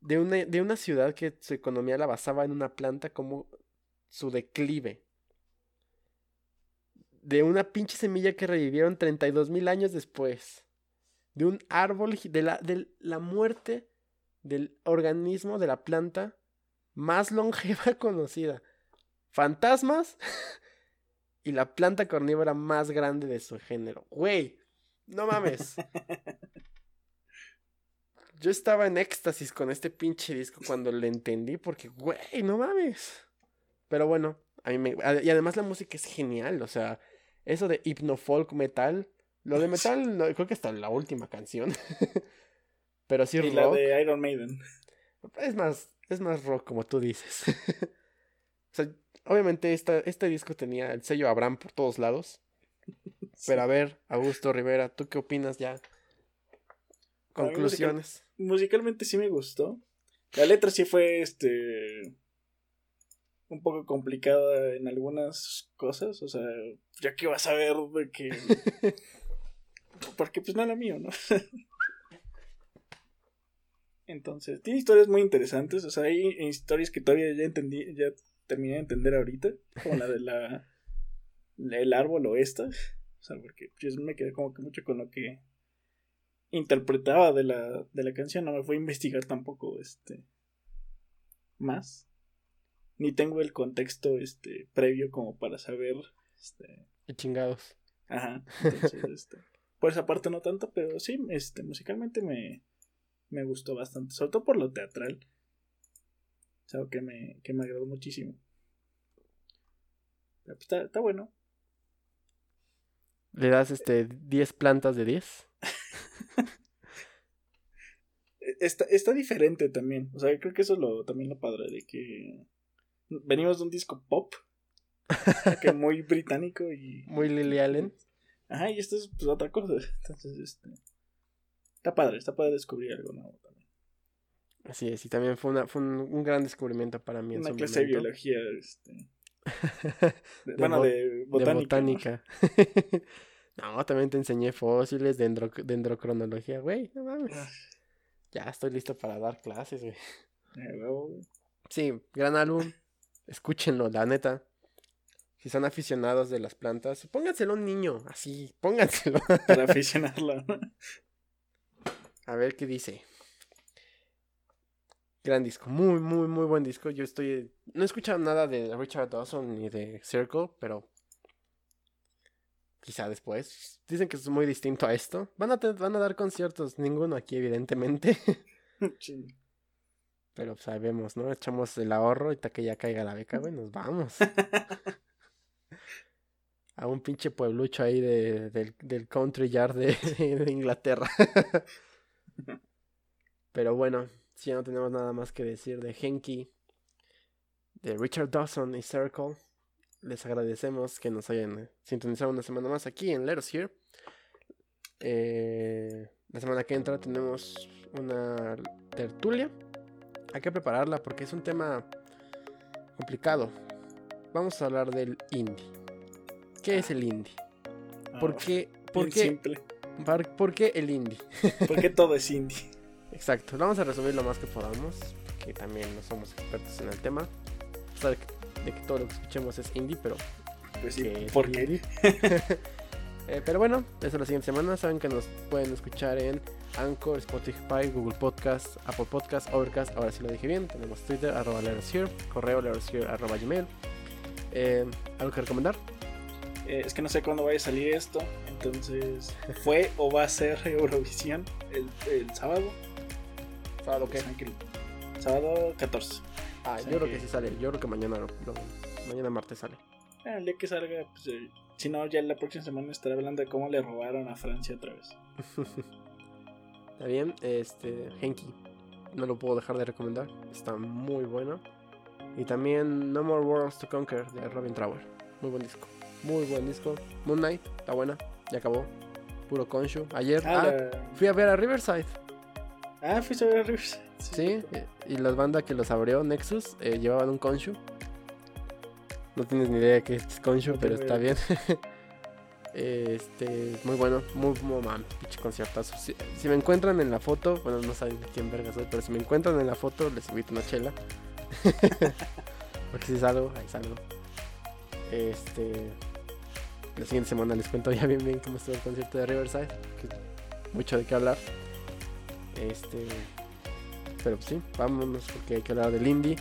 de, una, de una ciudad que su economía la basaba en una planta como su declive. De una pinche semilla que revivieron 32 mil años después. De un árbol, de la, de la muerte del organismo de la planta más longeva <laughs> conocida. Fantasmas <laughs> y la planta carnívora más grande de su género. Güey, no mames. <laughs> Yo estaba en éxtasis con este pinche disco cuando lo entendí, porque, güey, no mames. Pero bueno, a mí me... Y además la música es genial, o sea, eso de hipnofolk metal. Lo de metal, creo que hasta la última canción. <laughs> Pero sí y la de Iron Maiden. Es más, es más rock, como tú dices. <laughs> o sea, obviamente esta, este disco tenía el sello Abraham por todos lados. <laughs> Pero a ver, Augusto Rivera, ¿tú qué opinas ya? Conclusiones. musicalmente sí me gustó. La letra sí fue este un poco complicada en algunas cosas, o sea, ya que vas a ver de que <laughs> porque pues no era mío, ¿no? <laughs> Entonces, tiene historias muy interesantes, o sea, hay historias que todavía ya entendí, ya terminé de entender ahorita, como la de la el árbol o esta. O sea, porque yo me quedé como que mucho con lo que interpretaba de la, de la canción, no me fui a investigar tampoco este más. Ni tengo el contexto este previo como para saber este Y chingados. Ajá. <laughs> Entonces, este, por esa parte no tanto, pero sí, este, musicalmente me, me gustó bastante. Sobre todo por lo teatral. Es algo que me, que me agradó muchísimo. Pero, pues, está, está bueno. ¿Le das este 10 plantas de 10? <laughs> E, Está, está diferente también. O sea, creo que eso es lo, también lo padre de que venimos de un disco pop. que muy <laughs> británico y. Muy Lily Allen. Ajá, y esto es pues, otra cosa. <laughs> Entonces, este. Está padre, está padre descubrir algo nuevo también. Así es, y también fue, una, fue un, un gran descubrimiento para mí en Una su clase de biología, este. <laughs> de- De bueno, de botánica. ¿no? botánica. no, también te enseñé fósiles, dendro, dendrocronología, güey. No mames. Ah, Ya estoy listo para dar clases, güey. eh. Sí, gran álbum. Escúchenlo, la neta. Si son aficionados de las plantas, pónganselo a un niño, así, <laughs> pónganselo. Para aficionarlo. A ver qué dice. Gran disco, muy, muy, muy buen disco. Yo estoy. No he escuchado nada de Richard Dawson ni de Circle, pero. Quizá después. Dicen que es muy distinto a esto. Van a, van a dar conciertos, ninguno aquí, evidentemente. <laughs> Sí. Pero pues ahí vemos, ¿no? Echamos el ahorro y hasta que ya caiga la beca, güey, nos vamos. <laughs> A un pinche pueblucho ahí de, del, del country yard de, <laughs> de Inglaterra. <laughs> Pero bueno, si ya no tenemos nada más que decir de Henky, de Richard Dawson y Circle, les agradecemos que nos hayan sintonizado una semana más aquí en Let Us Here. Eh, la semana que entra tenemos una tertulia. Hay que prepararla porque es un tema complicado. Vamos a hablar del indie. ¿Qué es el indie? ¿Por Ah, qué, por qué, simple. par- por qué el indie? <laughs> Porque todo es indie. Exacto, vamos a resumir lo más que podamos, que también no somos expertos en el tema. A pesar de que, todo lo que escuchemos es indie, pero Pues sí, es ¿por qué? <laughs> Eh, pero bueno, eso la siguiente semana. Saben que nos pueden escuchar en Anchor, Spotify, Google Podcast, Apple Podcast, Overcast. Ahora sí lo dije bien. Tenemos Twitter, arroba Here, correo here, arroba gmail. Eh, ¿Algo que recomendar? Eh, es que no sé cuándo vaya a salir esto. Entonces, ¿fue o va a ser Eurovisión el, el sábado? ¿Sábado qué? Tranquilo. Sábado 14. Ah, o sea yo creo que- que sí sale. Yo creo que mañana, mañana martes sale. Ah, el día que salga, pues, eh, si no, ya la próxima semana estaré hablando de cómo le robaron a Francia otra vez. <laughs> Está bien, este, Henky, no lo puedo dejar de recomendar, está muy bueno. Y también No More Worlds to Conquer de Robin Trower, muy buen disco, muy buen disco. Moon Knight, está buena, ya acabó, puro Konshu. Ayer, Ah, ah, fui a ver a Riverside, ah fuiste a ver a Rivers. sí, y las bandas que los abrió, Nexus, eh, llevaban un Konshu. No tienes ni idea de qué es Konshu, No pero está bien. <laughs> Este, muy bueno, muy, muy man, pinche conciertazo. Si, me encuentran en la foto, bueno, no saben quién verga soy, pero si me encuentran en la foto, les invito una chela. <laughs> Porque si salgo, ahí salgo. Este, la siguiente semana les cuento ya bien bien cómo estuvo el concierto de Riverside, mucho de qué hablar. Este, pero pues sí, vámonos porque hay que hablar del indie.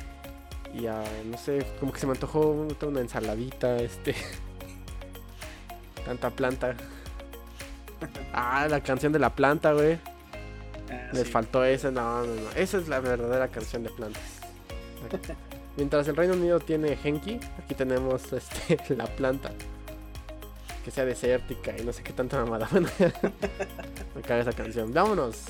Y ah, no sé, como que se me antojó una ensaladita, este. <laughs> Tanta planta. Ah, la canción de la planta, güey. Ah, Les sí. faltó esa, no, no, no. Esa es la verdadera canción de plantas. <laughs> Mientras el Reino Unido tiene Henki, aquí tenemos este, <laughs> la planta. Que sea desértica y no sé qué tanta mamada. <laughs> Me caga esa canción. Vámonos.